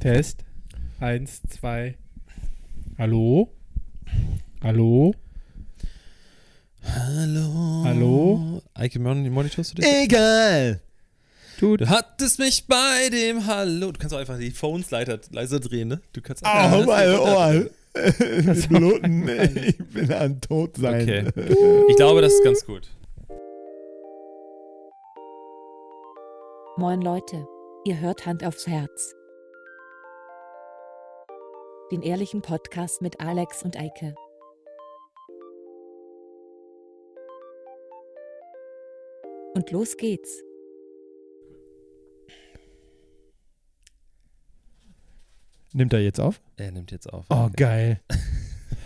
Test. Eins, zwei. Hallo? Hallo? Hallo. Hallo? Eike, mon monitorst du dich? Egal. Tut. Du hattest mich bei dem Hallo. Du kannst auch einfach die Phones leiser, leiser drehen, ne? Du kannst Au, meine Ohren. Das Bluten. Ich bin an tot sein. Okay. Ich glaube, das ist ganz gut. Moin Leute, ihr hört Hand aufs Herz. Den ehrlichen Podcast mit Alex und Eike. Und los geht's. Nimmt er jetzt auf? Er nimmt jetzt auf. Oh, Okay. geil.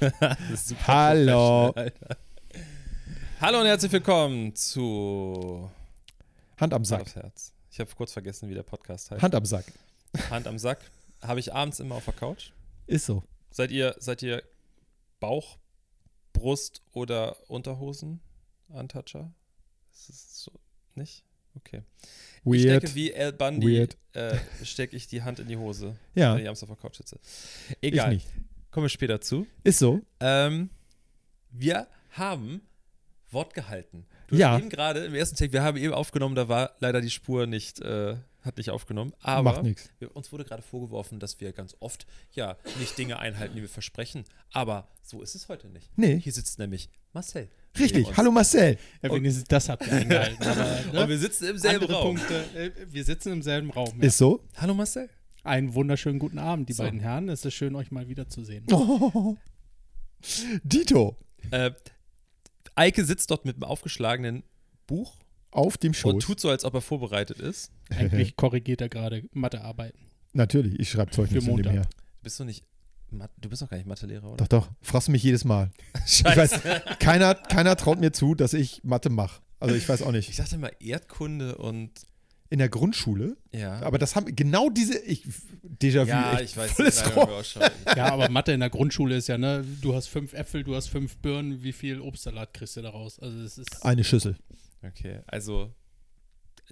Das ist super Hallo. Hallo und herzlich willkommen zu Hand am Sack. Ich habe kurz vergessen, wie der Podcast heißt. Hand am Sack. Hand am Sack. Habe ich abends immer auf der Couch. Ist so. Seid ihr, seid ihr Bauch, Brust oder Unterhosen Untoucher? Ist es so nicht? Okay. Ich Weird. stecke wie El Bundy, äh, stecke ich die Hand in die Hose, Ja, wenn ich abends auf der Couch sitze. ich Egal, kommen wir später zu. Ist so. Ähm, wir haben Wort gehalten. Du Ja. hast eben gerade im ersten Take, wir haben eben aufgenommen, da war leider die Spur nicht, äh, hat nicht aufgenommen. Aber Macht nichts. wir, uns wurde gerade vorgeworfen, dass wir ganz oft ja nicht Dinge einhalten, die wir versprechen. Aber so ist es heute nicht. Nee. Hier sitzt nämlich Marcel. Richtig. Hallo Marcel. Ja, wenigstens das habt ihr eingehalten. Aber, ne? Und wir sitzen im selben Andere Raum. Punkte. Äh, wir sitzen im selben Raum. Ja. Ist so. Hallo Marcel. Einen wunderschönen guten Abend, die So. beiden Herren. Es ist schön, euch mal wiederzusehen. Oh. Dito. Äh, Eike sitzt dort mit einem aufgeschlagenen Buch Auf dem und Schoß. tut so, als ob er vorbereitet ist. Eigentlich korrigiert er gerade Mathearbeiten. Natürlich, ich schreibe Zeugnis Für in dem her. Bist du nicht, du bist doch gar nicht Mathelehrer, oder? Doch, doch. Fragst du mich jedes Mal. Ich Scheiße. weiß, keiner, keiner traut mir zu, dass ich Mathe mache. Also ich weiß auch Ich nicht. dachte mal Erdkunde und In der Grundschule. ja. Aber das haben genau diese. Ich, Déjà-vu. ja, ich weiß, volles das Rohr. wir auch schon. Ja, aber Mathe in der Grundschule ist ja, ne? Du hast fünf Äpfel, du hast fünf Birnen. Wie viel Obstsalat kriegst du daraus? Also, es ist. Eine Schüssel. Okay, also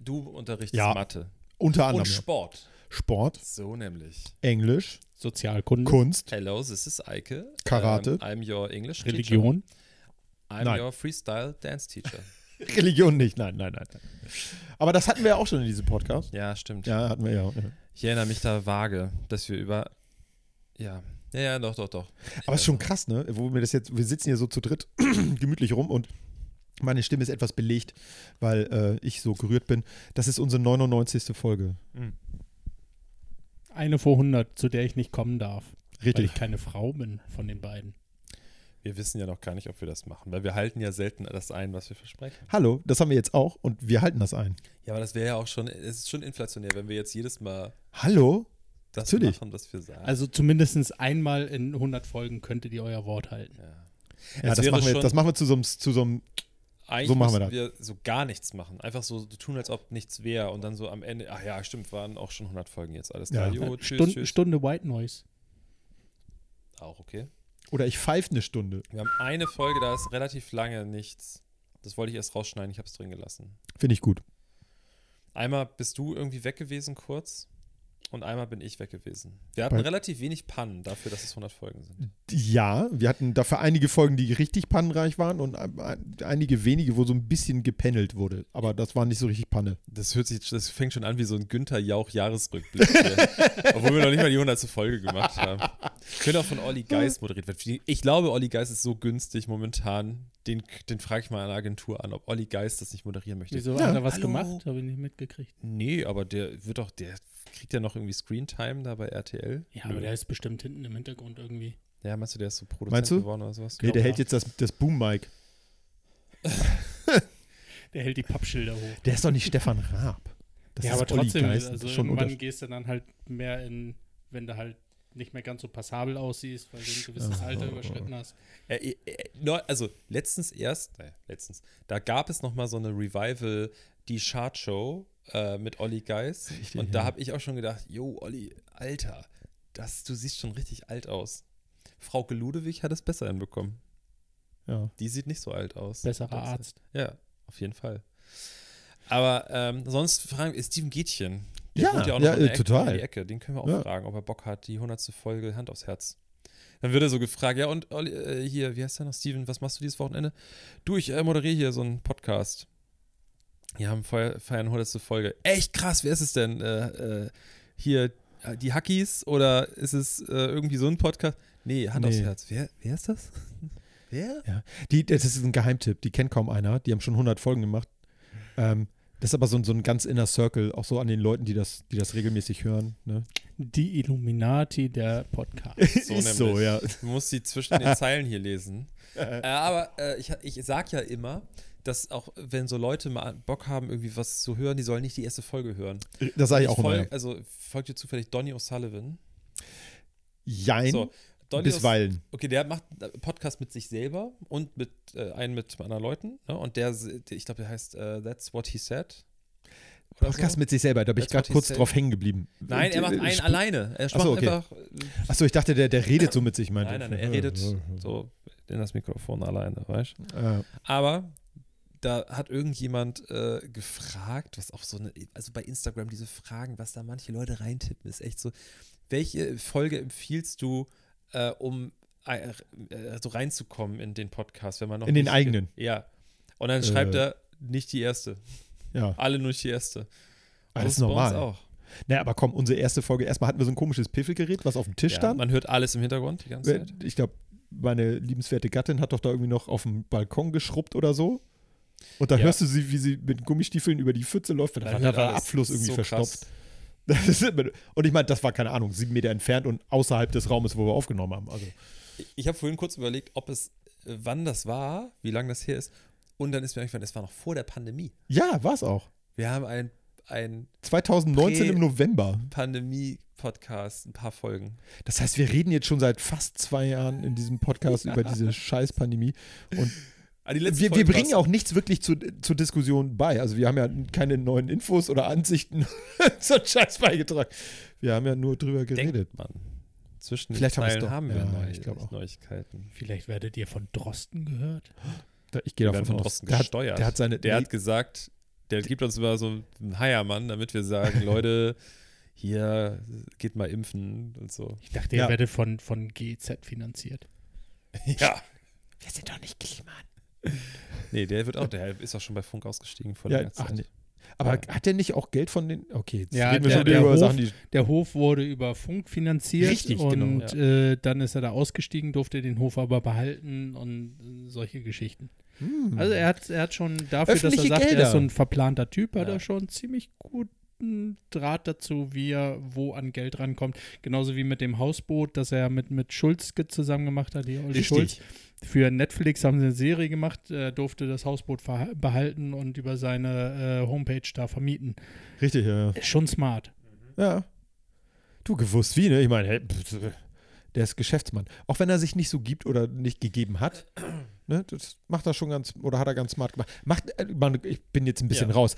du unterrichtest Ja. Mathe Unter und anderem. ja. Sport. Sport, So nämlich. Englisch, Sozialkunde, Kunst, Hello, this is Eike. Karate. Um, I'm your English Religion. teacher. I'm Nein. your freestyle dance teacher. Religion nicht. Nein, nein, nein. Aber das hatten wir ja auch schon in diesem Podcast. ja, stimmt. Ja, hatten wir ja. ja. Ich erinnere mich da vage, dass wir über ja, ja, ja, doch, doch, doch. Aber es ist schon krass, ne? Wo wir das jetzt, wir sitzen hier so zu dritt gemütlich rum und meine Stimme ist etwas belegt, weil äh, ich so gerührt bin. Das ist unsere 99. Folge. Eine vor 100, zu der ich nicht kommen darf. Weil Richtig. ich keine Frau bin von den beiden. Wir wissen ja noch gar nicht, ob wir das machen, weil wir halten ja selten das ein, was wir versprechen. Hallo, das haben wir jetzt auch und wir halten das ein. Ja, aber das wäre ja auch schon, es ist schon inflationär, wenn wir jetzt jedes Mal Hallo? das Natürlich. machen, was wir sagen. Also zumindest einmal in 100 Folgen könntet ihr euer Wort halten. ja. Ja, das machen, wir, schon- das machen wir zu so einem, zu so einem Eigentlich So machen wir müssen wir so gar nichts machen. Einfach so tun, als ob nichts wäre und dann so am Ende, ach ja, stimmt, waren auch schon 100 Folgen jetzt. Alles klar. Ja. Jo, tschüss, Stund, tschüss. Stunde White Noise. Auch okay. oder ich pfeife eine Stunde. Wir haben eine Folge, da ist relativ lange nichts. Das wollte ich erst rausschneiden, ich habe es drin gelassen. Finde ich gut. Einmal bist du irgendwie weg gewesen kurz und einmal bin ich weg gewesen. Wir hatten Bei- relativ wenig Pannen dafür, dass es 100 Folgen sind. Ja, wir hatten dafür einige Folgen, die richtig pannenreich waren und ein- einige wenige, wo so ein bisschen gependelt wurde. Aber das war nicht so richtig Panne. Das hört sich, das fängt schon an wie so ein Günther Jauch-Jahresrückblick. hier. Obwohl wir noch nicht mal die 100. Folge gemacht haben. Könnte auch von Olli Geist moderiert werden. Ich glaube, Olli Geist ist so günstig momentan. Den, den frage ich mal an der Agentur an, ob Olli Geist das nicht moderieren möchte. Wieso Ja. hat er was Hallo. gemacht? Habe ich nicht mitgekriegt. Nee, aber der wird doch, der kriegt ja noch irgendwie Screentime da bei RTL. Ja, aber der ist bestimmt hinten im Hintergrund irgendwie. Ja, meinst du, der ist so Produzent geworden oder sowas? Nee, der Glaub, hält jetzt das, das Boom-Mic. Der hält die Pappschilder hoch. Der ist doch nicht Stefan Raab. Das ja, ist aber Olli trotzdem, also schon irgendwann gehst du dann halt mehr in, wenn du halt nicht mehr ganz so passabel aussiehst, weil du ein gewisses. Alter überschritten hast. Äh, äh, äh, also letztens erst, naja, letztens, da gab es noch mal so eine Revival, die Chartshow äh, mit Olli Geist. Richtig, und da ja. habe ich auch schon gedacht, jo, Olli, Alter, das, du siehst schon richtig alt aus. Frauke Ludewig hat es besser hinbekommen. Ja. Die sieht nicht so alt aus. Besserer Arzt. Ja, auf jeden Fall. Aber ähm, sonst fragen wir, Steven Gätchen, Der Ja, ja ja, äh, Ecke, total. die Ecke. Den können wir auch Ja. fragen, ob er Bock hat, die 100. Folge Hand aufs Herz. Dann wird er so gefragt, ja und Olli, äh, hier, wie heißt der noch, Steven, was machst du dieses Wochenende? Du, ich äh, moderiere hier so einen Podcast. Wir haben feiern feiern 100. Folge. Echt krass, wer ist es denn? Äh, äh, hier, äh, die Hackies oder ist es irgendwie so ein Podcast? Nee, Hand aufs Nee. Herz. Wer, wer ist das? wer? Ja. Die, das ist ein Geheimtipp, die kennt kaum einer. Die haben schon 100 Folgen gemacht. Ähm, das ist aber so, ein- so ein ganz inner Circle, auch so an den Leuten, die das, die das regelmäßig hören. Ne? Die Illuminati der Podcast. So ist so, nämlich. ja. Du musst sie zwischen den Zeilen hier lesen. äh, aber äh, ich, ich sag ja immer, dass auch wenn so Leute mal Bock haben, irgendwie was zu hören, die sollen nicht die erste Folge hören. Das sage ich auch folg, immer. ja. Also folgt dir zufällig Donny O'Sullivan. Jein, So, O'S- bisweilen. Okay, der macht Podcast mit sich selber und mit äh, einen mit anderen Leuten. Ne? Und der, ich glaube, der heißt äh, That's What He Said. Podcast so. mit sich selber, da bin ich gerade kurz said. drauf hängen geblieben. Nein, er macht Und, äh, einen sp- alleine. Er Ach so, macht okay. einfach. Achso, ich dachte, der, der redet so mit sich, meinte Nein, ich. nein, er redet so in das Mikrofon alleine, weißt du? Äh, Aber da hat irgendjemand äh, gefragt, was auch so eine, also bei Instagram diese Fragen, was da manche Leute reintippen, ist echt so, welche Folge empfiehlst du, äh, um äh, äh, so reinzukommen in den Podcast, wenn man noch In den eigenen. Ja. Und dann schreibt Äh. er nicht die erste. ja, Alle nur nicht die erste. alles So bei uns normal. auch. Naja, aber komm, unsere erste Folge, erstmal hatten wir so ein komisches Piffelgerät, was auf dem Tisch Ja, stand. man hört alles im Hintergrund die ganze Zeit. Ich glaube, meine liebenswerte Gattin hat doch da irgendwie noch auf dem Balkon geschrubbt oder so. Und da Ja. hörst du sie, wie sie mit Gummistiefeln über die Pfütze läuft. Da war, da der. Abfluss irgendwie So verstopft. krass. Und ich meine, das war keine Ahnung, sieben Meter entfernt und außerhalb des Raumes, wo wir aufgenommen haben. Also, Ich habe vorhin kurz überlegt, ob es, äh, wann das war, wie lange das her ist. Und dann ist mir eingefallen, es war noch vor der Pandemie. ja, war es auch. Wir haben ein, ein 2019 Prä- im November. Pandemie-Podcast, ein paar Folgen. Das heißt, wir reden jetzt schon seit fast zwei Jahren in diesem Podcast über diese scheiß Pandemie. Und wir, wir Folge bringen war's- auch nichts wirklich zu, zur Diskussion bei. Also wir haben ja keine neuen Infos oder Ansichten zur Scheiß beigetragen. Wir haben ja nur drüber geredet. Denkt man. Zwischen Vielleicht den haben Zeilen doch. haben wir Ja, neue, ich glaub auch. Neuigkeiten. Vielleicht werdet ihr von Drosten gehört. Da- Ich gehe Wir davon von aus. Drosten Der hat, gesteuert. der hat seine. Der nee, hat gesagt, der gibt uns immer so einen Heiermann, damit wir sagen, Leute, hier geht mal impfen und so. Ich dachte, ihr Ja. werdet von, von GZ finanziert. Ja. wir sind doch nicht Kliman. Nee, der wird auch, der ist auch schon bei Funk ausgestiegen vor Ja, langer ach Zeit. nee. Aber Ja. hat der nicht auch Geld von den. Okay, jetzt Ja, reden wir der- schon der über Hof- Sachen, die. Der Hof wurde über Funk finanziert Richtig, genau, und äh, dann ist er da ausgestiegen, durfte den Hof aber behalten und äh, solche Geschichten. Hm. Also er hat, er hat schon dafür, dass Öffentliche er sagt, er Gelder. ist so ein verplanter Typ, hat Ja. er schon ziemlich guten Draht dazu, wie er wo an Geld rankommt. Genauso wie mit dem Hausboot, das er mit, mit Schulzke zusammen gemacht hat, die Olli Schulz. Für Netflix haben sie eine Serie gemacht, er durfte das Hausboot behalten und über seine äh, Homepage da vermieten. Richtig, ja. Ist schon smart. Ja. Du gewusst wie, ne? Ich meine, hey, der ist Geschäftsmann. Auch wenn er sich nicht so gibt oder nicht gegeben hat, ne? Das macht er schon ganz, oder hat er ganz smart gemacht. Macht, äh, man, ich bin jetzt ein bisschen Ja. raus.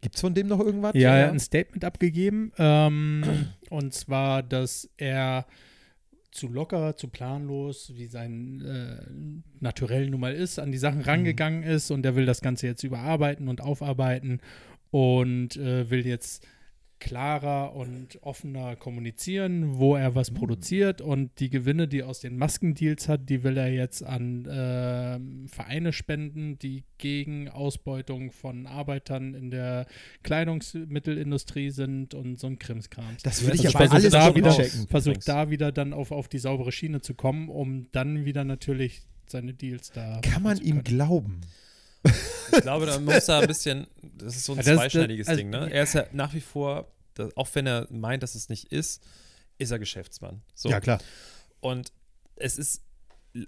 Gibt's von dem noch irgendwas? Ja, er hat ein Statement abgegeben. Ähm, und zwar, dass er zu locker, zu planlos, wie sein äh, Naturell nun mal ist, an die Sachen rangegangen ist und er will das Ganze jetzt überarbeiten und aufarbeiten und äh, will jetzt klarer und offener kommunizieren, wo er was produziert und die Gewinne, die er aus den Maskendeals hat, die will er jetzt an ähm, Vereine spenden, die gegen Ausbeutung von Arbeitern in der Kleidungsmittelindustrie sind und so ein Krimskrams. Das würde ich Also aber alles da wieder, checken. versucht da wieder dann auf, auf die saubere Schiene zu kommen, um dann wieder natürlich seine Deals da. Kann man ihm glauben? Ich glaube, da muss er ein bisschen, das ist so ein Ja, das- zweischneidiges das- Ding, ne? also- Er ist ja nach wie vor, das, auch wenn er meint, dass es nicht ist, ist er Geschäftsmann. So. Ja, klar. Und es ist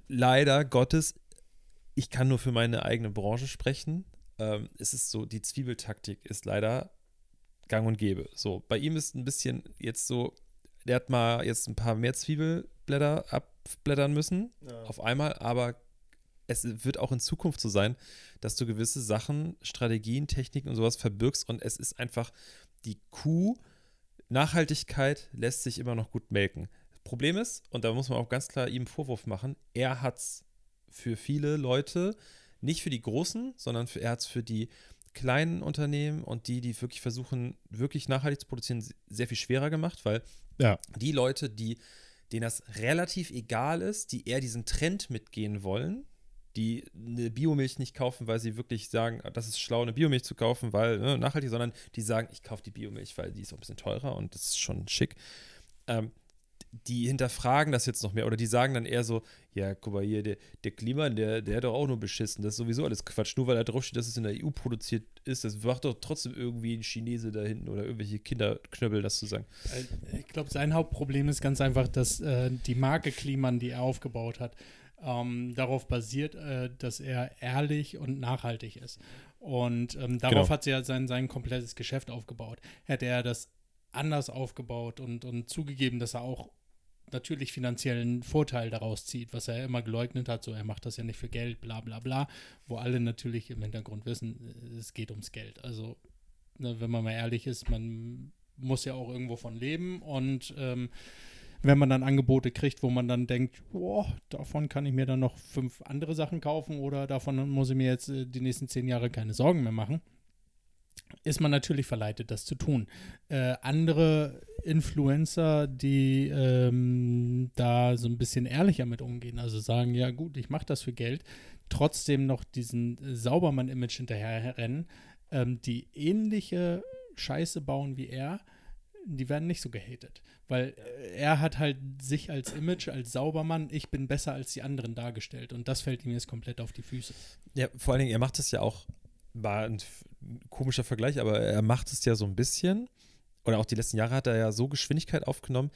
leider Gottes, ich kann nur für meine eigene Branche sprechen. Ähm, es ist so, die Zwiebeltaktik ist leider gang und gäbe. So, bei ihm ist ein bisschen jetzt so, der hat mal jetzt ein paar mehr Zwiebelblätter abblättern müssen auf einmal, aber es wird auch in Zukunft so sein, dass du gewisse Sachen, Strategien, Techniken und sowas verbirgst und es ist einfach die Kuh. Nachhaltigkeit lässt sich immer noch gut melken. Problem ist, und da muss man auch ganz klar ihm Vorwurf machen, er hat es für viele Leute, nicht für die Großen, sondern für, er hat es für die kleinen Unternehmen und die, die wirklich versuchen, wirklich nachhaltig zu produzieren, sehr viel schwerer gemacht, weil Ja. die Leute, die, denen das relativ egal ist, die eher diesen Trend mitgehen wollen, die eine Biomilch nicht kaufen, weil sie wirklich sagen, ah, das ist schlau, eine Biomilch zu kaufen, weil ne, nachhaltig, sondern die sagen, ich kaufe die Biomilch, weil die ist auch ein bisschen teurer und das ist schon schick. Ähm, die hinterfragen das jetzt noch mehr oder die sagen dann eher so, ja, guck mal hier, der, der Klima, der, der hat doch auch nur beschissen. Das ist sowieso alles Quatsch. Nur weil da draufsteht, dass es in der EU produziert ist, das macht doch trotzdem irgendwie ein Chinese da hinten oder irgendwelche Kinderknöbel, das zu sagen. Äh, Ich glaube, sein Hauptproblem ist ganz einfach, dass äh, die Marke Kliman, die er aufgebaut hat, ähm, darauf basiert, äh, dass er ehrlich und nachhaltig ist. Und ähm, darauf Genau. hat sie ja sein, sein komplettes Geschäft aufgebaut. Hätte er das anders aufgebaut und, und zugegeben, dass er auch natürlich finanziellen Vorteil daraus zieht, was er immer geleugnet hat, so er macht das ja nicht für Geld, bla bla bla, wo alle natürlich im Hintergrund wissen, äh, es geht ums Geld. Also, ne, wenn man mal ehrlich ist, man muss ja auch irgendwo von leben und ähm, wenn man dann Angebote kriegt, wo man dann denkt, boah, davon kann ich mir dann noch fünf andere Sachen kaufen oder davon muss ich mir jetzt äh, die nächsten zehn Jahre keine Sorgen mehr machen, ist man natürlich verleitet, das zu tun. Äh, andere Influencer, die ähm, da so ein bisschen ehrlicher mit umgehen, also sagen, ja gut, ich mache das für Geld, trotzdem noch diesen äh, Saubermann-Image hinterher rennen, ähm, die ähnliche Scheiße bauen wie er, die werden nicht so gehatet. Weil äh, er hat halt sich als Image, als Saubermann, ich bin besser als die anderen dargestellt. Und das fällt ihm jetzt komplett auf die Füße. Ja, vor allen Dingen, er macht es ja auch, war ein komischer Vergleich, aber er macht es ja so ein bisschen, oder auch die letzten Jahre hat er ja so Geschwindigkeit aufgenommen,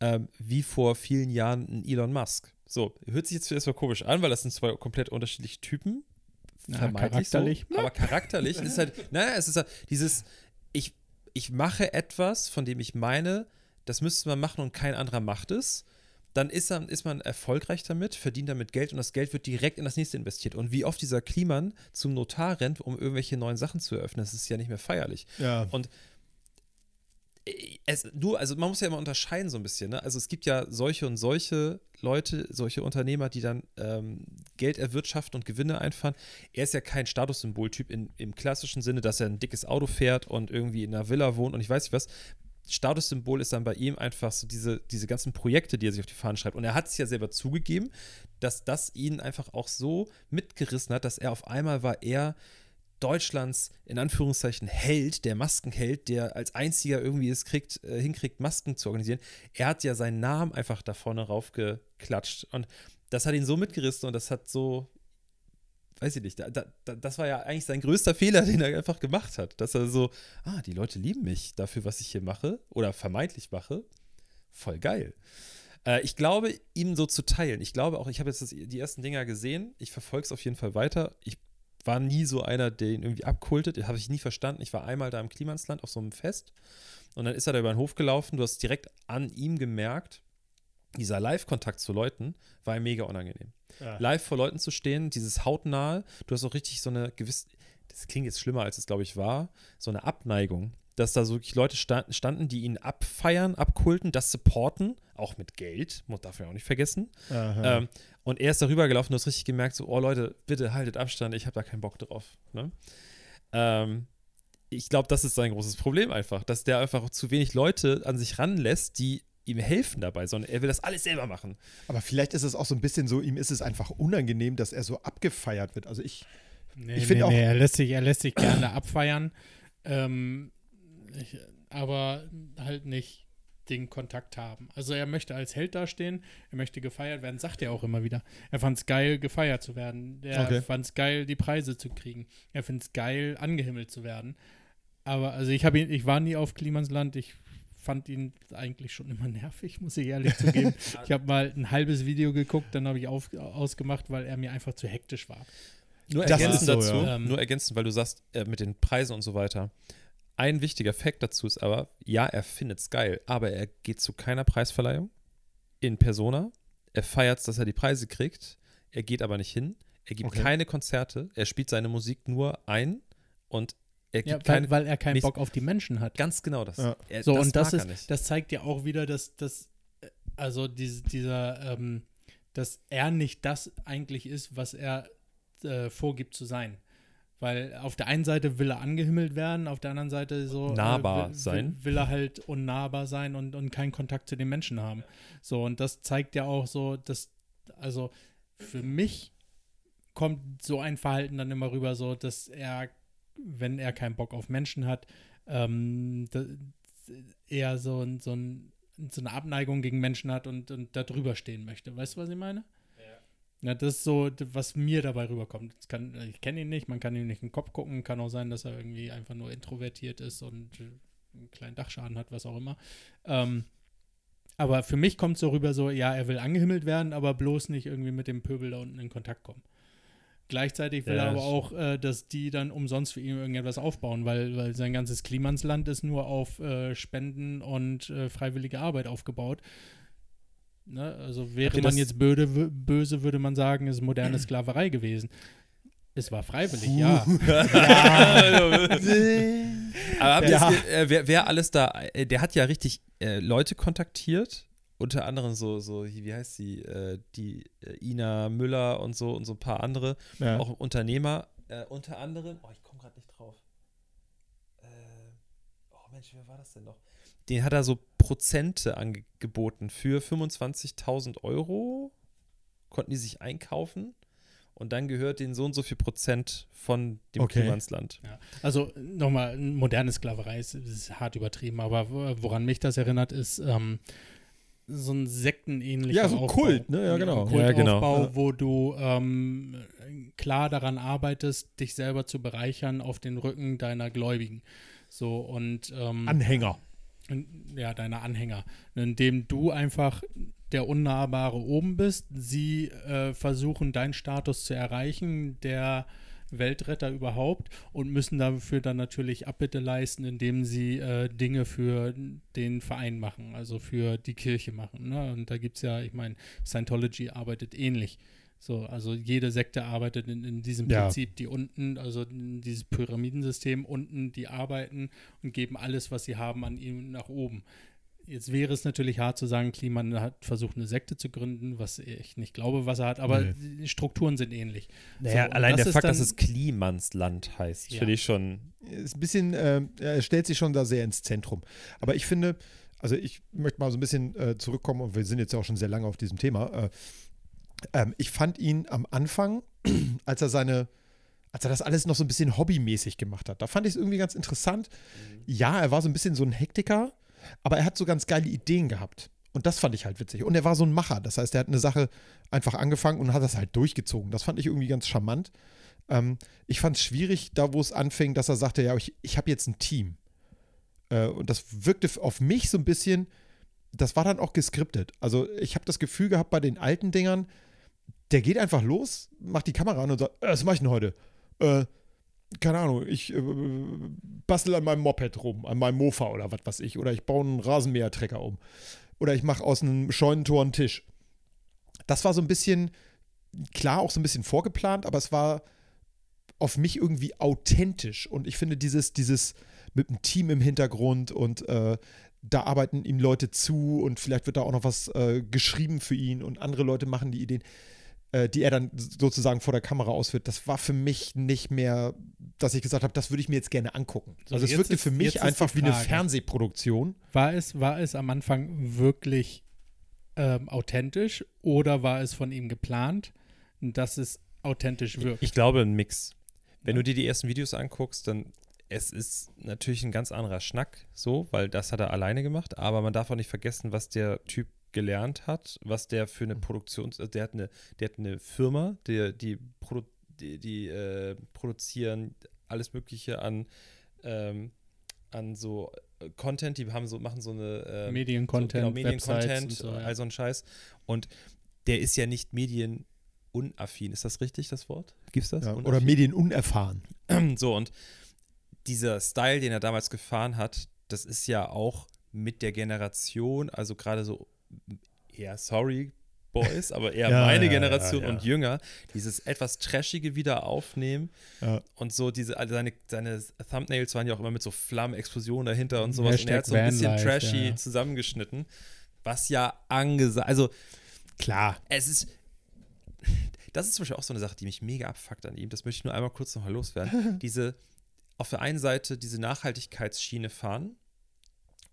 ähm, wie vor vielen Jahren ein Elon Musk. So, hört sich jetzt erstmal komisch an, weil das sind zwei komplett unterschiedliche Typen. Na, charakterlich. So, aber charakterlich ist halt, naja, es ist halt dieses, ich, ich mache etwas, von dem ich meine, das müsste man machen und kein anderer macht es. Dann ist, er, ist man erfolgreich damit, verdient damit Geld und das Geld wird direkt in das nächste investiert. Und wie oft dieser Kliman zum Notar rennt, um irgendwelche neuen Sachen zu eröffnen, das ist ja nicht mehr feierlich. Ja. Und es, nur, also man muss ja immer unterscheiden so ein bisschen, ne? Also es gibt ja solche und solche Leute, solche Unternehmer, die dann ähm, Geld erwirtschaften und Gewinne einfahren. Er ist ja kein Statussymboltyp in, im klassischen Sinne, dass er ein dickes Auto fährt und irgendwie in einer Villa wohnt und ich weiß nicht was. Statussymbol ist dann bei ihm einfach so diese, diese ganzen Projekte, die er sich auf die Fahnen schreibt. Und er hat es ja selber zugegeben, dass das ihn einfach auch so mitgerissen hat, dass er auf einmal war er Deutschlands in Anführungszeichen Held, der Maskenheld, der als einziger irgendwie es kriegt, äh, hinkriegt, Masken zu organisieren. Er hat ja seinen Namen einfach da vorne raufgeklatscht. Und das hat ihn so mitgerissen und das hat so, weiß ich nicht, da, da, da- das war ja eigentlich sein größter Fehler, den er einfach gemacht hat. Dass er so, ah, die Leute lieben mich dafür, was ich hier mache oder vermeintlich mache. Voll geil. Äh, ich glaube, ihm so zu teilen. Ich glaube auch, ich habe jetzt die ersten Dinger gesehen. Ich verfolge es auf jeden Fall weiter. Ich war nie so einer, der ihn irgendwie abkultet. Das habe ich nie verstanden. Ich war einmal da im Klimansland auf so einem Fest und dann ist er da über den Hof gelaufen. Du hast direkt an ihm gemerkt, dieser Live-Kontakt zu Leuten war ihm mega unangenehm. Ja. Live vor Leuten zu stehen, dieses hautnahe, du hast auch richtig so eine gewisse, das klingt jetzt schlimmer, als es glaube ich war, so eine Abneigung. Dass da so wirklich Leute sta- standen, die ihn abfeiern, abkulten, das supporten, auch mit Geld, muss darf man auch nicht vergessen. Ähm, und er ist darüber gelaufen, du hast richtig gemerkt, so, oh Leute, bitte haltet Abstand, ich habe da keinen Bock drauf. Ne? Ähm, ich glaube, das ist sein großes Problem einfach, dass der einfach zu wenig Leute an sich ranlässt, die ihm helfen dabei, sondern er will das alles selber machen. Aber vielleicht ist es auch so ein bisschen so, ihm ist es einfach unangenehm, dass er so abgefeiert wird. Also ich, Nee, Ich find nee, auch- nee, er lässt sich, er lässt sich gerne abfeiern, ähm, ich, aber halt nicht den Kontakt haben. Also er möchte als Held dastehen, er möchte gefeiert werden, sagt er auch immer wieder. Er fand es geil, gefeiert zu werden. Er Okay. fand es geil, die Preise zu kriegen. Er findet es geil, angehimmelt zu werden. Aber also ich habe ihn, ich war nie auf Klimansland, ich fand ihn eigentlich schon immer nervig, muss ich ehrlich zugeben. ich habe mal ein halbes Video geguckt, dann habe ich auf, ausgemacht, weil er mir einfach zu hektisch war. Nur ergänzend so, dazu, ja. Ähm, nur ergänzend, weil du sagst, äh, mit den Preisen und so weiter. Ein wichtiger Fakt dazu ist aber, ja, er findet es geil, aber er geht zu keiner Preisverleihung in Persona. Er feiert dass er die Preise kriegt. Er geht aber nicht hin. Er gibt Okay. keine Konzerte. Er spielt seine Musik nur ein und er Ja, gibt weil, keine. weil er keinen nicht- Bock auf die Menschen hat. Ganz genau das. Ja. Er, So, und das mag er ist, das zeigt ja auch wieder, dass, dass äh, also diese, dieser, ähm, dass er nicht das eigentlich ist, was er äh, vorgibt zu sein. Weil auf der einen Seite will er angehimmelt werden, auf der anderen Seite so Nahbar will, sein. Will, will er halt unnahbar sein und, und keinen Kontakt zu den Menschen haben. So, und das zeigt ja auch so, dass, also für mich kommt so ein Verhalten dann immer rüber, so, dass er, wenn er keinen Bock auf Menschen hat, ähm, eher so, so, ein, so eine Abneigung gegen Menschen hat und, und da drüber stehen möchte. Weißt du, was ich meine? Ja, das ist so, was mir dabei rüberkommt. Kann, ich kenne ihn nicht, man kann ihm nicht in den Kopf gucken. Kann auch sein, dass er irgendwie einfach nur introvertiert ist und äh, einen kleinen Dachschaden hat, was auch immer. Ähm, aber für mich kommt so rüber, so, ja, er will angehimmelt werden, aber bloß nicht irgendwie mit dem Pöbel da unten in Kontakt kommen. Gleichzeitig will Ja, er aber auch, äh, dass die dann umsonst für ihn irgendetwas aufbauen, weil, weil sein ganzes Klimansland ist nur auf äh, Spenden und äh, freiwillige Arbeit aufgebaut. Ne? Also wäre man jetzt böde, böse, würde man sagen, es ist moderne Sklaverei gewesen. Es war freiwillig, ja. Aber habt ihr Ja. äh, wer, wer alles da, äh, der hat ja richtig äh, Leute kontaktiert, unter anderem so, so, wie heißt sie, äh, die äh, Ina Müller und so und so ein paar andere, Ja. auch Unternehmer, äh, unter anderem, oh, ich komme gerade nicht drauf. Äh, oh Mensch, wer war das denn noch? Den hat er so Prozente angeboten für 25.000 Euro, konnten die sich einkaufen und dann gehört denen so und so viel Prozent von dem Okay. Klimansland. Ja. Also nochmal, moderne Sklaverei ist, ist hart übertrieben, aber wo- woran mich das erinnert, ist ähm, so ein sektenähnlicher Ja, so ein Aufbau. Kult, ne? Ja, genau. Ein Ja, genau. Kultaufbau, Ja. wo du ähm, klar daran arbeitest, dich selber zu bereichern auf den Rücken deiner Gläubigen. So und ähm, Anhänger. Ja, deiner Anhänger, indem du einfach der Unnahbare oben bist. Sie äh, versuchen, deinen Status zu erreichen, der Weltretter überhaupt, und müssen dafür dann natürlich Abbitte leisten, indem sie äh, Dinge für den Verein machen, also für die Kirche machen. Ne? Und da gibt es ja, ich meine, Scientology arbeitet ähnlich. So, also jede Sekte arbeitet in, in diesem Ja. Prinzip, die unten, also in dieses Pyramidensystem, unten, die arbeiten und geben alles, was sie haben, an ihm nach oben. Jetzt wäre es natürlich hart zu sagen, Kliman hat versucht, eine Sekte zu gründen, was ich nicht glaube, was er hat, aber Nee. die Strukturen sind ähnlich. Naja, So, allein der Fakt, dass dann- es Klimansland heißt, Ja. finde ich schon. ist ein bisschen, äh, stellt sich schon da sehr ins Zentrum. Aber ich finde, also ich möchte mal so ein bisschen äh, zurückkommen und wir sind jetzt ja auch schon sehr lange auf diesem Thema. Äh, ähm, ich fand ihn am Anfang, als er seine, als er das alles noch so ein bisschen hobbymäßig gemacht hat, da fand ich es irgendwie ganz interessant. Ja, er war so ein bisschen so ein Hektiker, aber er hat so ganz geile Ideen gehabt. Und das fand ich halt witzig. Und er war so ein Macher. Das heißt, er hat eine Sache einfach angefangen und hat das halt durchgezogen. Das fand ich irgendwie ganz charmant. Ähm, ich fand es schwierig, da wo es anfing, dass er sagte, ja, ich, ich habe jetzt ein Team. Äh, und das wirkte auf mich so ein bisschen, das war dann auch geskriptet. Also ich habe das Gefühl gehabt bei den alten Dingern, der geht einfach los, macht die Kamera an und sagt, äh, was mache ich denn heute? Äh, keine Ahnung, ich äh, bastel an meinem Moped rum, an meinem Mofa oder was weiß ich. Oder ich baue einen Rasenmähertrecker um. Oder ich mache aus einem Scheunentor einen Tisch. Das war so ein bisschen, klar, auch so ein bisschen vorgeplant, aber es war auf mich irgendwie authentisch. Und ich finde dieses, dieses mit einem Team im Hintergrund und äh, da arbeiten ihm Leute zu und vielleicht wird da auch noch was äh, geschrieben für ihn und andere Leute machen die Ideen, äh, die er dann sozusagen vor der Kamera ausführt. Das war für mich nicht mehr, dass ich gesagt habe, das würde ich mir jetzt gerne angucken. So, also es wirkte ist- für mich einfach wie eine. Fernsehproduktion. War es, war es am Anfang wirklich ähm, authentisch oder war es von ihm geplant, dass es authentisch wirkt? Ich glaube, ein Mix. Wenn Ja. du dir die ersten Videos anguckst, dann es ist natürlich ein ganz anderer Schnack, so, weil das hat er alleine gemacht, aber man darf auch nicht vergessen, was der Typ gelernt hat, was der für eine Produktion, also der hat eine, der hat eine Firma, der, die, produ die, die äh, produzieren alles Mögliche an, ähm, an so äh, Content, die haben so, machen so eine ähm, Mediencontent, so, genau, Mediencontent, so, ja. all so ein Scheiß. Und der ist ja nicht medienunaffin. Ist das richtig, das Wort? Gibt's das? Ja, oder medienunerfahren. So, und dieser Style, den er damals gefahren hat, das ist ja auch mit der Generation, also gerade so eher sorry, Boys, aber eher Ja, meine ja, Generation ja, und jünger, dieses etwas Trashige wieder aufnehmen und so diese, also seine, seine Thumbnails waren ja auch immer mit so Flammen, Explosionen dahinter und sowas und er Hashtag hat so ein bisschen trashy zusammengeschnitten, was ja angesagt, also Klar. es ist. das ist zum Beispiel auch so eine Sache, die mich mega abfuckt an ihm. Das möchte ich nur einmal kurz nochmal loswerden. diese, auf der einen Seite diese Nachhaltigkeitsschiene fahren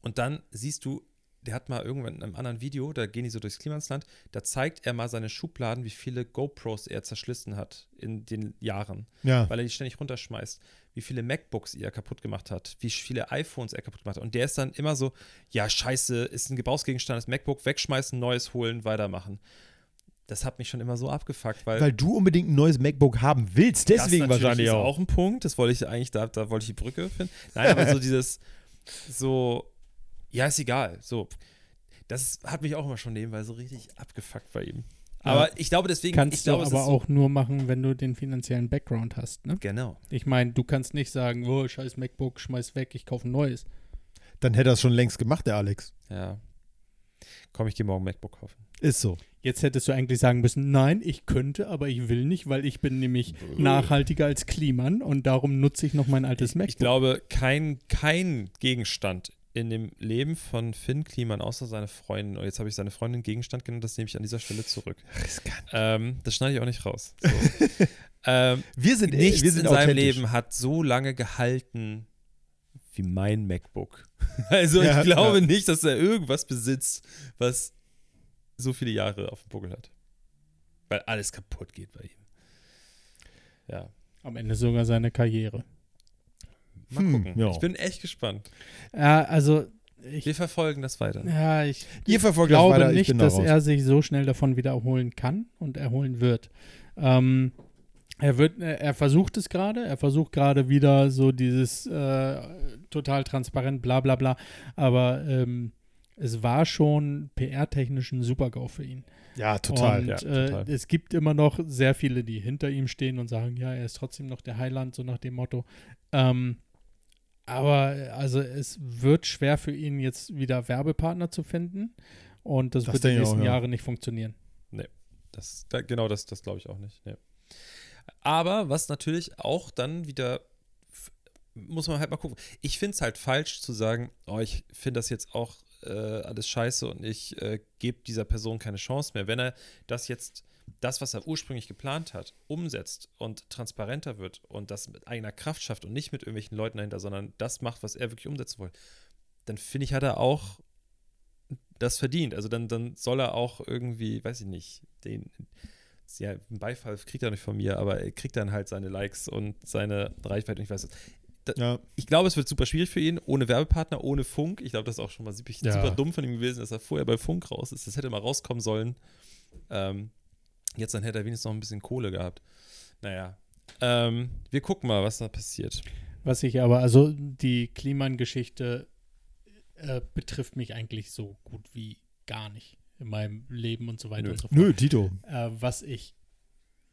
und dann siehst du, der hat mal irgendwann in einem anderen Video, da gehen die so durchs Klimansland, da zeigt er mal seine Schubladen, wie viele GoPros er zerschlissen hat in den Jahren, Ja. weil er die ständig runterschmeißt, wie viele MacBooks er kaputt gemacht hat, wie viele iPhones er kaputt gemacht hat. Und der ist dann immer so, ja, scheiße, ist ein Gebrauchsgegenstand, das MacBook wegschmeißen, neues holen, weitermachen. Das hat mich schon immer so abgefuckt, weil, Weil du unbedingt ein neues MacBook haben willst, deswegen das wahrscheinlich ist auch. auch ein Punkt. Das wollte ich eigentlich, da, da wollte ich die Brücke finden. Nein, aber so dieses, so, ja, ist egal. So, das hat mich auch immer schon nebenbei so richtig abgefuckt bei ihm. Aber ich glaube deswegen, Kannst ich glaube, du es aber ist so, auch nur machen, wenn du den finanziellen Background hast. Ne? Genau. Ich meine, du kannst nicht sagen, oh, scheiß MacBook, schmeiß weg, ich kaufe ein neues. Dann hätte er es schon längst gemacht, der Alex. Ja. Komm, ich gehe morgen MacBook kaufen. Ist so. Jetzt hättest du eigentlich sagen müssen, nein, ich könnte, aber ich will nicht, weil ich bin nämlich nachhaltiger als Kliman und darum nutze ich noch mein altes MacBook. Ich glaube, kein, kein Gegenstand in dem Leben von Finn Kliman, außer seine Freundin, und jetzt habe ich seine Freundin Gegenstand genannt, das nehme ich an dieser Stelle zurück. Riskant. Ähm, das schneide ich auch nicht raus. So. ähm, Wir sind, nichts wir sind in seinem. Leben hat so lange gehalten wie mein MacBook. Also Ja, ich glaube ja. nicht, dass er irgendwas besitzt, was so viele Jahre auf dem Buckel hat. Weil alles kaputt geht bei ihm. Ja, Am Ende sogar seine Karriere. Mal Hm, gucken. ja. Ich bin echt gespannt. Ja, also ich, Wir verfolgen das weiter. ja, ich Ihr verfolgt das glaube weiter, ich nicht, da dass raus. er sich so schnell davon wieder erholen kann und erholen wird. Ähm, er wird, er er versucht es gerade, er versucht gerade wieder so dieses äh, total transparent, bla bla bla, aber ähm, es war schon PR-technisch ein Super-GAU für ihn. Ja, total. Und ja, äh, total. es gibt immer noch sehr viele, die hinter ihm stehen und sagen, ja, er ist trotzdem noch der Heiland, so nach dem Motto. Ähm, aber äh, also es wird schwer für ihn jetzt wieder Werbepartner zu finden und das, Das wird die denke ich auch, nächsten ja. Jahre nicht funktionieren. Das, da, genau, das, das glaube ich auch nicht. Nee. Aber was natürlich auch dann wieder, muss man halt mal gucken. Ich finde es halt falsch zu sagen, oh, ich finde das jetzt auch äh, alles scheiße und ich äh, gebe dieser Person keine Chance mehr. Wenn er das jetzt, das, was er ursprünglich geplant hat, umsetzt und transparenter wird und das mit eigener Kraft schafft und nicht mit irgendwelchen Leuten dahinter, sondern das macht, was er wirklich umsetzen will, dann finde ich, hat er auch das verdient. Also dann, dann soll er auch irgendwie, weiß ich nicht, den, ja, einen Beifall kriegt er nicht von mir, aber er kriegt dann halt seine Likes und seine Reichweite und ich weiß es. Ja. Ich glaube, es wird super schwierig für ihn, ohne Werbepartner, ohne Funk. Ich glaube, das ist auch schon mal super, Ja. super dumm von ihm gewesen, dass er vorher bei Funk raus ist. Das hätte mal rauskommen sollen. Ähm, jetzt dann hätte er wenigstens noch ein bisschen Kohle gehabt. Naja. Ähm, wir gucken mal, was da passiert. Was ich aber, also die Kliman-Geschichte äh, betrifft mich eigentlich so gut wie gar nicht in meinem Leben und so weiter Nö. und so fort. Nö, Tito. Äh, was ich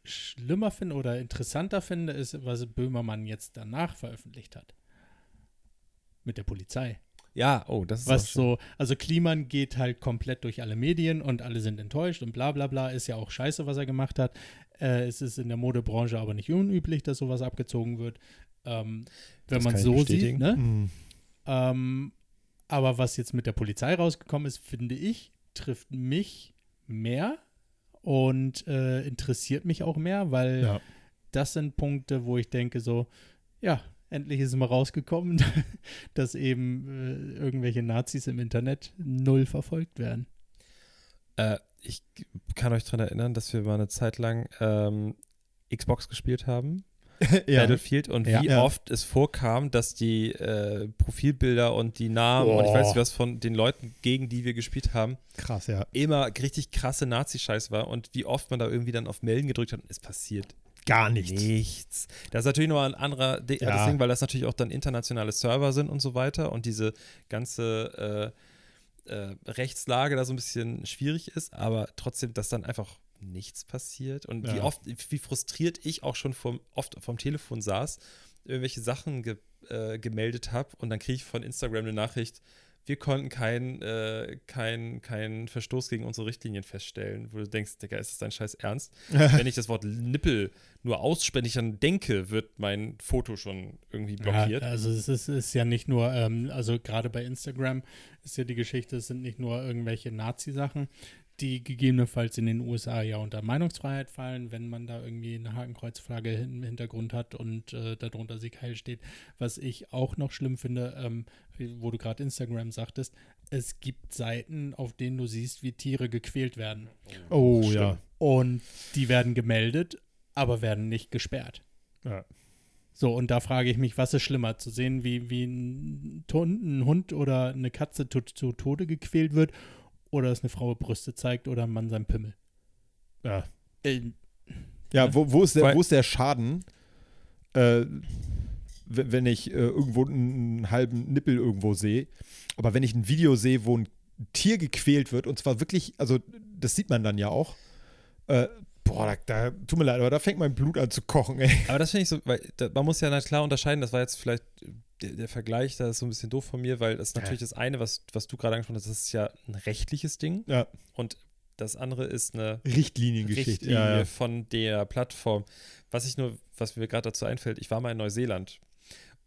schlimmer finde oder interessanter finde, ist, was Böhmermann jetzt danach veröffentlicht hat. Mit der Polizei. Ja, oh, das ist Was so, also Kliman geht halt komplett durch alle Medien und alle sind enttäuscht und bla bla bla, ist ja auch scheiße, was er gemacht hat. Äh, es ist in der Modebranche aber nicht unüblich, dass sowas abgezogen wird. Ähm, wenn man so sieht, ne? Mhm. Ähm, aber was jetzt mit der Polizei rausgekommen ist, finde ich, trifft mich mehr und äh, interessiert mich auch mehr, weil Ja. das sind Punkte, wo ich denke so, ja, endlich ist es mal rausgekommen, dass eben äh, irgendwelche Nazis im Internet null verfolgt werden. Äh, ich kann euch daran erinnern, dass wir mal eine Zeit lang ähm, Xbox gespielt haben. ja. Battlefield und Ja. wie Ja. oft es vorkam, dass die äh, Profilbilder und die Namen und ich weiß nicht was von den Leuten, gegen die wir gespielt haben, Krass, ja. immer richtig krasse Nazi-Scheiß war und wie oft man da irgendwie dann auf Melden gedrückt hat und es passiert Gar nichts. nichts. Das ist natürlich noch ein anderer Di- Ja. das Ding, weil das natürlich auch dann internationale Server sind und so weiter und diese ganze äh, äh, Rechtslage da so ein bisschen schwierig ist, aber trotzdem, dass dann einfach nichts passiert und wie Ja. oft, wie frustriert ich auch schon vom, oft vom Telefon saß, irgendwelche Sachen ge, äh, gemeldet habe und dann kriege ich von Instagram eine Nachricht, wir konnten keinen äh, kein, kein Verstoß gegen unsere Richtlinien feststellen, wo du denkst, Digga, ist das dein Scheiß Ernst? Wenn ich das Wort Nippel nur aussprechlich dann denke, wird mein Foto schon irgendwie blockiert. Ja, also es ist, ist ja nicht nur, ähm, also gerade bei Instagram ist ja die Geschichte, es sind nicht nur irgendwelche Nazi-Sachen, die gegebenenfalls in den USA ja unter Meinungsfreiheit fallen, wenn man da irgendwie eine Hakenkreuzflagge im Hintergrund hat und äh, darunter Sieg Heil steht. Was ich auch noch schlimm finde, ähm, wo du gerade Instagram sagtest, es gibt Seiten, auf denen du siehst, wie Tiere gequält werden. Oh Stimmt. ja. Und die werden gemeldet, aber werden nicht gesperrt. ja. So, und da frage ich mich, was ist schlimmer, zu sehen, wie, wie ein Hund oder eine Katze zu, zu Tode gequält wird oder dass eine Frau Brüste zeigt oder ein Mann sein Pimmel. Ja. Äh, Ja, wo, wo, ist der, wo ist der Schaden, äh, wenn ich äh, irgendwo einen, halben Nippel irgendwo sehe? Aber wenn ich ein Video sehe, wo ein Tier gequält wird, und zwar wirklich, also das sieht man dann ja auch, äh, boah, da, da tut mir leid, aber da fängt mein Blut an zu kochen, ey. Aber das finde ich so, weil da, man muss ja klar unterscheiden, das war jetzt vielleicht der, der Vergleich, da ist so ein bisschen doof von mir, weil das ist natürlich das eine, was, was du gerade angesprochen hast, das ist ja ein rechtliches Ding Ja, und das andere ist eine Richtliniengeschichte. Richtlinie Ja, ja. von der Plattform. Was ich nur, was mir gerade dazu einfällt, ich war mal in Neuseeland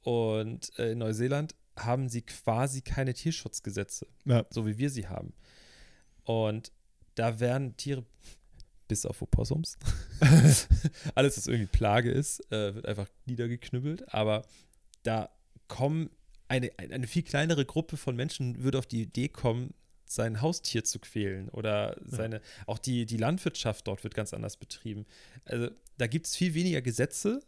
und äh, in Neuseeland haben sie quasi keine Tierschutzgesetze, Ja. so wie wir sie haben. Und da werden Tiere, bis auf Opossums, alles, was irgendwie Plage ist, äh, wird einfach niedergeknüppelt. Aber da kommen eine, eine viel kleinere Gruppe von Menschen würde auf die Idee kommen, sein Haustier zu quälen oder seine, auch die, die Landwirtschaft dort wird ganz anders betrieben. Also da gibt es viel weniger Gesetze,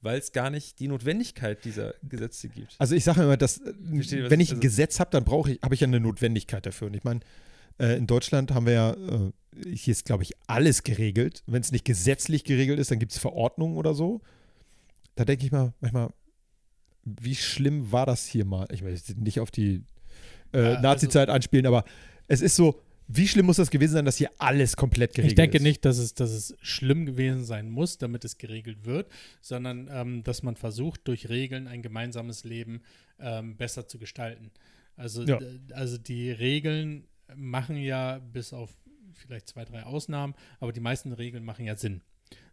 weil es gar nicht die Notwendigkeit dieser Gesetze gibt. Also ich sage immer, dass äh, Verstehe, wenn ich ein also- Gesetz habe, dann brauche ich, habe ich ja eine Notwendigkeit dafür. Und ich meine, äh, in Deutschland haben wir ja, äh, hier ist, glaube ich, alles geregelt. Wenn es nicht gesetzlich geregelt ist, dann gibt es Verordnungen oder so. Da denke ich mal, manchmal, wie schlimm war das hier mal? Ich will nicht auf die äh, Ja, also- Nazi-Zeit anspielen, aber es ist so, wie schlimm muss das gewesen sein, dass hier alles komplett geregelt ich denke ist? nicht, dass es, dass es schlimm gewesen sein muss, damit es geregelt wird, sondern ähm, dass man versucht, durch Regeln ein gemeinsames Leben ähm, besser zu gestalten. Also, Ja. also die Regeln machen ja bis auf vielleicht zwei, drei Ausnahmen, aber die meisten Regeln machen ja Sinn.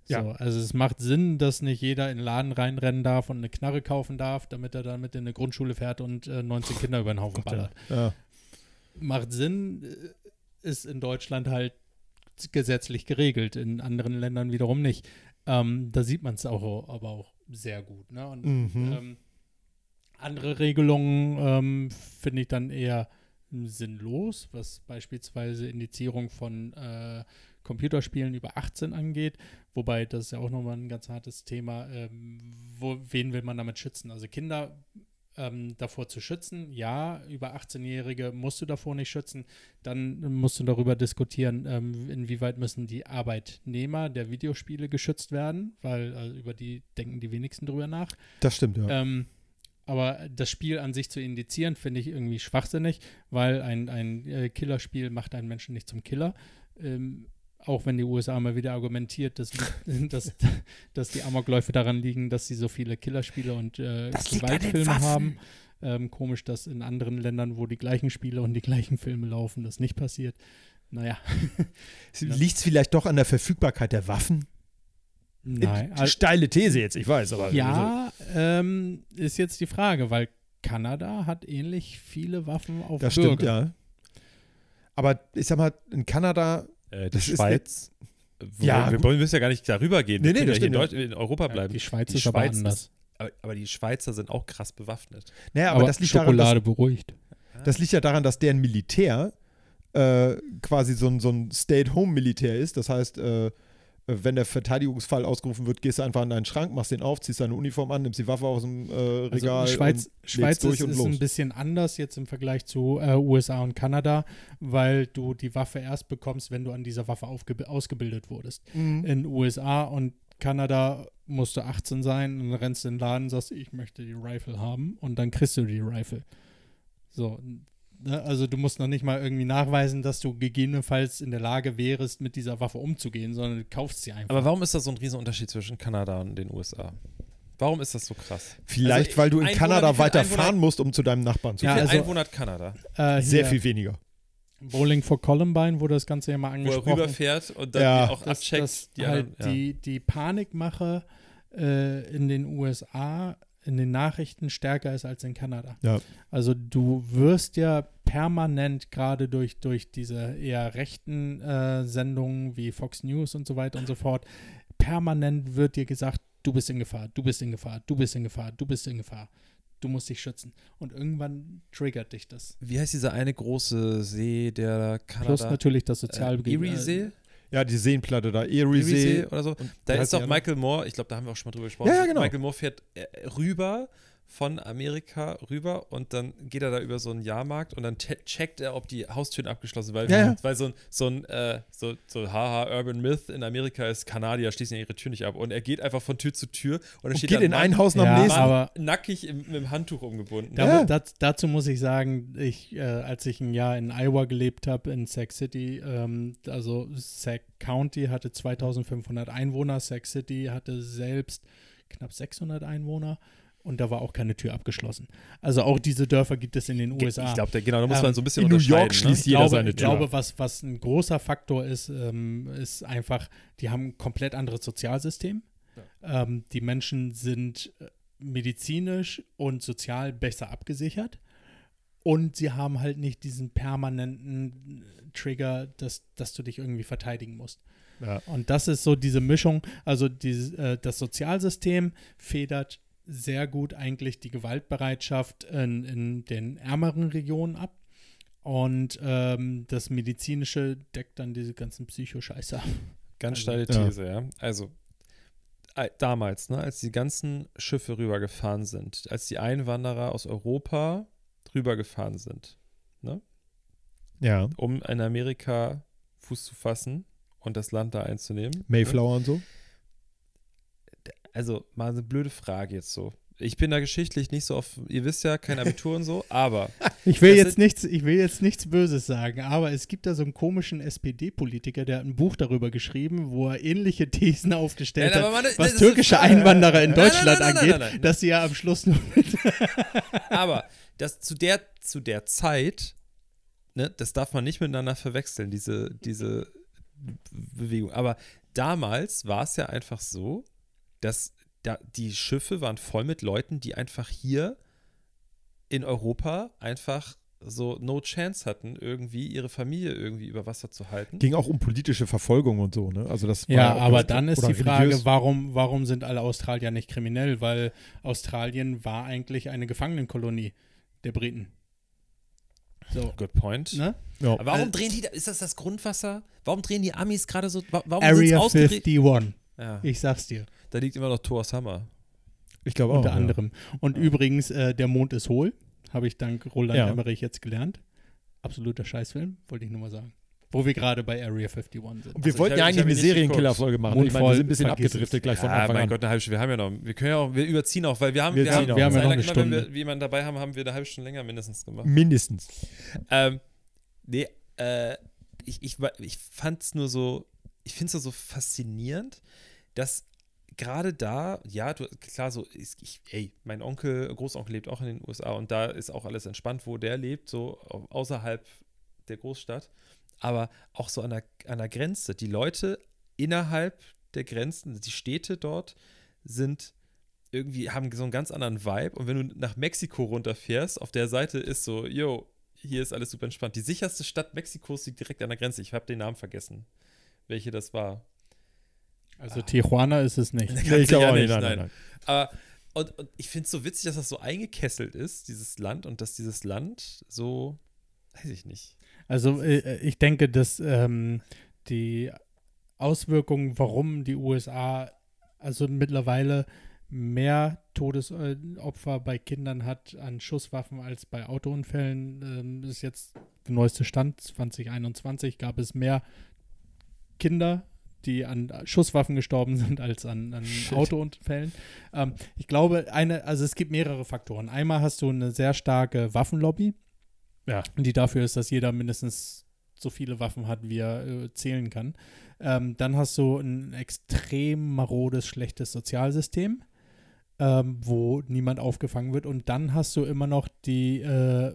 So, Ja. Also es macht Sinn, dass nicht jeder in den Laden reinrennen darf und eine Knarre kaufen darf, damit er damit in eine Grundschule fährt und äh, 19 Kinder über den Haufen Gott, ballert. Ja. Macht Sinn, äh, ist in Deutschland halt gesetzlich geregelt, in anderen Ländern wiederum nicht. Ähm, da sieht man es auch, aber auch sehr gut. Ne? Und Mhm. ähm, andere Regelungen ähm, finde ich dann eher sinnlos, was beispielsweise Indizierung von äh, Computerspielen über 18 angeht. Wobei das ist ja auch nochmal ein ganz hartes Thema. Ähm, wo, wen will man damit schützen? Also Kinder ähm, davor zu schützen, ja, über 18-Jährige musst du davor nicht schützen. Dann musst du darüber diskutieren, ähm, inwieweit müssen die Arbeitnehmer der Videospiele geschützt werden, weil äh, über die denken die wenigsten drüber nach. Das stimmt, ja. Ähm, aber das Spiel an sich zu indizieren, finde ich irgendwie schwachsinnig, weil ein, ein äh, Killerspiel macht einen Menschen nicht zum Killer. Ähm, auch wenn die USA mal wieder argumentiert, dass, dass, dass die Amokläufe daran liegen, dass sie so viele Killerspiele und äh, Gewaltfilme haben. Ähm, komisch, dass in anderen Ländern, wo die gleichen Spiele und die gleichen Filme laufen, das nicht passiert. Naja, Liegt es vielleicht doch an der Verfügbarkeit der Waffen? nein. Äh, Steile These jetzt, ich weiß, aber. Ja, ähm, ist jetzt die Frage, weil Kanada hat ähnlich viele Waffen auf Das Bürger. stimmt, ja. Aber ich sag mal, in Kanada, Äh, Das die ist Schweiz. Wo, Ja, wir wollen müssen ja gar nicht darüber gehen. Nee, wir nee, können das ja hier in, in Europa bleiben. Die Schweiz Die ist aber Schweiz anders. ist- aber, aber die Schweizer sind auch krass bewaffnet. naja, aber, aber das liegt Schokolade daran, beruhigt. dass, das liegt ja daran, dass deren Militär äh, quasi so ein, so ein Stay-at-Home-Militär ist. Das heißt, äh, wenn der Verteidigungsfall ausgerufen wird, gehst du einfach an deinen Schrank, machst den auf, ziehst deine Uniform an, nimmst die Waffe aus dem äh, Regal. Also Schweiz, und Schweiz durch ist, und ist ein bisschen anders jetzt im Vergleich zu äh, USA und Kanada, weil du die Waffe erst bekommst, wenn du an dieser Waffe ausgebildet wurdest. Mhm. In USA und Kanada musst du 18 sein und dann rennst du in den Laden, sagst, ich möchte die Rifle haben und dann kriegst du die Rifle. So, ne, also du musst noch nicht mal irgendwie nachweisen, dass du gegebenenfalls in der Lage wärst, mit dieser Waffe umzugehen, sondern du kaufst sie einfach. Aber warum ist das so ein Riesenunterschied zwischen Kanada und den USA? Warum ist das so krass? Vielleicht, Also, weil du in Einwohner- Kanada weiter fahren musst, um zu deinem Nachbarn zu Ja, fahren. viel also- Einwohner hat Kanada? äh, Sehr viel weniger. Bowling for Columbine wurde das Ganze ja mal Wo er angesprochen. rüberfährt und dann Ja. die auch dass, abcheckt. dass die halt anderen, ja. die, die Panikmache äh, in den USA in den Nachrichten stärker ist als in Kanada. Ja. Also du wirst ja permanent, gerade durch, durch diese eher rechten äh, Sendungen wie Fox News und so weiter und so fort, permanent wird dir gesagt, du bist in Gefahr, du bist in Gefahr, du bist in Gefahr, du bist in Gefahr. Du musst dich schützen. Und irgendwann triggert dich das. Wie heißt dieser eine große See, der Kanada? Plus natürlich das äh, Sozialgebiet. Erie-See? Ja, die Seenplatte da, Erie-See Erie-See. oder so. Und Da ist doch Michael Moore, ich glaube, da haben wir auch schon mal drüber gesprochen. Ja, ja, genau. Michael Moore fährt äh, rüber von Amerika rüber und dann geht er da über so einen Jahrmarkt und dann checkt er, ob die Haustüren abgeschlossen sind, weil, Ja, ja. weil so ein, so ein äh, so, so haha, Urban Myth in Amerika ist, Kanadier schließen ja ihre Tür nicht ab und er geht einfach von Tür zu Tür und dann Und steht geht da in ein Haus nach Ja, dem nächsten. aber nackig im, mit dem Handtuch umgebunden. Da, Ja. das, dazu muss ich sagen, ich, äh, als ich ein Jahr in Iowa gelebt habe, in Sac City, ähm, also Sac County hatte 2500 Einwohner, Sac City hatte selbst knapp 600 Einwohner und da war auch keine Tür abgeschlossen. Also auch diese Dörfer gibt es in den USA. Ich glaube, genau, da muss Ähm, man so ein bisschen in New York ne? schließt ich jeder glaube, seine ich Tür. glaube was, was ein großer Faktor ist, ähm, ist einfach, die haben ein komplett anderes Sozialsystem. Ähm, die Menschen sind äh, medizinisch und sozial besser abgesichert. Und sie haben halt nicht diesen permanenten Trigger, dass, dass du dich irgendwie verteidigen musst. Ja. Und das ist so diese Mischung. Also dieses, äh, das Sozialsystem federt sehr gut eigentlich die Gewaltbereitschaft in, in den ärmeren Regionen ab. Und ähm, das medizinische deckt dann diese ganzen Psychoscheiße. ab. Ganz Also, steile ja. These, ja. Also äh, damals, ne, als die ganzen Schiffe rübergefahren sind, als die Einwanderer aus Europa rübergefahren sind, Ja, um in Amerika Fuß zu fassen und das Land da einzunehmen. Ne? Mayflower und so. Also mal eine blöde Frage jetzt so. Ich bin da geschichtlich nicht so auf, ihr wisst ja, kein Abitur und so, aber Ich will, jetzt nichts, ich will jetzt nichts Böses sagen, aber es gibt da so einen komischen SPD-Politiker, der hat ein Buch darüber geschrieben, wo er ähnliche Thesen aufgestellt Nein, hat, man- was türkische Einwanderer in Deutschland nein, nein, angeht, dass sie ja am Schluss nur mit Aber das zu der, zu der Zeit, ne, das darf man nicht miteinander verwechseln, diese, diese Bewegung. Aber damals war es ja einfach so, dass da, die Schiffe waren voll mit Leuten, die einfach hier in Europa einfach so no chance hatten, irgendwie ihre Familie irgendwie über Wasser zu halten. Ging auch um politische Verfolgung und so, ne? Also das war Ja, auch aber dann ist die Frage, religiös. warum, warum sind alle Australier nicht kriminell? Weil Australien war eigentlich eine Gefangenenkolonie der Briten. So, Good point. ne? Ja. Aber warum Äh, drehen die, da- ist das das Grundwasser? Warum drehen die Amis gerade so, wa- warum sind Area ausgedreht? 51, Ja, ich sag's dir, da liegt immer noch Thor's Hammer. Ich glaube auch. unter ja. anderem. Und übrigens, äh, der Mond ist hohl, habe ich dank Roland Ja. Emmerich jetzt gelernt. Absoluter Scheißfilm, wollte ich nur mal sagen. Wo wir gerade bei Area 51 sind. Und wir Also wollten ja eigentlich eine Serienkiller-Folge machen. Mund Ich meine, wir sind ein bisschen abgedriftet es. gleich von ja, Anfang mein an. Gott, eine halbe Stunde. Wir haben ja noch, wir können ja auch, wir überziehen auch, weil wir haben, Wir wir, haben. Wir haben ja noch immer, eine wenn Stunde. wir jemanden dabei haben, haben wir eine halbe Stunde länger mindestens gemacht. Mindestens. Ähm, nee, äh, ich, ich, ich fand es nur so, ich finde es so faszinierend, dass gerade da, ja, du, klar, so, ist, ich, ey, mein Onkel, Großonkel lebt auch in den USA und da ist auch alles entspannt, wo der lebt, so au- außerhalb der Großstadt, aber auch so an der, an der Grenze. Die Leute innerhalb der Grenzen, die Städte dort sind irgendwie, haben so einen ganz anderen Vibe und wenn du nach Mexiko runterfährst, auf der Seite ist so, yo, hier ist alles super entspannt. Die sicherste Stadt Mexikos liegt direkt an der Grenze. Ich habe den Namen vergessen, welche das war. Also Tijuana ist es nicht. Nee, ich glaube auch nicht. Nein, nein. nein. Aber und, und ich finde es so witzig, dass das so eingekesselt ist, dieses Land, und dass dieses Land so, weiß ich nicht. Also äh, ich denke, dass ähm, die Auswirkungen, warum die USA also mittlerweile mehr Todesopfer bei Kindern hat an Schusswaffen als bei Autounfällen, ähm, ist jetzt der neueste Stand. 2021 gab es mehr Kinder, die an Schusswaffen gestorben sind, als an, an. Autounfällen. Ähm, ich glaube, eine, also es gibt mehrere Faktoren. Einmal hast du eine sehr starke Waffenlobby, Ja. die dafür ist, dass jeder mindestens so viele Waffen hat, wie er äh, zählen kann. Ähm, dann hast du ein extrem marodes, schlechtes Sozialsystem, ähm, wo niemand aufgefangen wird. Und dann hast du immer noch die äh,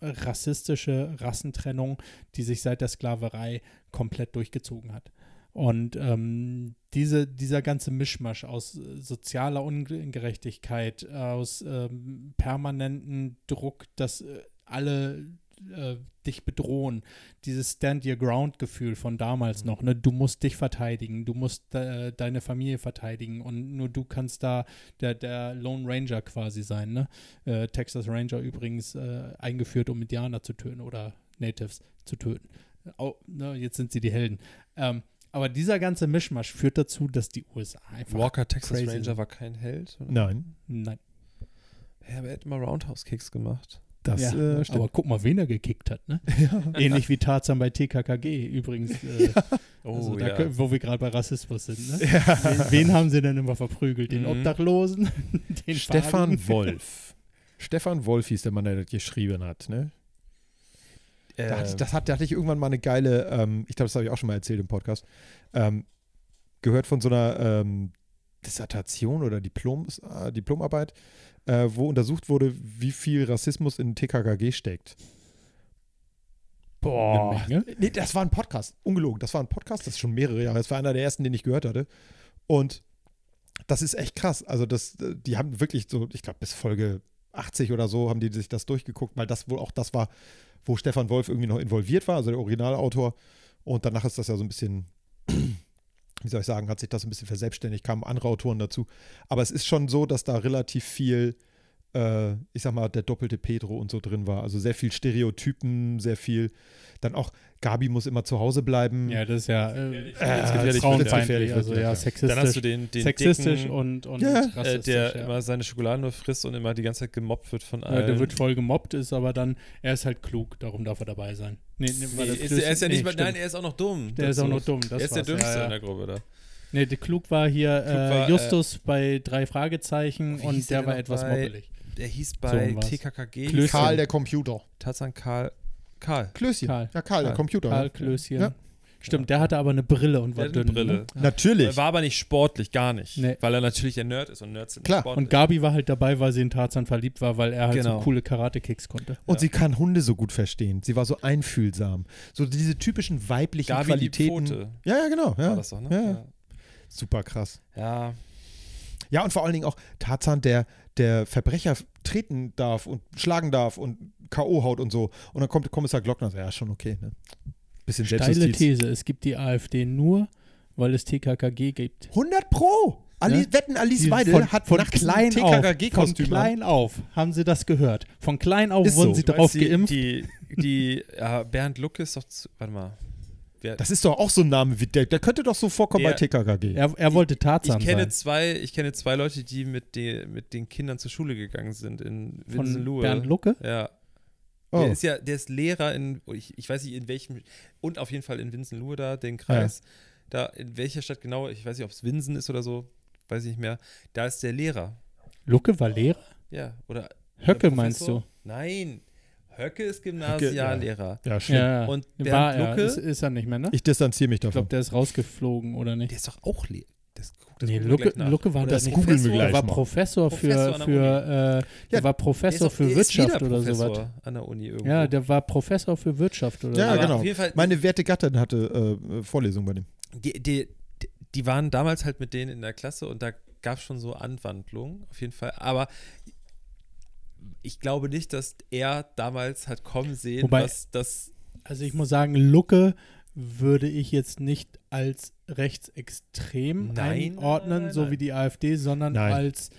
rassistische Rassentrennung, die sich seit der Sklaverei komplett durchgezogen hat. Und ähm, diese, dieser ganze Mischmasch aus äh, sozialer Ungerechtigkeit, aus ähm, permanenten Druck, dass äh, alle äh, dich bedrohen. Dieses Stand Your Ground-Gefühl von damals noch. Ne? Du musst dich verteidigen, du musst äh, deine Familie verteidigen und nur du kannst da der, der Lone Ranger quasi sein. Ne? Äh, Texas Ranger übrigens eingeführt, um Indianer zu töten oder Natives zu töten. Au, ne? Jetzt sind sie die Helden. Ähm, aber dieser ganze Mischmasch führt dazu, dass die USA einfach. Walker Texas crazy Ranger sind. war kein Held? Oder? Nein. Nein. Ja, aber er hat immer Roundhouse-Kicks gemacht. Das ja, äh, stimmt. aber guck mal, wen er gekickt hat, ne? Ähnlich wie Tarzan bei TKKG übrigens. Äh, Oh, also da, ja. wo wir gerade bei Rassismus sind, ne? Wen, wen haben sie denn immer verprügelt? Den Mhm. Obdachlosen? Den Stefan? Wolf. Stefan Wolf hieß der Mann, der das geschrieben hat, ne? Äh, Da, hatte, das hat, da hatte ich irgendwann mal eine geile, ähm, ich glaube, das habe ich auch schon mal erzählt im Podcast, ähm, gehört von so einer ähm, Dissertation oder Diploms, äh, Diplomarbeit, äh, wo untersucht wurde, wie viel Rassismus in TKKG steckt. Boah. Menge. Nee, das war ein Podcast. Ungelogen. Das war ein Podcast, das ist schon mehrere Jahre. Das war einer der ersten, den ich gehört hatte. Und das ist echt krass. Also, das, die haben wirklich so, ich glaube, bis Folge 80 oder so haben die sich das durchgeguckt, weil das wohl auch das war, wo Stefan Wolf irgendwie noch involviert war, also der Originalautor. Und danach ist das ja so ein bisschen, wie soll ich sagen, hat sich das ein bisschen verselbstständigt, kamen andere Autoren dazu. Aber es ist schon so, dass da relativ viel, äh, ich sag mal, der doppelte Pedro und so drin war. Also sehr viel Stereotypen, sehr viel, dann auch, Gabi muss immer zu Hause bleiben. Ja, das ist ja äh, gefährlich, frauenfeindlich, gefährlich, also ja, ja. sexistisch. Dann hast du den, den sexistisch dicken, und, und Ja. äh, der ja. immer seine Schokolade nur frisst und immer die ganze Zeit gemobbt wird von Ja, allen. der wird voll gemobbt, ist aber dann, er ist halt klug, darum darf er dabei sein. Nee, nee, Nee, das ist, er ist ja nicht Nee, mal, stimmt. nein, er ist auch noch dumm. Der ist auch noch dumm, das er ist der ja, Dümmste ja. in der Gruppe da. Nee, der Klug war hier Klug äh, war, äh, Justus bei drei Fragezeichen und der der war etwas bei- moppelig. Der hieß So bei war's. TKKG. Klößchen. Karl der Computer. Tarzan Karl. Karl. Klößchen. Karl. Ja, Karl, der Karl. Computer. Karl ja. Klößchen. Ja. Stimmt, der hatte aber eine Brille und war Der dünn. eine Brille. Ne? Natürlich. Er war aber nicht sportlich, gar nicht. Nee. Weil er natürlich der Nerd ist und Nerds sind Klar. nicht sportlich. Und Gabi war halt dabei, weil sie in Tarzan verliebt war, weil er halt Genau. so coole Karate-Kicks konnte. Und Ja. sie kann Hunde so gut verstehen. Sie war so einfühlsam. So diese typischen weiblichen Gabi Qualitäten. Pfote. Ja, ja, genau. Ja. War das doch, ne? Ja, ja. Super krass. ja. Ja, und vor allen Dingen auch Tarzan, der, der Verbrecher treten darf und schlagen darf und K.O. haut und so. Und dann kommt Kommissar Glockner und sagt, ja, schon okay, ne? Bisschen Steile. These, es gibt die AfD nur, weil es TKKG gibt. 100 Pro! Ali, Ja. Wetten, Alice Die- Weidel von, hat von klein auf, von klein auf haben sie das gehört. Von klein auf Ist wurden so. sie Du meinst die, geimpft. Die, die ja, Bernd Lucke ist doch zu, Warte mal. Wer, Das ist doch auch so ein Name, wie der, der könnte doch so vorkommen Der- bei TKKG. er, er wollte Tarzan ich kenne sein. zwei, ich kenne zwei Leute, die mit, de, mit den Kindern zur Schule gegangen sind in Von Winsenlohe. Bernd Lucke. Ja. Oh. Der ist ja, der ist Lehrer in, oh, ich, ich weiß nicht in welchem, und auf jeden Fall in Winsenlohe da, den Kreis. Da, in welcher Stadt genau, ich weiß nicht, ob es Winsen ist oder so, weiß ich nicht mehr. Da ist der Lehrer. Lucke war Lehrer? Ja, oder. Höcke oder meinst du? Nein. Höcke ist Gymnasiallehrer. Ja, schlimm. Ja, Und war Bernd er. Lucke? Ist, ist er nicht mehr, ne? Ich distanziere mich Ich glaube, davon. der ist rausgeflogen, oder nicht? Der ist doch auch Lehrer. Das, das Nee, Lucke. Lucke war das googeln wir Professor? gleich Er war. Professor für, Professor an der für äh, der Ja, war Professor auch- für der ist wieder Wirtschaft oder sowas. An der Uni irgendwo. Ja, der war Professor für Wirtschaft oder Ja, so. Aber genau. auf jeden Fall- Meine werte Gattin hatte äh, Vorlesung bei dem. die, die, die- die waren damals halt mit denen in der Klasse und da gab es schon so Anwandlungen, auf jeden Fall. Aber ich glaube nicht, dass er damals hat kommen sehen, Wobei- was das. Also ich muss sagen, Lucke würde ich jetzt nicht als rechtsextrem Nein, einordnen, nein, nein, so nein. wie die AfD, sondern Nein. als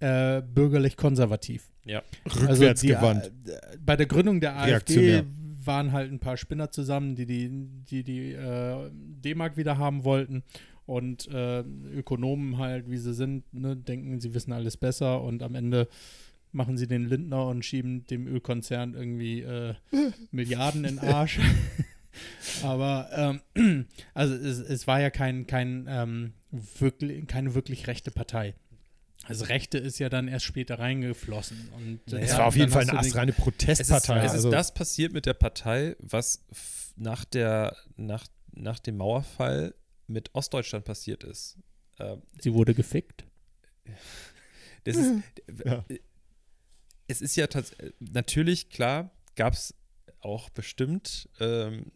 äh, bürgerlich-konservativ. Ja. Rückwärts die, gewandt. äh, bei der Gründung der AfD waren halt ein paar Spinner zusammen, die die, die, die äh, D-Mark wieder haben wollten. Und äh, Ökonomen halt, wie sie sind, ne, denken, sie wissen alles besser und am Ende machen sie den Lindner und schieben dem Ölkonzern irgendwie äh, Milliarden in den Arsch. Aber ähm, also es, es war ja kein, kein, ähm, wirklich, keine wirklich rechte Partei. Also Rechte ist ja dann erst später reingeflossen. Und, äh, Naja, Es Ja, war auf jeden Fall eine astreine Es ist, Protestpartei. es ist also, das passiert mit der Partei, was nach, der, nach, nach dem Mauerfall mit Ostdeutschland passiert ist. Ähm, Sie wurde gefickt. Das ist, Ja. Es ist ja tatsächlich, natürlich, klar, gab es auch bestimmt ähm,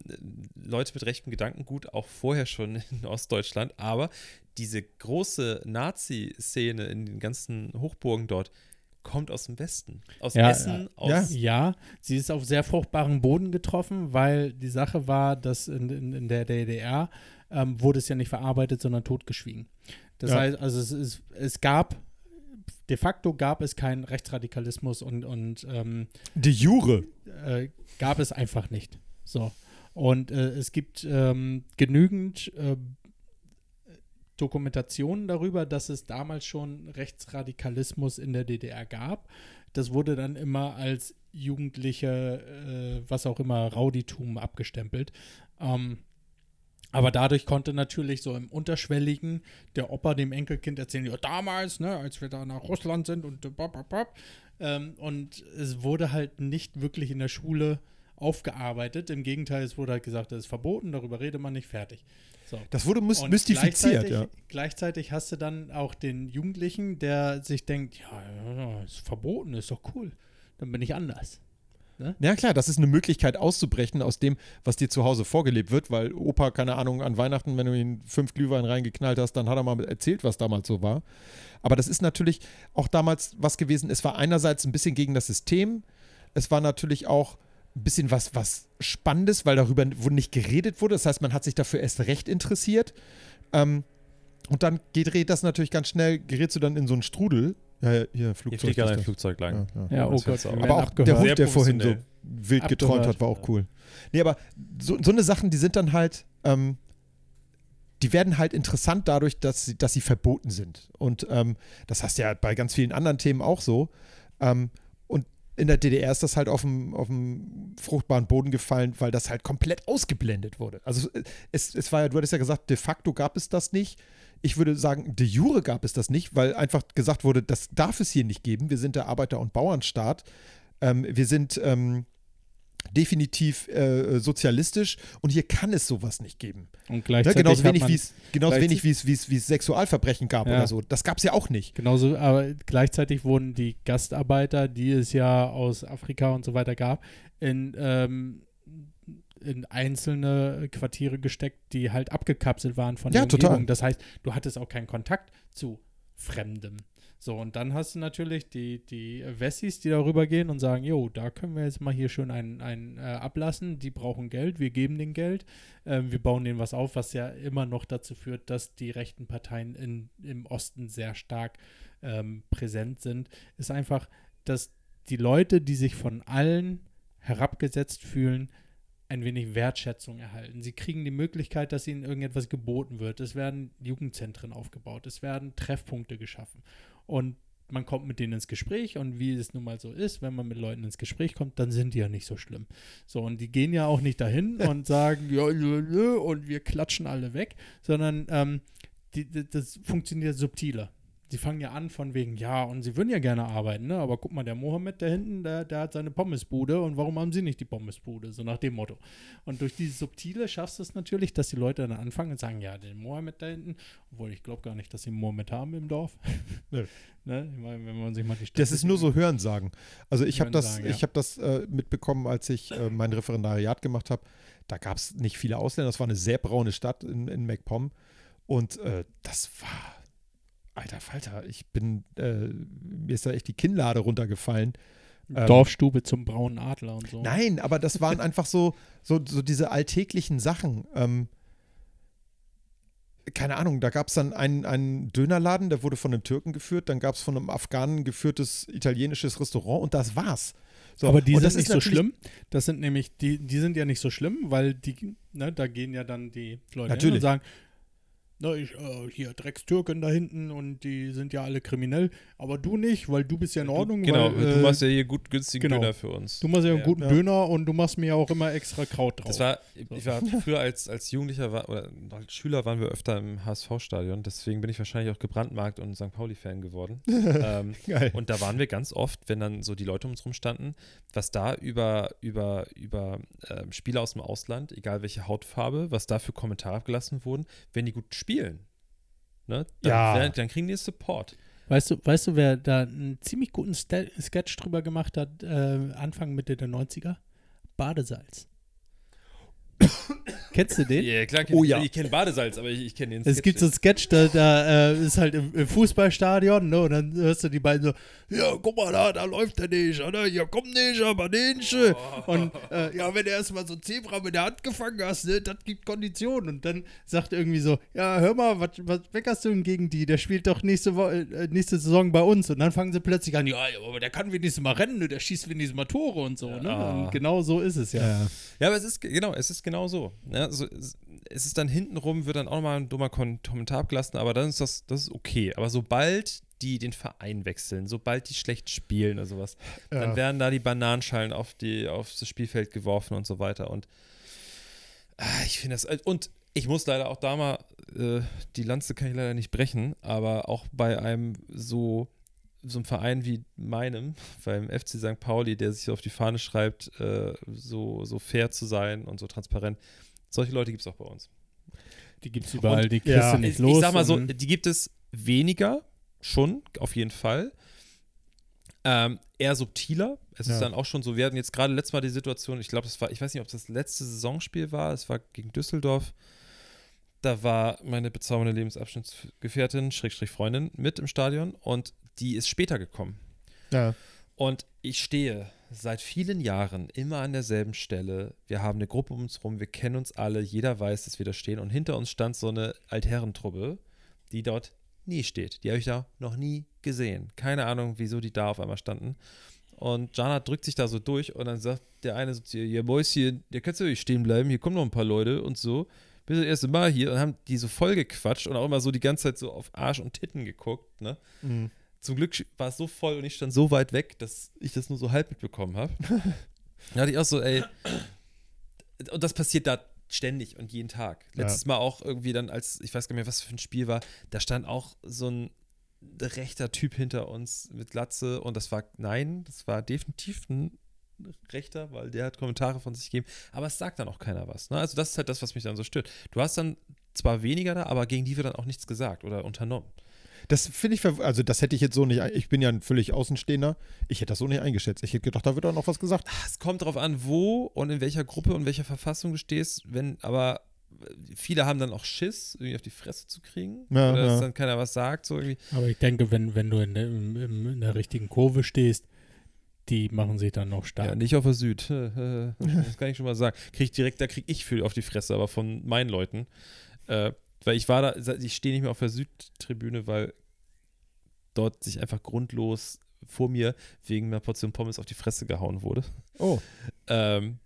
Leute mit rechtem Gedankengut auch vorher schon in Ostdeutschland, aber diese große Nazi-Szene in den ganzen Hochburgen dort, kommt aus dem Westen. Aus Ja, Essen, aus. ja. Ja, sie ist auf sehr fruchtbaren Boden getroffen, weil die Sache war, dass in, in, in der DDR ähm, wurde es ja nicht verarbeitet, sondern totgeschwiegen. Das Ja. heißt, also es, ist, es gab, de facto gab es keinen Rechtsradikalismus und, und ähm, De Jure. äh, gab es einfach nicht. So. Und äh, es gibt ähm, genügend äh, Dokumentationen darüber, dass es damals schon Rechtsradikalismus in der DDR gab. Das wurde dann immer als jugendliche, äh, was auch immer, Rauditum abgestempelt. Ähm, aber dadurch konnte natürlich so im Unterschwelligen der Opa dem Enkelkind erzählen, ja, damals, ne, als wir da nach Russland sind und äh, bap. Ähm, und es wurde halt nicht wirklich in der Schule aufgearbeitet. Im Gegenteil, es wurde halt gesagt, das ist verboten, darüber redet man nicht, fertig. So. Das wurde mys Und mystifiziert, gleichzeitig, ja. Gleichzeitig hast du dann auch den Jugendlichen, der sich denkt, ja, ja, ja, ist verboten, ist doch cool. Dann bin ich anders. Ja klar, das ist eine Möglichkeit auszubrechen aus dem, was dir zu Hause vorgelebt wird, weil Opa, keine Ahnung, an Weihnachten, wenn du ihn fünf Glühwein reingeknallt hast, dann hat er mal erzählt, was damals so war. Aber das ist natürlich auch damals was gewesen, es war einerseits ein bisschen gegen das System, es war natürlich auch ein bisschen was, was Spannendes, weil darüber nicht geredet wurde. Das heißt, man hat sich dafür erst recht interessiert. Ähm, und dann gerät das natürlich ganz schnell, gerätst du dann in so einen Strudel. Ja, ja, hier, Hier Flugzeug. fliegt gerade ein. Flugzeug lang. Ja, ja. Ja, oh Gott. Aber auch der. Hund, der vorhin so wild geträumt hat, war auch cool. Nee, aber so, so eine Sachen, die sind dann halt, ähm, die werden halt interessant dadurch, dass sie, dass sie verboten sind. Und ähm, das hast du ja bei ganz vielen anderen Themen auch so. Ähm, und in der DDR ist das halt auf dem, auf dem fruchtbaren Boden gefallen, weil das halt komplett ausgeblendet wurde. Also es, es war ja, du hattest ja gesagt, de facto gab es das nicht. Ich würde sagen, de jure gab es das nicht, weil einfach gesagt wurde, das darf es hier nicht geben. Wir sind der Arbeiter- und Bauernstaat. Ähm, wir sind ähm, definitiv äh, sozialistisch und hier kann es sowas nicht geben. Und Ne? gleichzeitig Genauso hat wenig wie es genauso wenig wie es, wie es, wie es Sexualverbrechen gab Ja. oder so. Das gab es ja auch nicht. Genauso, aber gleichzeitig wurden die Gastarbeiter, die es ja aus Afrika und so weiter gab, in, ähm, in einzelne Quartiere gesteckt, die halt abgekapselt waren von Ja, der total. Umgebung. Das heißt, du hattest auch keinen Kontakt zu Fremdem. So, und dann hast du natürlich die, die Wessis, die darüber gehen und sagen, jo, da können wir jetzt mal hier schön einen, einen äh, ablassen, die brauchen Geld, wir geben denen Geld, ähm, wir bauen denen was auf, was ja immer noch dazu führt, dass die rechten Parteien in, im Osten sehr stark ähm, präsent sind, ist einfach, dass die Leute, die sich von allen herabgesetzt fühlen, ein wenig Wertschätzung erhalten. Sie kriegen die Möglichkeit, dass ihnen irgendetwas geboten wird. Es werden Jugendzentren aufgebaut, es werden Treffpunkte geschaffen. Und man kommt mit denen ins Gespräch und wie es nun mal so ist, wenn man mit Leuten ins Gespräch kommt, dann sind die ja nicht so schlimm. So, und die gehen ja auch nicht dahin und sagen, ja, nö, nö, und wir klatschen alle weg, sondern ähm, die, das funktioniert subtiler. Sie fangen ja an von wegen, ja, und sie würden ja gerne arbeiten, ne? aber guck mal, der Mohammed da hinten, der, der hat seine Pommesbude und warum haben sie nicht die Pommesbude? So nach dem Motto. Und durch dieses Subtile schaffst du es natürlich, dass die Leute dann anfangen und sagen, ja, den Mohammed da hinten, obwohl ich glaube gar nicht, dass sie einen Mohammed haben im Dorf. Ne? Ich meine, wenn man sich mal die Das ist nur so Hörensagen. Also ich habe das, ja. ich hab das äh, mitbekommen, als ich äh, mein Referendariat gemacht habe. Da gab es nicht viele Ausländer. Das war eine sehr braune Stadt in, in MacPom. Und äh, das war, alter Falter, ich bin, äh, mir ist da echt die Kinnlade runtergefallen. Ähm, Dorfstube zum braunen Adler und so. Nein, aber das waren einfach so, so, so diese alltäglichen Sachen. Ähm, keine Ahnung, da gab es dann einen, einen Dönerladen, der wurde von einem Türken geführt, dann gab es von einem Afghanen geführtes italienisches Restaurant und das war's. So, aber die sind das nicht so schlimm. Das sind nämlich, die, die sind ja nicht so schlimm, weil die, ne, da gehen ja dann die Leute hin Natürlich. und sagen, na, ich, äh, hier Dreckstürken da hinten und die sind ja alle kriminell, aber du nicht, weil du bist ja in Ordnung. Genau, weil, du äh, machst ja hier gut günstigen genau. Döner für uns. du machst ja einen Ja. guten Ja. Döner und du machst mir ja auch immer extra Kraut drauf. Das war, ich war früher als, als Jugendlicher war, oder als Schüler waren wir öfter im HSV-Stadion, deswegen bin ich wahrscheinlich auch gebrandmarkt und St. Pauli-Fan geworden. ähm, Geil. und da waren wir ganz oft, wenn dann so die Leute um uns rumstanden, was da über, über, über ähm, Spieler aus dem Ausland, egal welche Hautfarbe, was da für Kommentare abgelassen wurden, wenn die gut spielen. Ne? Dann, Ja. dann kriegen die Support. Weißt du, weißt du, wer da einen ziemlich guten Ste Sketch drüber gemacht hat, äh, Anfang Mitte der 90er? Badesalz. Kennst du den? Ja, klar, Oh ja. ich kenne Badesalz, aber ich, ich kenne den Es Sketch gibt so einen. Sketch, da, da äh, ist halt im, im Fußballstadion, ne? Und dann hörst du die beiden so, ja, guck mal da, da läuft der nicht, oder? Ja, komm nicht, aber nicht. Und äh, ja, wenn du erstmal so ein Zebra mit der Hand gefangen hast, ne, das gibt Konditionen. Und dann sagt irgendwie so, ja, hör mal, was, was weckerst du denn gegen die? Der spielt doch nächste, Wo äh, nächste Saison bei uns. Und dann fangen sie plötzlich an, ja, aber der kann wenigstens mal rennen, ne? der schießt wenigstens mal Tore und so, ne? Ah. Und genau so ist es ja. Ja. Ja, aber es ist, ge- genau, es ist genau so. Ja, so es, ist dann hintenrum, wird dann auch nochmal ein dummer Kommentar abgelassen, aber dann ist das, das ist okay. Aber sobald die den Verein wechseln, sobald die schlecht spielen oder sowas, Ja. dann werden da die Bananenschalen auf, die, auf das Spielfeld geworfen und so weiter. Und ah, ich finde das. Und ich muss leider auch da mal, äh, die Lanze kann ich leider nicht brechen, aber auch bei einem so, so einem Verein wie meinem, beim FC St. Pauli, der sich auf die Fahne schreibt, äh, so, so fair zu sein und so transparent. Solche Leute gibt es auch bei uns. Die gibt es überall, die kriegst ja, nicht Ich, los. ich sag mal so, und- die gibt es weniger, schon, auf jeden Fall. Ähm, eher subtiler. Es Ja. ist dann auch schon so, wir hatten jetzt gerade letztes Mal die Situation, ich glaube, das war, ich weiß nicht, ob es das letzte Saisonspiel war, es war gegen Düsseldorf. Da war meine bezaubernde Lebensabschnittsgefährtin, Schrägstrich Freundin, mit im Stadion und die ist später gekommen. Ja. Und ich stehe seit vielen Jahren immer an derselben Stelle. Wir haben eine Gruppe um uns rum, wir kennen uns alle, jeder weiß, dass wir da stehen. Und hinter uns stand so eine Altherrentruppe, die dort nie steht. Die habe ich da noch nie gesehen. Keine Ahnung, wieso die da auf einmal standen. Und Jana drückt sich da so durch und dann sagt der eine so zu ihr, ja Boys, hier, der kannst du nicht stehen bleiben, hier kommen noch ein paar Leute und so. Bist das erste Mal hier und haben die so voll gequatscht und auch immer so die ganze Zeit so auf Arsch und Titten geguckt, ne? Mhm. Zum Glück war es so voll und ich stand so weit weg, dass ich das nur so halb mitbekommen habe. da hatte ich auch so, ey. Und das passiert da ständig und jeden Tag. Ja. Letztes Mal auch irgendwie dann, als ich weiß gar nicht mehr, was für ein Spiel war, da stand auch so ein rechter Typ hinter uns mit Glatze und das war, nein, das war definitiv ein rechter, weil der hat Kommentare von sich gegeben, aber es sagt dann auch keiner was. Ne? Also das ist halt das, was mich dann so stört. Du hast dann zwar weniger da, aber gegen die wird dann auch nichts gesagt oder unternommen. Das finde ich, also das hätte ich jetzt so nicht, ich bin ja ein völlig Außenstehender, ich hätte das so nicht eingeschätzt. Ich hätte gedacht, da wird auch noch was gesagt. Es kommt darauf an, wo und in welcher Gruppe und welcher Verfassung du stehst. Wenn, aber viele haben dann auch Schiss, irgendwie auf die Fresse zu kriegen. Ja, oder dass ja. dann keiner was sagt. So irgendwie. Aber ich denke, wenn, wenn du in der, in der richtigen Kurve stehst, die machen sich dann noch stark. Ja, nicht auf der Süd. das kann ich schon mal sagen. Krieg direkt, da krieg ich viel auf die Fresse, aber von meinen Leuten. Äh, weil ich war da, ich stehe nicht mehr auf der Südtribüne, weil dort sich einfach grundlos vor mir wegen einer Portion Pommes auf die Fresse gehauen wurde. Oh, Ähm,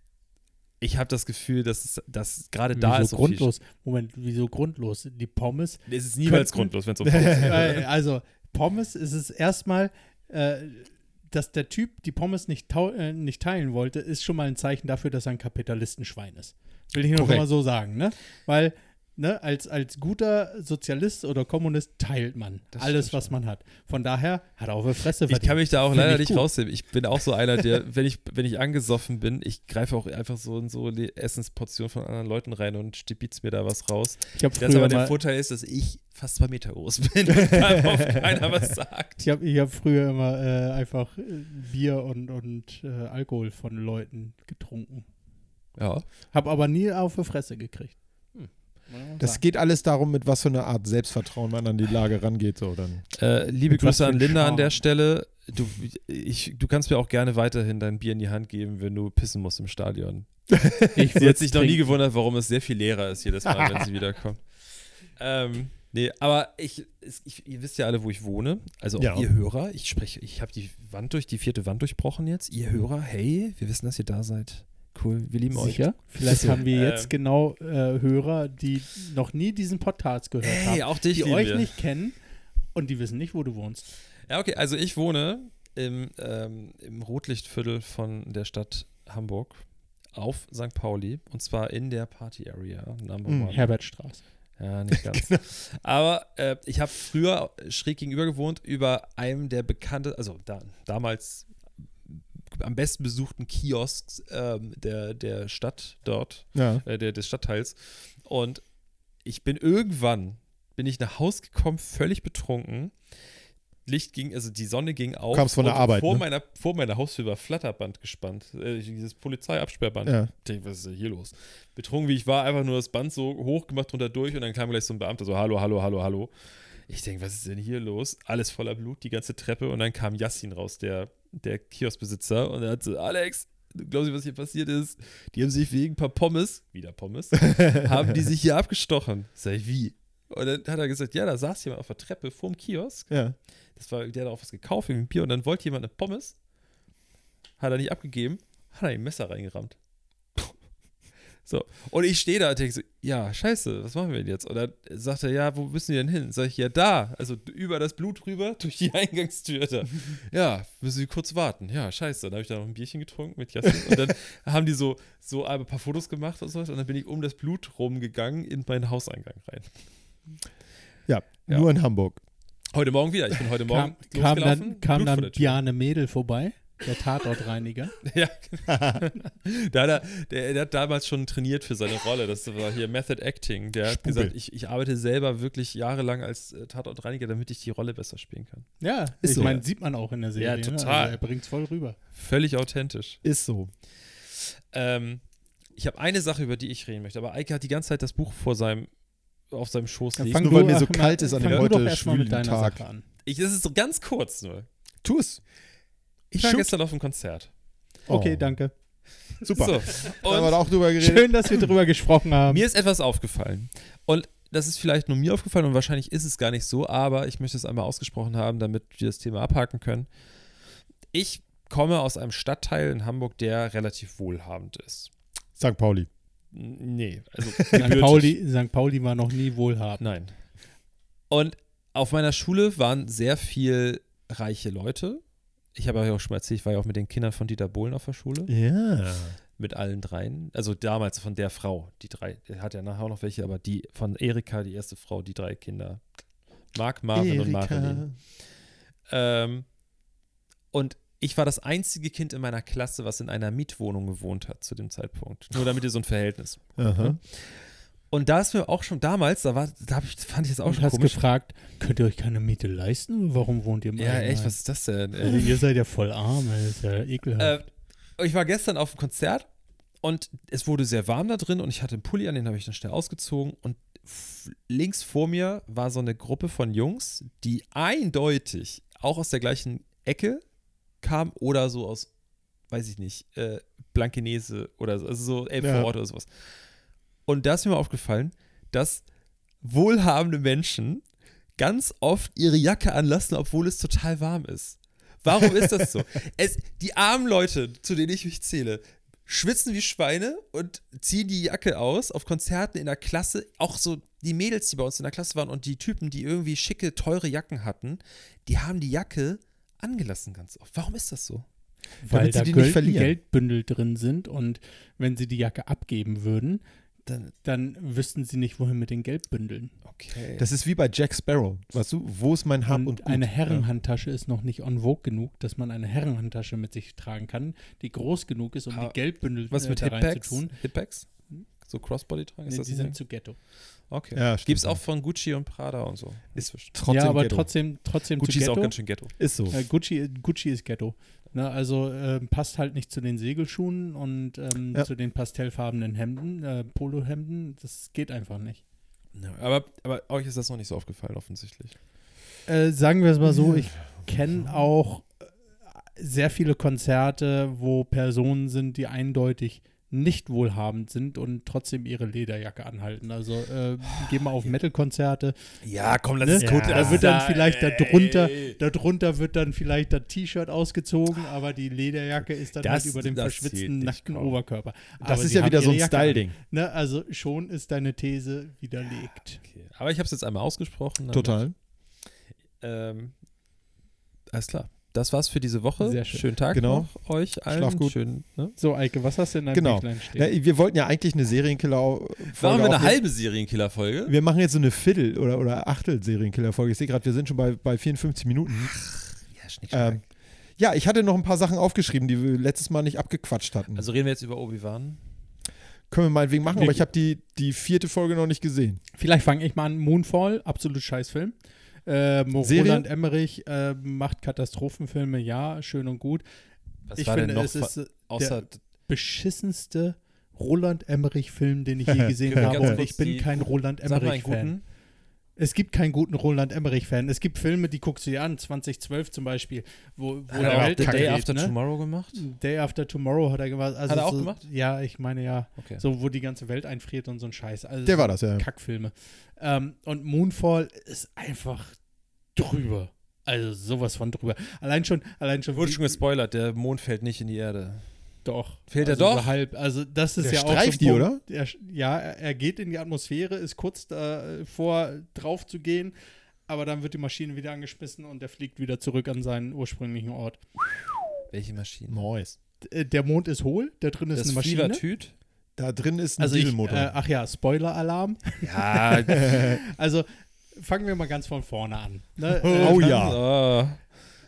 ich habe das Gefühl, dass, es, dass gerade da wieso ist so grundlos? Moment, wieso grundlos? Die Pommes. Viel, es ist niemals Könnten- grundlos, wenn es um Pommes geht. also, Pommes ist es erstmal, äh, dass der Typ die Pommes nicht, äh, nicht teilen wollte, ist schon mal ein Zeichen dafür, dass er ein Kapitalistenschwein ist. Will ich nur Korrekt. mal so sagen, ne? Weil, ne, als, als guter Sozialist oder Kommunist teilt man Das alles, was man hat. Von daher hat er auf der Fresse Ich kann mich da auch Find leider ich nicht rausnehmen. Ich bin auch so einer, der, wenn ich, wenn ich angesoffen bin, ich greife auch einfach so in so Essensportionen von anderen Leuten rein und stibitz mir da was raus. Ich habe Das aber der Vorteil ist, dass ich fast zwei Meter groß bin und darauf keiner was sagt. ich hab, ich hab früher immer äh, einfach äh, Bier und, und äh, Alkohol von Leuten getrunken. Ja. Hab aber nie auf die Fresse gekriegt. Das geht alles darum, mit was für einer Art Selbstvertrauen man an die Lage rangeht. So, dann. Äh, liebe Mit Grüße an Linda an Charme. der Stelle. Du, ich, du kannst mir auch gerne weiterhin dein Bier in die Hand geben, wenn du pissen musst im Stadion. Ich Sie hat sich noch nie gewundert, warum es sehr viel leerer ist jedes Mal, wenn sie wiederkommt. Ähm, nee, aber ich, ich, ihr wisst ja alle, wo ich wohne. Also auch Ja. ihr Hörer. Ich spreche, ich habe die Wand durch, die vierte Wand durchbrochen jetzt. Ihr Hörer, hey, wir wissen, dass ihr da seid. Cool, wir lieben euch. Sicher? Vielleicht haben wir Ähm. jetzt genau äh, Hörer, die noch nie diesen Podcast gehört Hey, haben, auch dich die euch wir. nicht kennen und die wissen nicht, wo du wohnst. Ja, okay, also ich wohne im, ähm, im Rotlichtviertel von der Stadt Hamburg auf St. Pauli und zwar in der Party Area, Number Hm, One. Herbertstraße. Ja, nicht ganz. Aber äh, ich habe früher schräg gegenüber gewohnt, über einem der bekannten, also da, damals am besten besuchten Kiosks ähm, der, der Stadt dort, Ja. äh, der, des Stadtteils. Und ich bin irgendwann, bin ich nach Hause gekommen, völlig betrunken. Licht ging, also die Sonne ging auf. kamst von der Arbeit, Vor, ne? meiner, vor meiner Haustür war Flatterband gespannt. Äh, dieses Polizeiabsperrband. Ja. Ich denke, was ist denn hier los? Betrunken wie ich war, einfach nur das Band so hoch gemacht drunter durch und dann kam gleich so ein Beamter so, hallo, hallo, hallo, hallo. Ich denke, was ist denn hier los? Alles voller Blut, die ganze Treppe und dann kam Yassin raus, der, der Kioskbesitzer und er hat so, Alex, du glaubst nicht, was hier passiert ist? Die haben sich wegen ein paar Pommes, wieder Pommes, haben die sich hier abgestochen. Sag ich, wie? Und dann hat er gesagt, ja, da saß jemand auf der Treppe vorm Kiosk Ja. das war, der hat auch was gekauft, irgendwie ein Bier, und dann wollte jemand eine Pommes. Hat er nicht abgegeben, hat er ihm ein Messer reingerammt. So, und ich stehe da und denke so, ja, scheiße, was machen wir denn jetzt? Und dann sagt er, ja, wo müssen wir denn hin? Sag ich, ja, da, also über das Blut rüber, durch die Eingangstür da. Ja, müssen wir kurz warten. Ja, scheiße. Dann habe ich da noch ein Bierchen getrunken mit Jasmin. Und dann haben die so, so ein paar Fotos gemacht und so. Und dann bin ich um das Blut rumgegangen in meinen Hauseingang rein. Ja, Ja. nur in Hamburg. Heute Morgen wieder. Ich bin heute Morgen Kam, kam dann, kam dann. Bjarne Mädel vorbei, der Tatortreiniger. Ja, da hat er, der, der hat damals schon trainiert für seine Rolle. Das war hier Method Acting. Der hat Spubel. gesagt, ich, ich arbeite selber wirklich jahrelang als äh, Tatortreiniger, damit ich die Rolle besser spielen kann. Ja, Ist ich so. meine, sieht man auch in der Serie. Ja, ne? total. Also er bringt's voll rüber. Völlig authentisch. Ist so. Ähm, ich habe eine Sache, über die ich reden möchte, aber Eike hat die ganze Zeit das Buch vor seinem, auf seinem Schoß liegen. fang nur weil mir so ach, kalt ist an dem heute erst mal mit schwülen deiner Tag. Sache an. Ich, das ist so ganz kurz nur. Tu es. Ich war Shoot. gestern auf einem Konzert. Okay, Oh. danke. Super. So, Da haben wir auch drüber geredet. Schön, dass wir drüber gesprochen haben. Mir ist etwas aufgefallen. Und das ist vielleicht nur mir aufgefallen und wahrscheinlich ist es gar nicht so, aber ich möchte es einmal ausgesprochen haben, damit wir das Thema abhaken können. Ich komme aus einem Stadtteil in Hamburg, der relativ wohlhabend ist. St. Pauli. Nee, also St. Pauli, St. Pauli war noch nie wohlhabend. Nein. Und auf meiner Schule waren sehr viel reiche Leute. Ich habe ja auch schon mal erzählt, ich war ja auch mit den Kindern von Dieter Bohlen auf der Schule. Ja. Mit allen dreien. Also damals von der Frau, die drei. Hat ja nachher auch noch welche, aber die von Erika, die erste Frau, die drei Kinder. Marc, Marvin und Marilyn. Ähm, und ich war das einzige Kind in meiner Klasse, was in einer Mietwohnung gewohnt hat zu dem Zeitpunkt. Nur damit ihr so ein Verhältnis. Aha. Und da ist mir auch schon damals, da war, da ich, fand ich das auch Und schon hast komisch. gefragt, könnt ihr euch keine Miete leisten? Warum wohnt ihr im Ja, echt, was ist das denn? Also, ihr seid ja voll arm, das ist ja ekelhaft. Äh, ich war gestern auf dem Konzert und es wurde sehr warm da drin und ich hatte einen Pulli an, den habe ich dann schnell ausgezogen und links vor mir war so eine Gruppe von Jungs, die eindeutig auch aus der gleichen Ecke kamen oder so aus, weiß ich nicht, äh, Blankenese oder so, also so Elbvorort oder sowas. Und da ist mir mal aufgefallen, dass wohlhabende Menschen ganz oft ihre Jacke anlassen, obwohl es total warm ist. Warum ist das so? Es, die armen Leute, zu denen ich mich zähle, schwitzen wie Schweine und ziehen die Jacke aus auf Konzerten in der Klasse. Auch so die Mädels, die bei uns in der Klasse waren und die Typen, die irgendwie schicke, teure Jacken hatten, die haben die Jacke angelassen ganz oft. Warum ist das so? Weil damit sie da die nicht Geld. Geldbündel drin sind und wenn sie die Jacke abgeben würden, Dann, dann wüssten sie nicht, wohin mit den Geldbündeln. okay. Das ist wie bei Jack Sparrow. Weißt du, wo ist mein Hab und, Und Gut? eine Herrenhandtasche ist noch nicht en vogue genug, dass man eine Herrenhandtasche mit sich tragen kann, die groß genug ist, um Ah, die Geldbündel Was äh, mit da Hipbags? reinzutun. Hipbags? So Crossbody tragen? Ist Nee, das die sind Ding? zu ghetto. Okay. Ja. Gibt es auch von Gucci und Prada und so. Inzwischen. Trotzdem ja, aber Ghetto. trotzdem, trotzdem Gucci zu ist Ghetto. auch ganz schön Ghetto. Ist so. Äh, Gucci, Gucci ist Ghetto. Ne, also ähm, passt halt nicht zu den Segelschuhen und ähm, Ja. zu den pastellfarbenen Hemden, äh, Polohemden. Das geht einfach nicht. Ja, aber, aber euch ist das noch nicht so aufgefallen, offensichtlich. Äh, sagen wir es mal so, ich kenne auch äh, sehr viele Konzerte, wo Personen sind, die eindeutig nicht wohlhabend sind und trotzdem ihre Lederjacke anhalten. Also äh, geh mal auf Metal-Konzerte. Ja, komm, Ne? gut. Da wird dann vielleicht darunter, darunter wird dann vielleicht das T-Shirt ausgezogen, aber die Lederjacke ist dann Das- halt über dem das verschwitzten, nackten komm. Oberkörper. Das Aber ist sie ja wieder so ein. Style-Ding. Ne? Also schon ist deine These widerlegt. Okay. Aber ich habe es jetzt einmal ausgesprochen. Total. Ähm, alles klar. Das war's für diese Woche. Sehr schön. Schönen Tag Genau. noch euch allen. Schlaf gut. Schön, ne? So, Eike, was hast du in deinem Genau. Büchlein stehen? Ja, wir wollten ja eigentlich eine Serienkiller. Machen wir eine halbe Serienkiller-Folge? Wir machen jetzt so eine Viertel- oder, oder Achtel-Serienkiller-Folge. Ich sehe gerade, wir sind schon bei, bei 54 Minuten. Ja, Schnick, Ähm, ja, ich hatte noch ein paar Sachen aufgeschrieben, die wir letztes Mal nicht abgequatscht hatten. Also reden wir jetzt über Obi-Wan. Können wir meinetwegen machen, Wir- aber ich habe die, die vierte Folge noch nicht gesehen. Vielleicht fange ich mal an. Moonfall, absolut scheiß Film. Ähm? Roland Emmerich äh, macht Katastrophenfilme, ja, schön und gut. Was ich war finde, denn noch es ist äh, außer der beschissenste Roland Emmerich-Film, den ich je gesehen Ganz habe. Und ich bin kein Roland Emmerich-Fan. Es gibt keinen guten Roland Emmerich-Fan. Es gibt Filme, die guckst du dir an, 2012 zum Beispiel, wo, wo Hat er der auch Welt The Day After ne? Tomorrow gemacht? Day After Tomorrow hat er gemacht. Also Hat er auch so, gemacht? Ja, ich meine ja. Okay. So, wo die ganze Welt einfriert und so ein Scheiß. Also Der so war das, ja. Kackfilme. Ähm, und Moonfall ist einfach drüber. Also sowas von drüber. Allein schon, allein schon. Wurde schon gespoilert, der Mond fällt nicht in die Erde. Doch. Fehlt er also doch? So halb. Also das ist Der ja auch so streift die, Punkt. oder? Er, ja, er er geht in die Atmosphäre, ist kurz davor drauf zu gehen, aber dann wird die Maschine wieder angeschmissen und er fliegt wieder zurück an seinen ursprünglichen Ort. Welche Maschine? D- äh, Der Mond ist hohl, da drin ist Das eine Maschine. Fiebertüt? Da drin ist ein Also ich, Dieselmotor. äh, ach ja, Spoiler-Alarm. Ja. Also fangen wir mal ganz von vorne an. Ne? Oh Äh, ja. Oh.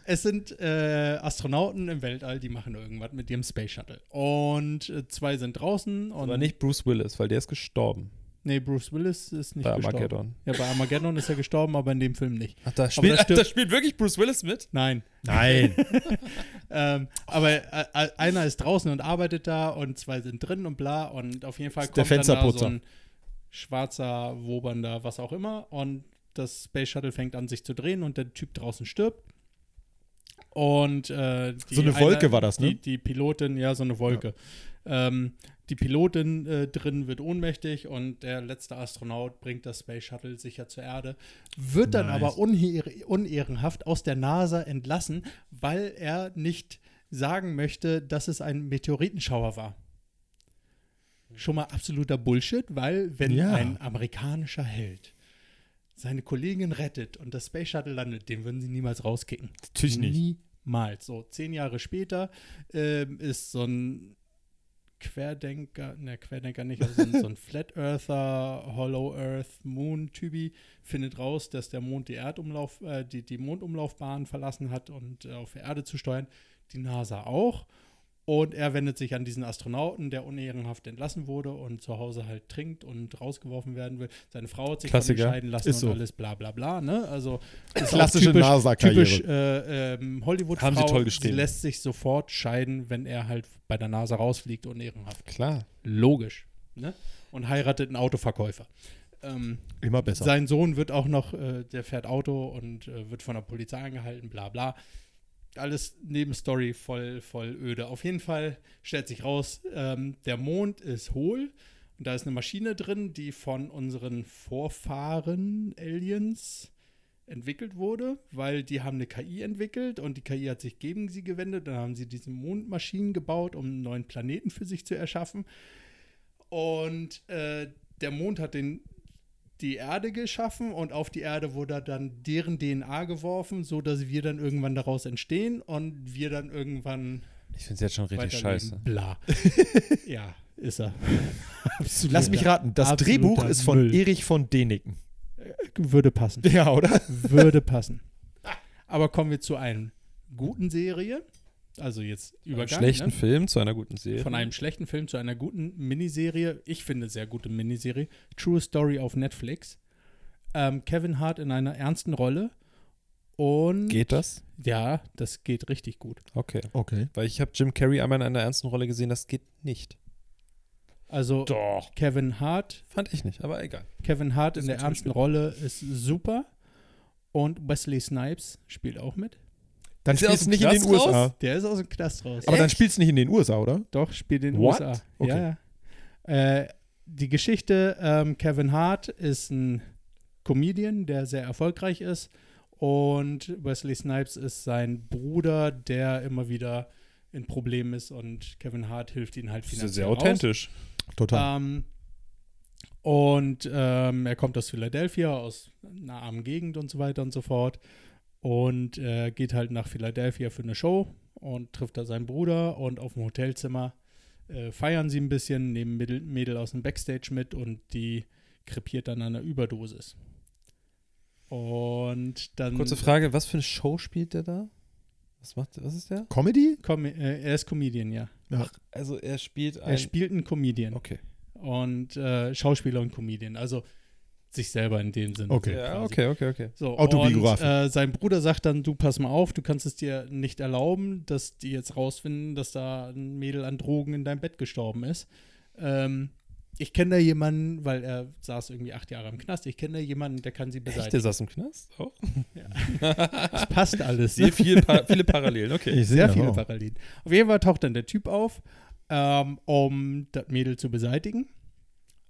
Es sind äh, Astronauten im Weltall, die machen irgendwas mit ihrem Space Shuttle. Und äh, zwei sind draußen. Und Aber nicht Bruce Willis, weil der ist gestorben Nee, Bruce Willis ist nicht bei gestorben. Armageddon. Ja, bei Armageddon ist er gestorben, aber in dem Film nicht. Ach, da spielt, da da spielt wirklich Bruce Willis mit? Nein. Nein. Ähm, aber äh, äh, einer ist draußen und arbeitet da und zwei sind drin und bla. Und auf jeden Fall Ist der kommt dann da so ein schwarzer, wobernder, was auch immer. Und das Space Shuttle fängt an, sich zu drehen und der Typ draußen stirbt. Und äh, So eine Wolke war das, ne? Die, die Pilotin, ja, so eine Wolke. Ähm, die Pilotin äh, drin wird ohnmächtig und der letzte Astronaut bringt das Space Shuttle sicher zur Erde, wird dann Nice. aber unehr unehrenhaft aus der NASA entlassen, weil er nicht sagen möchte, dass es ein Meteoritenschauer war. Schon mal absoluter Bullshit, weil wenn Ja. ein amerikanischer Held seine Kollegin rettet und das Space Shuttle landet, den würden sie niemals rauskicken. Natürlich nicht. Niemals. So, zehn Jahre später ähm, ist so ein Querdenker, ne, Querdenker nicht, also so ein, so ein Flat Earther, Hollow Earth, Moon-Typi, findet raus, dass der Mond die Erdumlauf, äh, die, die Mondumlaufbahn verlassen hat und äh, auf die Erde zu steuern. Die NASA auch. Und er wendet sich an diesen Astronauten, der unehrenhaft entlassen wurde und zu Hause halt trinkt und rausgeworfen werden will. Seine Frau hat sich von Klassiker. scheiden lassen Ist und so. alles bla bla bla. Ne? Also Klassische typisch, NASA-Karriere. typisch äh, ähm, Hollywood-Frau. Haben sie toll Sie geschrieben. lässt sich sofort scheiden, wenn er halt bei der NASA rausfliegt, unehrenhaft. Klar. Logisch. Ne? Und heiratet einen Autoverkäufer. Ähm, Immer besser. sein Sohn wird auch noch, äh, der fährt Auto und äh, wird von der Polizei angehalten, bla bla. Alles Nebenstory voll, voll öde. Auf jeden Fall stellt sich raus, ähm, der Mond ist hohl und da ist eine Maschine drin, die von unseren Vorfahren, Aliens, entwickelt wurde, weil die haben eine KI entwickelt und die KI hat sich gegen sie gewendet. Dann haben sie diese Mondmaschinen gebaut, um einen neuen Planeten für sich zu erschaffen. Und äh, der Mond hat den, die Erde geschaffen und auf die Erde wurde dann deren DNA geworfen, so dass wir dann irgendwann daraus entstehen und wir dann irgendwann Ich finde es jetzt schon richtig scheiße. Bla. ja, ist er. Absolut. Lass mich raten, das Absoluter Drehbuch ist von Müll. Erich von Däniken. Würde passen. Ja, oder? Würde passen. Aber kommen wir zu einer guten Serie. Also jetzt Einen Übergang. schlechten ne? Film zu einer guten Serie. Von einem schlechten Film zu einer guten Miniserie. Ich finde sehr gute Miniserie. True Story auf Netflix. Ähm, Kevin Hart in einer ernsten Rolle. Und Geht das? ja, das geht richtig gut. Okay. Okay. Weil ich habe Jim Carrey einmal in einer ernsten Rolle gesehen, das geht nicht. Also Doch. Kevin Hart, Fand ich nicht, aber egal. Kevin Hart Ist in der ernsten Rolle ist super. Und Wesley Snipes spielt auch mit. Dann Ist aus spielst dem nicht in den Knast USA. raus? Der ist aus dem Knast raus. Aber dann Echt? spielst du nicht in den USA, oder? Doch, spielt in den What? USA. Okay. Ja, ja. Äh, die Geschichte, ähm, Kevin Hart ist ein Comedian, der sehr erfolgreich ist. Und Wesley Snipes ist sein Bruder, der immer wieder in Problemen ist. Und Kevin Hart hilft ihm halt Das ist finanziell sehr raus. authentisch. Total. Ähm, und ähm, er kommt aus Philadelphia, aus einer armen Gegend und so weiter und so fort. Und äh, geht halt nach Philadelphia für eine Show und trifft da seinen Bruder. Und auf dem Hotelzimmer äh, feiern sie ein bisschen, nehmen Mädel, Mädel aus dem Backstage mit und die krepiert dann an einer Überdosis. Und dann. Kurze Frage, was für eine Show spielt der da? Was macht, was ist der? Comedy? Com äh, er ist Comedian, ja. Also er spielt ein... Er spielt einen Comedian. Okay. und äh, Schauspieler und Comedian. Also sich selber in dem Sinne. Okay. Ja, okay, okay, okay. So, Autobiografie. Und, äh, sein Bruder sagt dann, du pass mal auf, du kannst es dir nicht erlauben, dass die jetzt rausfinden, dass da ein Mädel an Drogen in deinem Bett gestorben ist. Ähm, ich kenne da jemanden, weil er saß irgendwie acht Jahre im Knast, ich kenne da jemanden, der kann sie Echt, der beseitigen. saß im Knast? Auch? Das passt alles. Sehr Ne? viel, pa viele Parallelen, okay. Sehr viele auch. Parallelen. Auf jeden Fall taucht dann der Typ auf, ähm, um das Mädel zu beseitigen.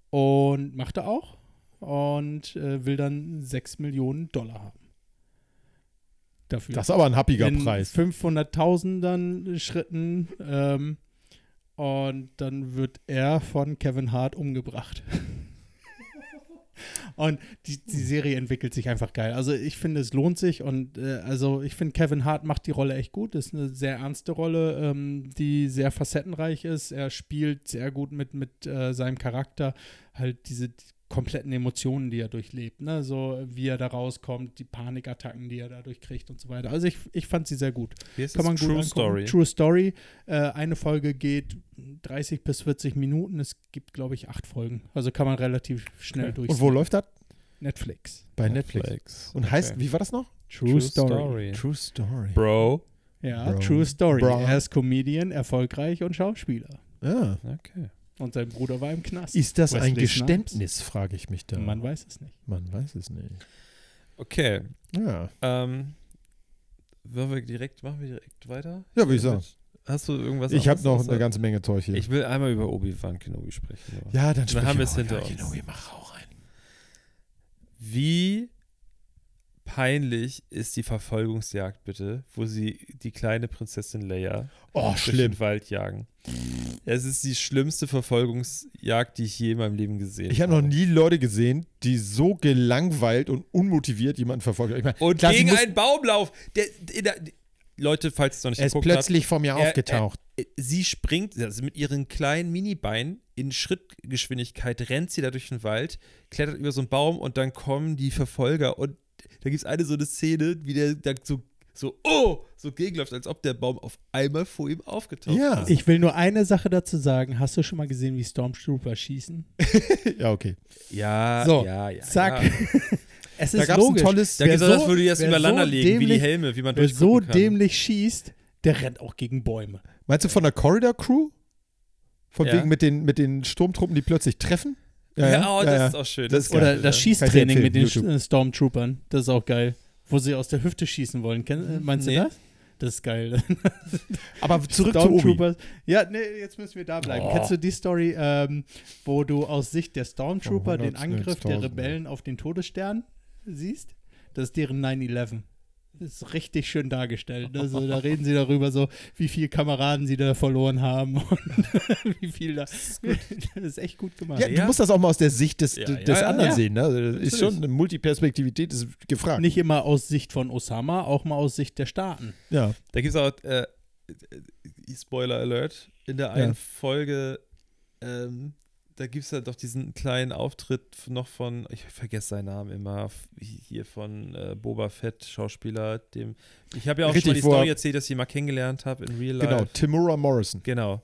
Und macht er auch. Und äh, will dann 6 Millionen Dollar haben. Dafür. Das ist aber ein happiger in Preis. 500.000ern Schritten. Ähm, und dann wird er von Kevin Hart umgebracht. und die, die Serie entwickelt sich einfach geil. Also ich finde, es lohnt sich und äh, also ich finde, Kevin Hart macht die Rolle echt gut. Das ist eine sehr ernste Rolle, ähm, die sehr facettenreich ist. Er spielt sehr gut mit, mit äh, seinem Charakter. Halt diese kompletten Emotionen, die er durchlebt. Ne? So wie er da rauskommt, die Panikattacken, die er dadurch kriegt und so weiter. Also ich, ich fand sie sehr gut. Wie ist Kann man gut True angucken. Story. True Story. Äh, eine Folge geht 30 bis 40 Minuten. Es gibt, glaube ich, acht Folgen. Also kann man relativ schnell Okay. durch. Und wo läuft das? Netflix. Bei Netflix. Und heißt, wie war das noch? True, Story. True Story. Bro. Ja, Bro. True Story. Bro. Er ist Comedian, erfolgreich und Schauspieler. Ja. Okay. Und sein Bruder war im Knast. Ist das ein Wesley Snipes? Geständnis, frage ich mich da. Man weiß es nicht. Man weiß es nicht. Okay. Ja. Ähm, wollen wir direkt, machen wir direkt weiter? Ja, würde ich sagen. Hast du irgendwas Ich habe noch außer- eine ganze Menge Zeug hier. Ich will einmal über Obi-Wan Kenobi sprechen. ja, dann, Dann haben wir es hinter ja, uns. Ich mach auch rein. Wie peinlich ist die Verfolgungsjagd bitte, wo sie die kleine Prinzessin Leia Oh, durch schlimm. den Wald jagen? Es ist die schlimmste Verfolgungsjagd, die ich je in meinem Leben gesehen Ich habe noch nie Leute gesehen, die so gelangweilt und unmotiviert jemanden verfolgen. Ich meine, Und klar, gegen einen Baumlauf. Der, der, der, Leute, falls es noch nicht er ist plötzlich vor mir Er- aufgetaucht. äh, sie springt, also mit ihren kleinen Minibeinen in Schrittgeschwindigkeit, rennt sie da durch den Wald, klettert über so einen Baum und dann kommen die Verfolger und da gibt es eine so eine Szene, wie der da so, so, oh, so gegenläuft, als ob der Baum auf einmal vor ihm aufgetaucht Ja. ist. Ich will nur eine Sache dazu sagen. Hast du schon mal gesehen, wie Stormtrooper schießen? ja, okay. Ja, So, ja, ja. Zack. Ja. Es Da ist gab es ein logisch. tolles. Da das, so- das wer übereinander so legen, wie die dämlich- Helme, wie man Wer so kann. dämlich schießt, der rennt auch gegen Bäume. Meinst du von der Corridor Crew? Von Ja. wegen mit den, mit den Sturmtruppen, die plötzlich treffen? Ja, oh, das ist auch schön. Das ist Oder das ja. Schießtraining mit den Sch- äh, Stormtroopern. Das ist auch geil. Wo sie aus der Hüfte schießen wollen. Kenn, äh, meinst Nee. du das? Das ist geil. Aber zurück zu Obi. Stormtroopers. Ja, nee, jetzt müssen wir da bleiben. Oh. Kennst du die Story, ähm, wo du aus Sicht der Stormtrooper Von den Angriff der 100.000. Rebellen auf den Todesstern siehst? Das ist deren 9-11. Das ist richtig schön dargestellt. Also da reden sie darüber, so wie viele Kameraden sie da verloren haben und wie viel da. Das ist echt gut gemacht. Ja, Ja. du musst das auch mal aus der Sicht des, Ja, des ja, anderen ja. sehen. Ne? Also, Ist schon eine Multiperspektivität ist gefragt. Nicht immer aus Sicht von Osama, auch mal aus Sicht der Staaten. Ja. Da gibt es auch, äh, äh, Spoiler Alert, in der einen Ja. Folge, ähm, da gibt es ja doch diesen kleinen Auftritt noch von, ich vergesse seinen Namen immer, hier von äh, Boba Fett, Schauspieler, dem, ich habe ja auch Richtig, schon mal die Story erzählt, dass ich ihn mal kennengelernt habe in Real Life. Genau, Timura Morrison Genau.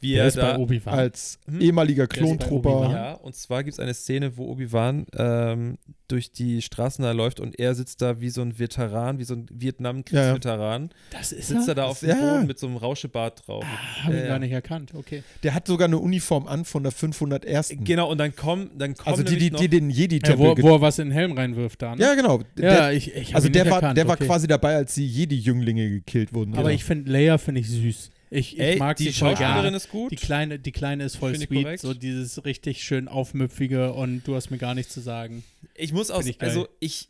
Wie Der er ist bei da, Obi-Wan. als Hm? ehemaliger bei. Obi-Wan. ja, und zwar gibt es eine Szene, wo Obi-Wan ähm, durch die Straßen da läuft und er sitzt da wie so ein Veteran, wie so ein Vietnam-Kriegsveteran, Das ist sitzt er da auf dem Ja, ja. Boden mit so einem Rauschebart drauf. Habe ich Ja, gar ja. nicht erkannt. Okay. Der hat sogar eine Uniform an von der 501. Genau, und dann kommen, dann kommen Also die, die, die den Ja, Jedi-Tempel wo, wo er was in den Helm reinwirft da. Ne? Ja, genau. ja der, ich, ich also ihn der nicht war, erkannt. der war okay. quasi dabei, als die Jedi-Jünglinge gekillt wurden. Aber Genau. ich finde Leia finde ich süß. Ich, ich Ey, mag die sie Schauspielerin gerne. ist gut. Die kleine, die kleine ist voll sweet, korrekt. so dieses richtig schön aufmüpfige und du hast mir gar nichts zu sagen. Ich muss auch, ich also ich,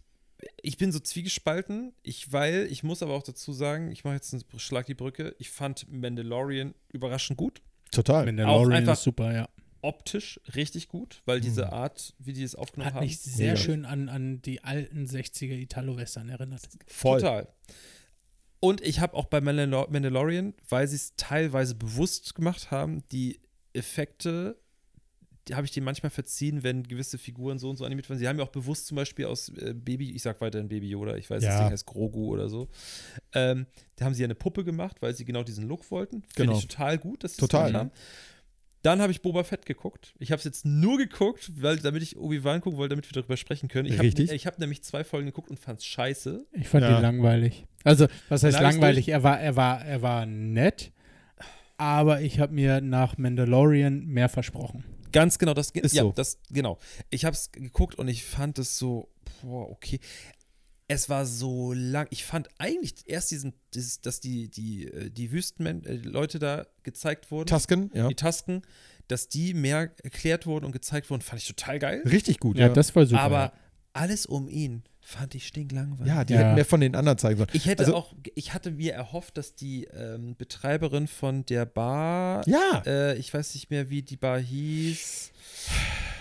ich bin so zwiegespalten, ich, weil, ich muss aber auch dazu sagen, ich mache jetzt einen Schlag die Brücke, ich fand Mandalorian überraschend gut, Total. Mandalorian ist super, ja. optisch richtig gut, weil diese Art, wie die es aufgenommen Hat haben, mich sehr Mega. schön an, an die alten 60er Italo-Western erinnert. Voll. total. Und ich habe auch bei Mandalor Mandalorian, weil sie es teilweise bewusst gemacht haben, die Effekte, die habe ich denen manchmal verziehen, wenn gewisse Figuren so und so animiert werden. Sie haben ja auch bewusst zum Beispiel aus äh, Baby, ich sag weiterhin Baby Yoda, ich weiß, Ja. das Ding heißt Grogu oder so. Ähm, da haben sie ja eine Puppe gemacht, weil sie genau diesen Look wollten. Finde Genau. ich total gut, dass sie Total. das haben. Dann habe ich Boba Fett geguckt. Ich habe es jetzt nur geguckt, weil, damit ich Obi-Wan gucken wollte, damit wir darüber sprechen können. Ich Richtig. Hab, ich habe nämlich zwei Folgen geguckt und fand es scheiße. Ich fand Ja. ihn langweilig. Also, was heißt langweilig? Er war, er war, er war nett, aber ich habe mir nach Mandalorian mehr versprochen. Ganz genau, das Ist ja, so. das genau. Ich habe es geguckt und ich fand es so, boah, okay. Es war so lang. Ich fand eigentlich erst diesen, dieses, dass die, die, äh, die Wüstenleute da gezeigt wurden, Tusken, ja. die Tasken, dass die mehr erklärt wurden und gezeigt wurden, fand ich total geil. Richtig gut, Ja, ja. das war super. Aber alles um ihn fand ich stinklangweilig. ja, die Ja. hätten mehr von den anderen zeigen sollen. Ich hätte Also- auch, ich hatte mir erhofft, dass die ähm, Betreiberin von der Bar, Ja, äh, ich weiß nicht mehr, wie die Bar hieß.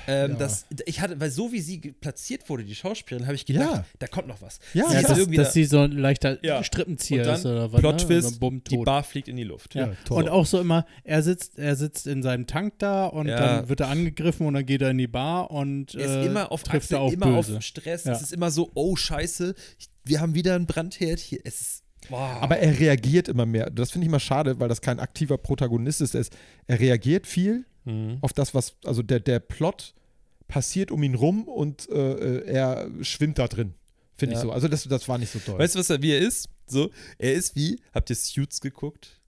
Ähm, Ja. das, ich hatte, weil so wie sie platziert wurde, die Schauspielerin, habe ich gedacht, Ja. da kommt noch was. ja, Sie ja, dass, irgendwie dass da- sie so ein leichter Ja. Strippenzieher ist oder was. Plot ne? Twist, Oder bumm, Die. Bar fliegt in die Luft. Ja. Ja, toll. Und auch so immer, er sitzt, er sitzt in seinem Tank da und Ja. dann wird er angegriffen und dann geht er in die Bar und Er ist äh, immer auf trifft Achse, er auf immer Böse. auf Stress. Ja. Es ist immer so, oh Scheiße, ich, wir haben wieder einen Brandherd hier. Es ist, boah. Aber er reagiert immer mehr. Das finde ich mal schade, weil das kein aktiver Protagonist ist. Er, ist, er reagiert viel Mhm. auf das, was, also der, der Plot passiert um ihn rum und äh, äh, er schwimmt da drin. Finde Ja. ich so. Also das, das war nicht so toll. Weißt du, was er, wie er ist? So, er ist wie, habt ihr Suits geguckt?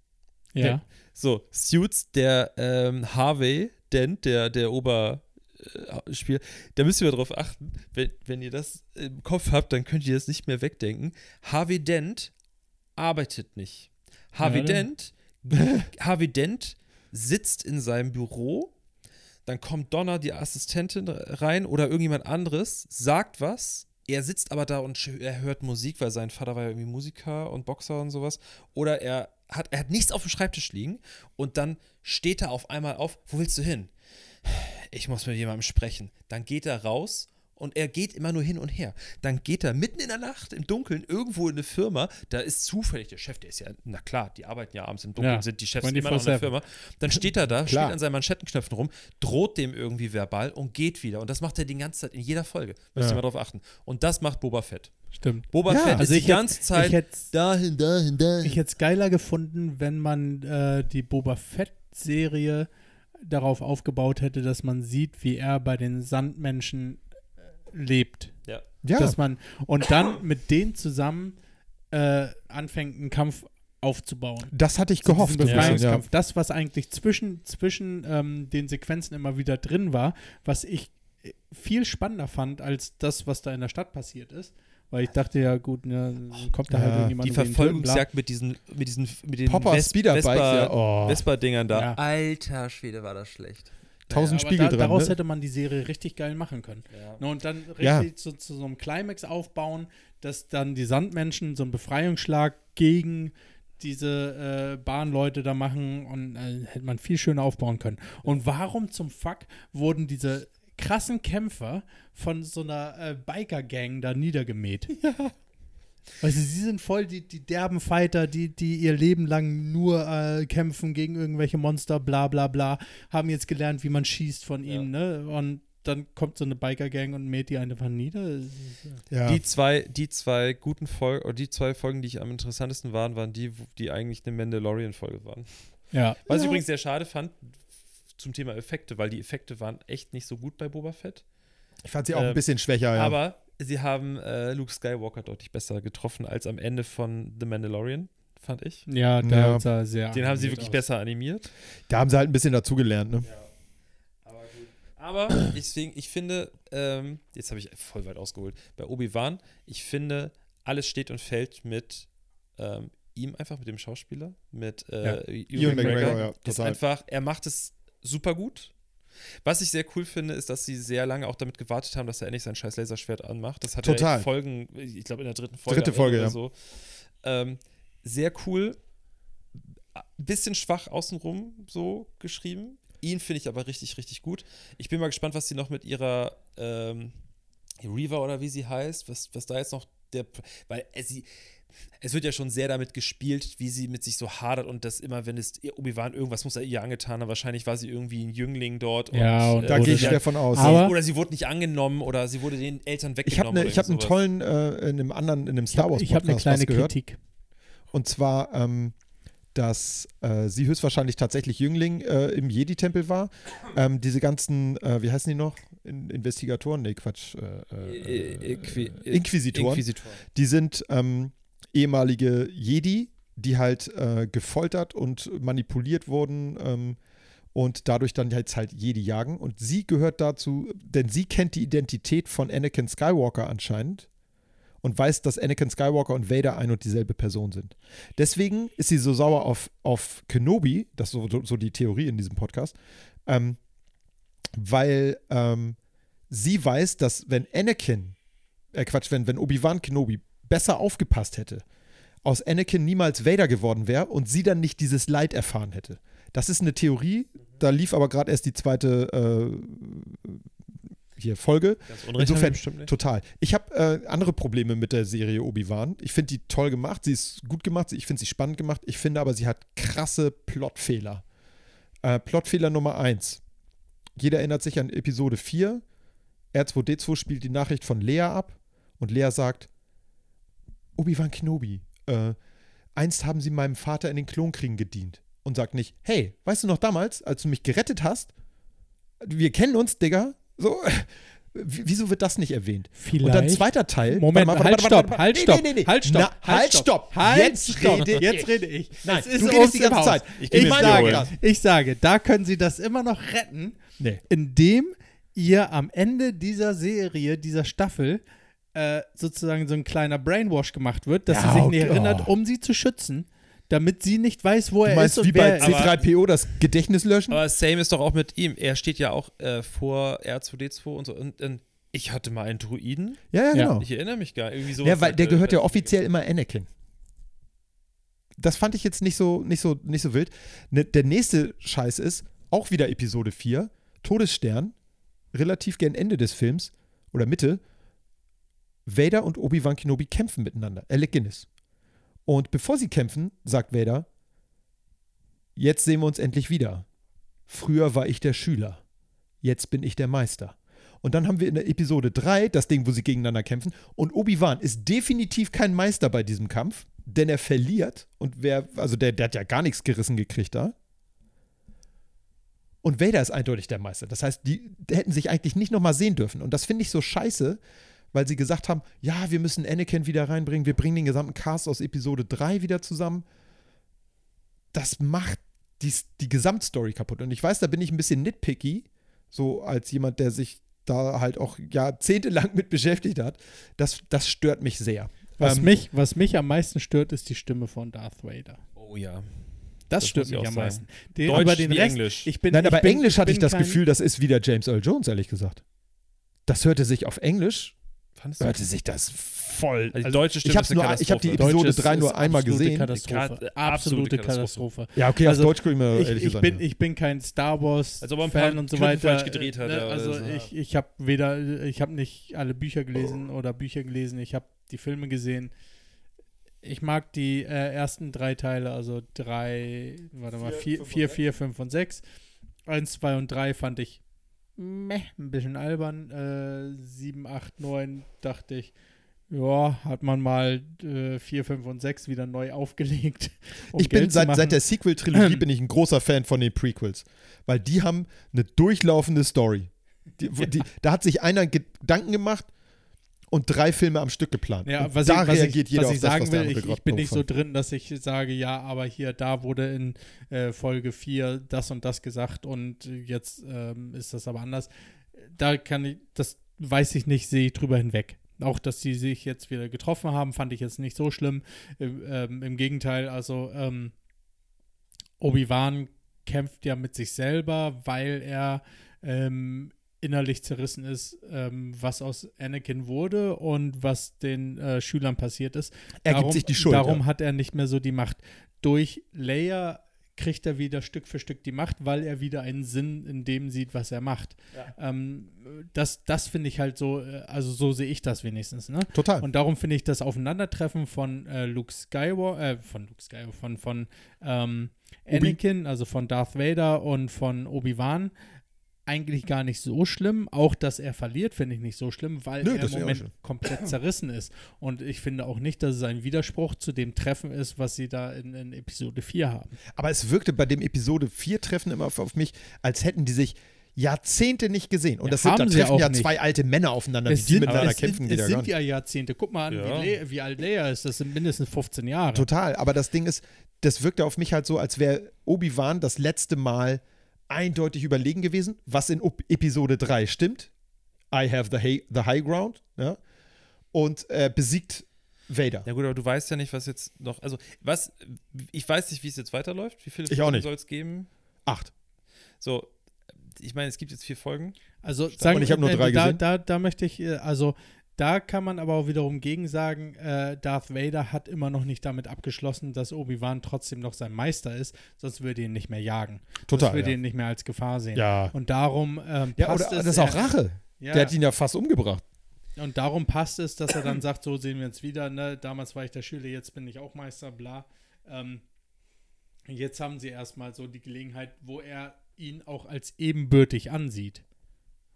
ja. So, Suits, der ähm, Harvey Dent, der, der Oberspieler, da müsst ihr mal drauf achten, wenn, wenn ihr das im Kopf habt, dann könnt ihr das nicht mehr wegdenken. Harvey Dent arbeitet nicht. Harvey Ja, Dent, Harvey Dent sitzt in seinem Büro, dann kommt Donna, die Assistentin, rein oder irgendjemand anderes, sagt was. Er sitzt aber da und er hört Musik, weil sein Vater war ja irgendwie Musiker und Boxer und sowas. Oder er hat, er hat nichts auf dem Schreibtisch liegen und dann steht er auf einmal auf. Wo willst du hin? Ich muss mit jemandem sprechen. Dann geht er raus und er geht immer nur hin und her. Dann geht er mitten in der Nacht im Dunkeln irgendwo in eine Firma. Da ist zufällig der Chef, der ist ja, na klar, die arbeiten ja abends im Dunkeln, Ja, sind die Chefs immer noch in der 24/7. Firma. Dann steht er da, steht an seinen Manschettenknöpfen rum, droht dem irgendwie verbal und geht wieder. Und das macht er die ganze Zeit in jeder Folge. Müsst ihr Ja. mal drauf achten. Und das macht Boba Fett. Stimmt. Boba Ja, Fett also ist ich die hätt- ganze Zeit Ich hätte dahin, dahin, dahin. ich es geiler gefunden, wenn man äh, die Boba Fett-Serie darauf aufgebaut hätte, dass man sieht, wie er bei den Sandmenschen lebt. ja. ja, Dass man und dann mit denen zusammen äh, anfängt, einen Kampf aufzubauen. das hatte ich Zu gehofft. Befreiungskampf. Das, was eigentlich zwischen, zwischen ähm, den Sequenzen immer wieder drin war, was ich äh, viel spannender fand als das, was da in der Stadt passiert ist. Weil ich dachte ja, gut, ne, dann kommt da Ja. halt irgendjemand Die Verfolgungsjagd mit diesen, mit diesen, mit den Popper Ves- Speederbikes, Vespa- ja. Oh, Vespa-Dingern da. Ja. Alter Schwede, war das schlecht. Tausend aber Spiegel da, drin. Daraus Ne? hätte man die Serie richtig geil machen können. Ja. Ne, und dann richtig Ja. zu, zu so einem Climax aufbauen, dass dann die Sandmenschen so einen Befreiungsschlag gegen diese äh, Bahnleute da machen und äh, hätte man viel schöner aufbauen können. Und warum zum Fuck wurden diese krassen Kämpfer von so einer äh, Biker-Gang da niedergemäht? Ja. Weißt du, sie sind voll die, die derben Fighter, die, die ihr Leben lang nur äh, kämpfen gegen irgendwelche Monster, bla bla bla, haben jetzt gelernt, wie man schießt von Ja. ihnen, ne? Und dann kommt so eine Biker-Gang und mäht die einfach nieder. Äh, ja. Die zwei, die zwei guten Folgen, oder die zwei Folgen, die ich am interessantesten waren, waren die, die eigentlich eine Mandalorian-Folge waren. Ja. Was ich Ja. übrigens sehr schade fand zum Thema Effekte, weil die Effekte waren echt nicht so gut bei Boba Fett. ich fand sie auch äh, ein bisschen schwächer. Ja. Aber sie haben äh, Luke Skywalker deutlich besser getroffen als am Ende von The Mandalorian, fand ich. Ja, da Ja. sah sehr Den haben sie wirklich aus. besser animiert. da haben sie halt ein bisschen dazugelernt. Ne? Aber gut. Aber deswegen, ich finde, ähm, jetzt habe ich voll weit ausgeholt, bei Obi-Wan, ich finde, alles steht und fällt mit ähm, ihm einfach, mit dem Schauspieler, mit äh, Ewan Ewan McGregor, McGregor. ja, ist total. einfach, er macht es super gut. Was ich sehr cool finde, ist, dass sie sehr lange auch damit gewartet haben, dass er endlich sein scheiß Laserschwert anmacht. Das hat Total. er in Folgen, ich glaube in der dritten Folge. Dritte Folge, ja. so. Ähm, sehr cool. Bisschen schwach außenrum so geschrieben. Ihn finde ich aber richtig, richtig gut. Ich bin mal gespannt, was sie noch mit ihrer ähm, Reaver oder wie sie heißt, was, was da jetzt noch der. Weil es, sie, es wird ja schon sehr damit gespielt, wie sie mit sich so hadert und das immer, wenn es Obi-Wan irgendwas muss er ihr angetan haben. Wahrscheinlich war sie irgendwie ein Jüngling dort. Ja, und äh, Da gehe ich der- schwer von aus. Aber- oder sie wurde nicht angenommen oder sie wurde den Eltern ich habe weggenommen. ne, ich hab einen tollen, äh, in einem anderen, in einem Ich Star habe Wars ich hab eine kleine was gehört. Kritik. Und zwar, ähm, dass äh, sie höchstwahrscheinlich tatsächlich Jüngling äh, im Jedi-Tempel war. Ähm, diese ganzen, äh, wie heißen die noch? In Investigatoren? Nee, Quatsch. Äh, äh, Inqui- Inquisitoren. Inquisitor. Die sind ähm, ehemalige Jedi, die halt äh, gefoltert und manipuliert wurden ähm, und dadurch dann jetzt halt Jedi jagen. Und sie gehört dazu, denn sie kennt die Identität von Anakin Skywalker anscheinend und weiß, dass Anakin Skywalker und Vader ein und dieselbe Person sind. Deswegen ist sie so sauer auf, auf Kenobi, das ist so, so, die Theorie in diesem Podcast, ähm, weil ähm, sie weiß, dass wenn Anakin, äh Quatsch, wenn, wenn Obi-Wan Kenobi besser aufgepasst hätte, aus Anakin niemals Vader geworden wäre und sie dann nicht dieses Leid erfahren hätte. Das ist eine Theorie, da lief aber gerade erst die zweite äh, hier Folge. Insofern. Total. Ich habe äh, andere Probleme mit der Serie Obi-Wan. Ich finde die toll gemacht, sie ist gut gemacht, ich finde sie spannend gemacht. Ich finde aber, sie hat krasse Plotfehler. Äh, Plotfehler Nummer 1. Jeder erinnert sich an Episode 4. R2D2 spielt die Nachricht von Lea ab und Lea sagt: Obi-Wan Kenobi, äh, einst haben sie meinem Vater in den Klonkriegen gedient. Und sagt nicht: Hey, weißt du noch damals, als du mich gerettet hast? Wir kennen uns, Digga. So, wieso wird das nicht erwähnt? Vielleicht. Und dann zweiter Teil. Moment, Warte mal, halt, stopp, halt, stopp, nee, nee, nee. halt, stopp, Na, halt, stopp. halt, Jetzt stopp. rede Jetzt ich. rede ich. Nein, Es ist du redest die ganze. Zeit. Ich, dir sage, ich sage, da können Sie das immer noch retten, indem ihr am Ende dieser Serie, dieser Staffel, äh, sozusagen so ein kleiner Brainwash gemacht wird, dass Ja, sie sich nicht erinnert, Oh. um sie zu schützen, damit sie nicht weiß, wo Du er meinst ist wie und bei wer er ist. C3PO das Gedächtnis löschen? Aber same ist doch auch mit ihm. Er steht ja auch äh, vor R2D2 und so. Und, und ich hatte mal einen Druiden. ja, ja, Ja. genau. Ich erinnere mich gar nicht. Irgendwie so Ja, weil der gehört ja offiziell immer Anakin. Das fand ich jetzt nicht so, nicht so, nicht so wild. Ne, der nächste Scheiß ist, auch wieder Episode 4, Todesstern, relativ gern Ende des Films oder Mitte. Vader und Obi-Wan Kenobi kämpfen miteinander. Alec Guinness. Und bevor sie kämpfen, sagt Vader, jetzt sehen wir uns endlich wieder. Früher war ich der Schüler. Jetzt bin ich der Meister. Und dann haben wir in der Episode 3 das Ding, wo sie gegeneinander kämpfen. Und Obi-Wan ist definitiv kein Meister bei diesem Kampf, denn er verliert. Und wer, also der, der hat ja gar nichts gerissen gekriegt da. Und Vader ist eindeutig der Meister. Das heißt, die hätten sich eigentlich nicht nochmal sehen dürfen. Und das finde ich so scheiße, weil sie gesagt haben: Ja, wir müssen Anakin wieder reinbringen. Wir bringen den gesamten Cast aus Episode 3 wieder zusammen. Das macht die, die Gesamtstory kaputt. Und ich weiß, da bin ich ein bisschen nitpicky, so als jemand, der sich da halt auch jahrzehntelang mit beschäftigt hat. Das, das stört mich sehr. Was, Ähm, mich, was mich am meisten stört, ist die Stimme von Darth Vader. Oh ja. Das, Das stört mich auch am sagen. meisten. Den, Deutsch aber den wie Rest, Englisch. Ich bin, Nein, ich aber bin, Englisch hatte bin ich das Gefühl, das ist wieder James Earl Jones, ehrlich gesagt. Das hörte sich auf Englisch, Fandest du? hörte sich das voll. Also die Also, deutsche Stimme ich eine nur, ich habe die. Episode Deutsch ist- 3 nur einmal absolute gesehen. Katastrophe. Absolute Absolute Katastrophe. Katastrophe. Ja, okay, Also, auf Deutsch gucke ich mir Ich, ehrlich ich, gesagt. bin, ich bin kein Star Wars Als ob er ein paar Fan und so Knöpfe weiter. falsch gedreht hat, Ne, Also oder so. ich, ich habe weder, ich habe nicht alle Bücher gelesen oder Bücher gelesen. Ich habe die Filme gesehen. Ich mag die äh, ersten drei Teile, also drei, warte mal, vier, vier, vier, fünf und sechs. Eins, zwei und drei fand ich meh, ein bisschen albern. Äh, sieben, acht, neun dachte ich, ja, hat man mal äh, vier, fünf und sechs wieder neu aufgelegt. um ich bin Geld zu seit, seit der Sequel-Trilogie bin ich ein großer Fan von den Prequels, weil die haben eine durchlaufende Story. Die, wo- die, da hat sich einer Gedanken gemacht und drei Filme am Stück geplant. Ja, und was da ich, was reagiert ich, jeder was auf ich das, sagen was will, ich, ich bin nicht so drin, dass ich sage, ja, aber hier, da wurde in äh, Folge 4 das und das gesagt und jetzt ähm, ist das aber anders. Da kann ich, das weiß ich nicht, sehe ich drüber hinweg. Auch, dass sie sich jetzt wieder getroffen haben, fand ich jetzt nicht so schlimm. Ähm, Im Gegenteil, also ähm, Obi-Wan kämpft ja mit sich selber, weil er ähm, innerlich zerrissen ist, ähm, was aus Anakin wurde und was den äh, Schülern passiert ist. Er gibt darum, sich die Schuld. Darum ja. hat er nicht mehr so die Macht. Durch Leia kriegt er wieder Stück für Stück die Macht, weil er wieder einen Sinn in dem sieht, was er macht. Ähm, das das finde ich halt so, äh, also so sehe ich das wenigstens. Ne? Total. Und darum finde ich das Aufeinandertreffen von äh, Luke Skywalker, äh, von Luke Skywalker, von, von ähm, Obi- Anakin, also von Darth Vader und von Obi-Wan eigentlich gar nicht so schlimm. Auch, dass er verliert, finde ich nicht so schlimm, weil Nö, er das im Moment komplett zerrissen ist. Und ich finde auch nicht, dass es ein Widerspruch zu dem Treffen ist, was sie da in, in Episode 4 haben. Aber es wirkte bei dem Episode 4 Treffen immer auf, auf mich, als hätten die sich Jahrzehnte nicht gesehen. Und Ja, das sind, da treffen auch ja nicht. zwei alte Männer aufeinander, Es die sind, miteinander es kämpfen. sind, es gar sind ja Jahrzehnte. Guck mal an, Ja. wie, Le wie alt Leia ist. Das sind mindestens 15 Jahre. Total, aber das Ding ist, das wirkte auf mich halt so, als wäre Obi-Wan das letzte Mal eindeutig überlegen gewesen, was in Episode 3 stimmt. I have the, hay, the high ground. Ja? Und äh, besiegt Vader. Ja gut, aber du weißt ja nicht, was jetzt noch, also was, ich weiß nicht, wie es jetzt weiterläuft. Wie viele Ich auch nicht. soll es geben? Acht. So, ich meine, es gibt jetzt vier Folgen. Also Und sagen, ich hab nur äh, drei da, gesehen. da, da möchte ich, äh, also da kann man aber auch wiederum gegen sagen, äh, Darth Vader hat immer noch nicht damit abgeschlossen, dass Obi-Wan trotzdem noch sein Meister ist, sonst würde ihn nicht mehr jagen. Total. Sonst würde Ja. ihn nicht mehr als Gefahr sehen. ja. Und darum ähm, ja, passt oder es. das ist auch Rache. Ja, Der hat ihn ja fast umgebracht. und darum passt es, dass er dann sagt, so sehen wir uns wieder. Ne? Damals war ich der Schüler, jetzt bin ich auch Meister, bla. Ähm, jetzt haben sie erstmal so die Gelegenheit, wo er ihn auch als ebenbürtig ansieht.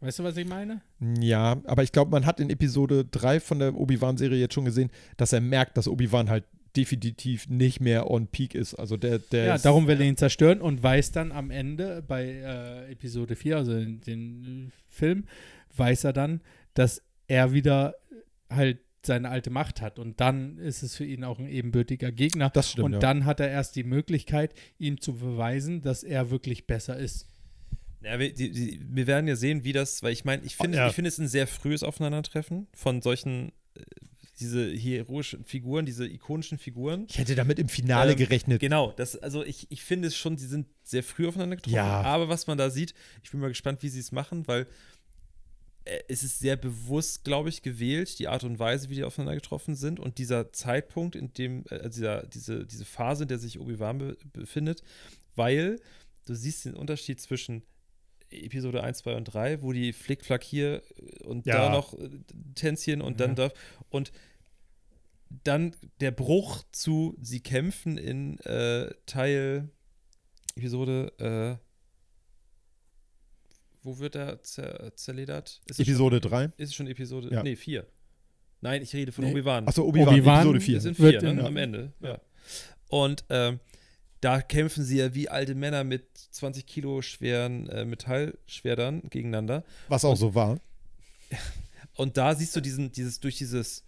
Weißt du, was ich meine? Ja, aber ich glaube, man hat in Episode 3 von der Obi-Wan-Serie jetzt schon gesehen, dass er merkt, dass Obi-Wan halt definitiv nicht mehr on peak ist. Also der, der Ja, darum will er ihn zerstören und weiß dann am Ende bei äh, Episode 4, also in den äh, Film, weiß er dann, dass er wieder halt seine alte Macht hat. Und dann ist es für ihn auch ein ebenbürtiger Gegner. Das stimmt, und ja. dann hat er erst die Möglichkeit, ihm zu beweisen, dass er wirklich besser ist. Ja, wir, die, die, wir werden ja sehen, wie das, weil ich meine, ich finde Ja. ich finde es ein sehr frühes Aufeinandertreffen von solchen, äh, diese heroischen Figuren, diese ikonischen Figuren. Ich hätte damit im Finale Ähm, gerechnet. Genau, das, also ich, ich finde es schon, die sind sehr früh aufeinander getroffen. Ja. Aber was man da sieht, ich bin mal gespannt, wie sie es machen, weil äh, es ist sehr bewusst, glaube ich, gewählt, die Art und Weise, wie die aufeinander getroffen sind. Und dieser Zeitpunkt, in dem, äh, also dieser, diese, diese Phase, in der sich Obi-Wan be befindet, weil du siehst den Unterschied zwischen Episode 1, 2 und 3, wo die Flickflack hier äh, und Ja. da noch äh, Tänzchen und dann Ja. da und dann der Bruch zu sie kämpfen in äh, Teil Episode äh, wo wird er zer zerledert? Ist es Episode 3. Schon, ist es schon Episode? Ja. Nee, 4. Nein, ich rede von Nee. Obi-Wan. Achso, Obi-Wan, Obi-Wan Episode Wir 4. sind Wird vier, ne? in- am Ende. Ja. Ja. Und ähm, da kämpfen sie ja wie alte Männer mit 20 Kilo schweren äh, Metallschwertern gegeneinander. Was auch so war. Und da siehst du diesen, dieses, durch dieses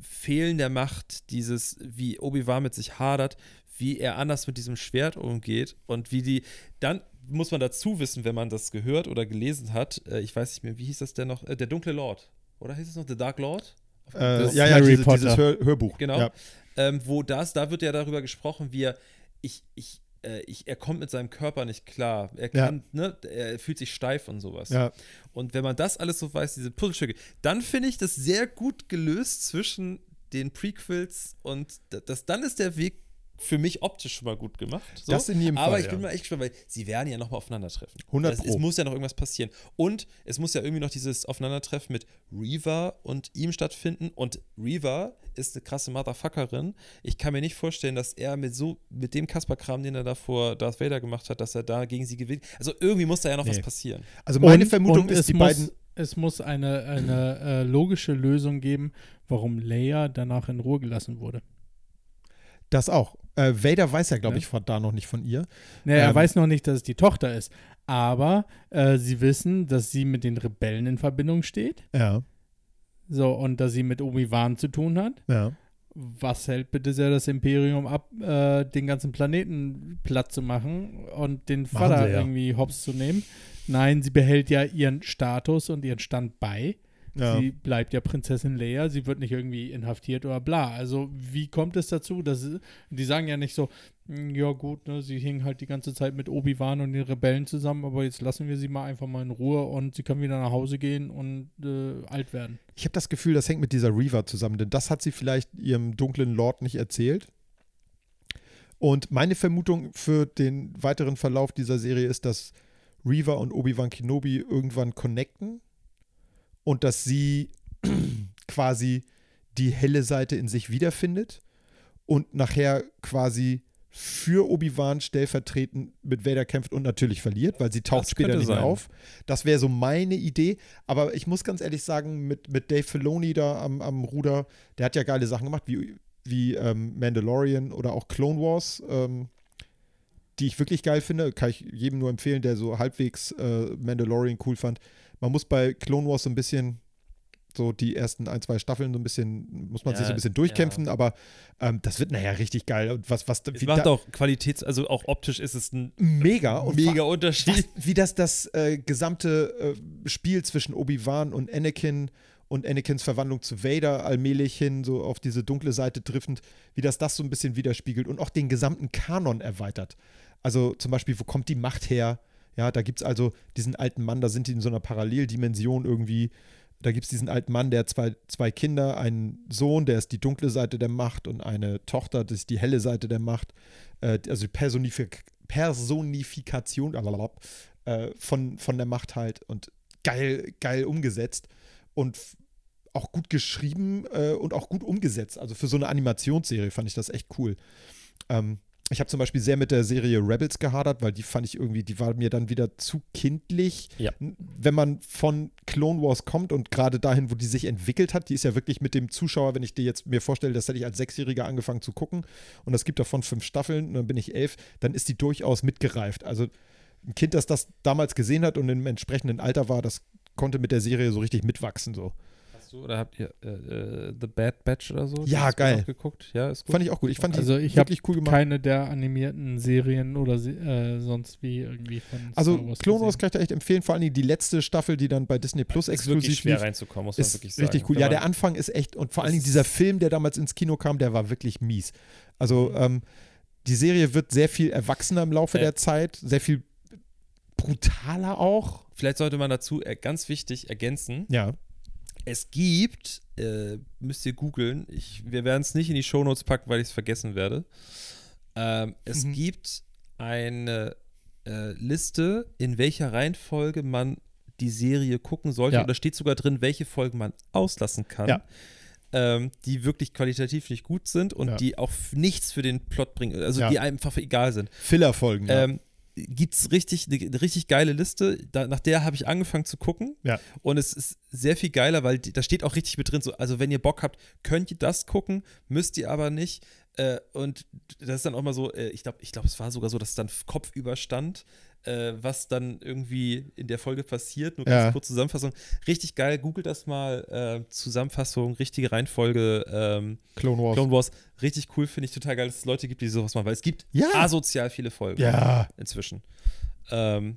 Fehlen der Macht, dieses, wie Obi-Wan mit sich hadert, wie er anders mit diesem Schwert umgeht und wie die, dann muss man dazu wissen, wenn man das gehört oder gelesen hat, äh, ich weiß nicht mehr, wie hieß das denn noch, äh, der dunkle Lord, oder hieß es noch, The Dark Lord? Äh, ja, ja, Harry diese, Potter. dieses Hör Hörbuch. Genau. Ja. ähm, wo das, da wird ja darüber gesprochen, wie er, ich, ich, äh, ich, er kommt mit seinem Körper nicht klar. Er Ja. kann, ne, er fühlt sich steif und sowas. Ja. Und wenn man das alles so weiß, diese Puzzlestücke, dann finde ich das sehr gut gelöst zwischen den Prequels und das, dann ist der Weg für mich optisch schon mal gut gemacht. So. Das in jedem Aber Fall, ich bin ja. mal echt gespannt, weil sie werden ja nochmal aufeinandertreffen. 100 das, Es Pro. muss ja noch irgendwas passieren. Und es muss ja irgendwie noch dieses Aufeinandertreffen mit Reva und ihm stattfinden. Und Reva ist eine krasse Motherfuckerin. Ich kann mir nicht vorstellen, dass er mit so, mit dem Kasper-Kram, den er da vor Darth Vader gemacht hat, dass er da gegen sie gewinnt. Also irgendwie muss da ja noch was Nee. passieren. Also meine Und- Vermutung und ist, es die muss, beiden. Es muss eine, eine äh, logische Lösung geben, warum Leia danach in Ruhe gelassen wurde. Das auch. Äh, Vader weiß ja, glaube Ja. ich, von, da noch nicht von ihr. Naja, er Ähm. weiß noch nicht, dass es die Tochter ist. Aber äh, sie wissen, dass sie mit den Rebellen in Verbindung steht. Ja, So, und dass sie mit Obi-Wan zu tun hat. ja. Was hält bitte sehr das Imperium ab, äh, den ganzen Planeten platt zu machen und den Vater ja. irgendwie hops zu nehmen? Nein, sie behält ja ihren Status und ihren Stand bei. Ja. Sie bleibt ja Prinzessin Leia, sie wird nicht irgendwie inhaftiert oder bla. Also, wie kommt es dazu? Dass, die sagen ja nicht so, "Hm, ja gut, ne, sie hing halt die ganze Zeit mit Obi-Wan und den Rebellen zusammen, aber jetzt lassen wir sie mal einfach mal in Ruhe und sie kann wieder nach Hause gehen und äh, alt werden. Ich habe das Gefühl, das hängt mit dieser Reva zusammen, denn das hat sie vielleicht ihrem dunklen Lord nicht erzählt. Und meine Vermutung für den weiteren Verlauf dieser Serie ist, dass Reva und Obi-Wan Kenobi irgendwann connecten und dass sie quasi die helle Seite in sich wiederfindet und nachher quasi für Obi-Wan stellvertretend mit Vader kämpft und natürlich verliert, weil sie taucht Das später nicht mehr sein. auf. Das wäre so meine Idee. Aber ich muss ganz ehrlich sagen, mit, mit Dave Filoni da am, am Ruder, der hat ja geile Sachen gemacht, wie, wie ähm, Mandalorian oder auch Clone Wars, ähm, die ich wirklich geil finde. Kann ich jedem nur empfehlen, der so halbwegs äh, Mandalorian cool fand. Man muss bei Clone Wars so ein bisschen so die ersten ein, zwei Staffeln so ein bisschen, muss man sich Ja, so ein bisschen durchkämpfen, aber ähm, das wird nachher richtig geil. Und was, was, Es macht da- auch Qualitäts-, also auch optisch ist es ein mega und mega Unterschied. was, wie das das äh, gesamte äh, Spiel zwischen Obi-Wan und Anakin und Anakins Verwandlung zu Vader allmählich hin so auf diese dunkle Seite driftend, wie das das so ein bisschen widerspiegelt und auch den gesamten Kanon erweitert. Also zum Beispiel, wo kommt die Macht her? Ja, da gibt es also diesen alten Mann, da sind die in so einer Paralleldimension irgendwie. Da gibt es diesen alten Mann, der hat zwei, zwei Kinder, einen Sohn, der ist die dunkle Seite der Macht und eine Tochter, das ist die helle Seite der Macht. Äh, also Personifik Personifikation äh, von, von der Macht halt und geil, geil umgesetzt und auch gut geschrieben äh, und auch gut umgesetzt. Also für so eine Animationsserie fand ich das echt cool. Ähm, ich habe zum Beispiel sehr mit der Serie Rebels gehadert, weil die fand ich irgendwie, die war mir dann wieder zu kindlich. Ja. Wenn man von Clone Wars kommt und gerade dahin, wo die sich entwickelt hat, die ist ja wirklich mit dem Zuschauer, wenn ich dir jetzt mir vorstelle, das hätte ich als Sechsjähriger angefangen zu gucken und es gibt davon fünf Staffeln und dann bin ich elf, dann ist die durchaus mitgereift. Also ein Kind, das das damals gesehen hat und im entsprechenden Alter war, das konnte mit der Serie so richtig mitwachsen. So. Hast du oder habt ihr äh, äh, The Bad Batch oder so? Ja, geil. geguckt? Ja, ist gut. Fand ich auch gut. Ich fand Also die ich wirklich cool gemacht. Keine der animierten Serien oder se- äh, sonst wie irgendwie von Also Clone Wars kann ich da echt empfehlen, vor allem die letzte Staffel, die dann bei Disney Plus ist wirklich exklusiv schwer lief, reinzukommen, muss man ist wirklich sagen. richtig cool. Ja, der Anfang ist echt und vor allen Dingen dieser Film, der damals ins Kino kam, der war wirklich mies. Also Mhm. ähm, die Serie wird sehr viel erwachsener im Laufe Ja. der Zeit, sehr viel brutaler auch. Vielleicht sollte man dazu äh, ganz wichtig ergänzen, Ja. Es gibt, äh, müsst ihr googeln, ich- wir werden es nicht in die Shownotes packen, weil ich es vergessen werde. Ähm, es Mhm. gibt eine äh, Liste, in welcher Reihenfolge man die Serie gucken sollte. Ja. Und da steht sogar drin, welche Folgen man auslassen kann. Ja. Ähm, die wirklich qualitativ nicht gut sind und Ja. die auch nichts für den Plot bringen, also Ja. die einfach egal sind. Fillerfolgen. Ja. Ähm, gibt's richtig eine eine richtig geile Liste, da, nach der habe ich angefangen zu gucken. Ja. und es ist sehr viel geiler, weil die, da steht auch richtig mit drin, so, also wenn ihr Bock habt, könnt ihr das gucken, müsst ihr aber nicht. Äh, und das ist dann auch mal so, äh, ich glaube, ich glaube, es war sogar so, dass es dann kopfüber stand, äh, was dann irgendwie in der Folge passiert, nur ganz Ja. kurz Zusammenfassung, richtig geil, googelt das mal, äh, Zusammenfassung, richtige Reihenfolge, ähm, Clone Wars. Clone Wars, richtig cool, finde ich total geil, dass es Leute gibt, die sowas machen, weil es gibt Ja. asozial viele Folgen ja. inzwischen. Ähm,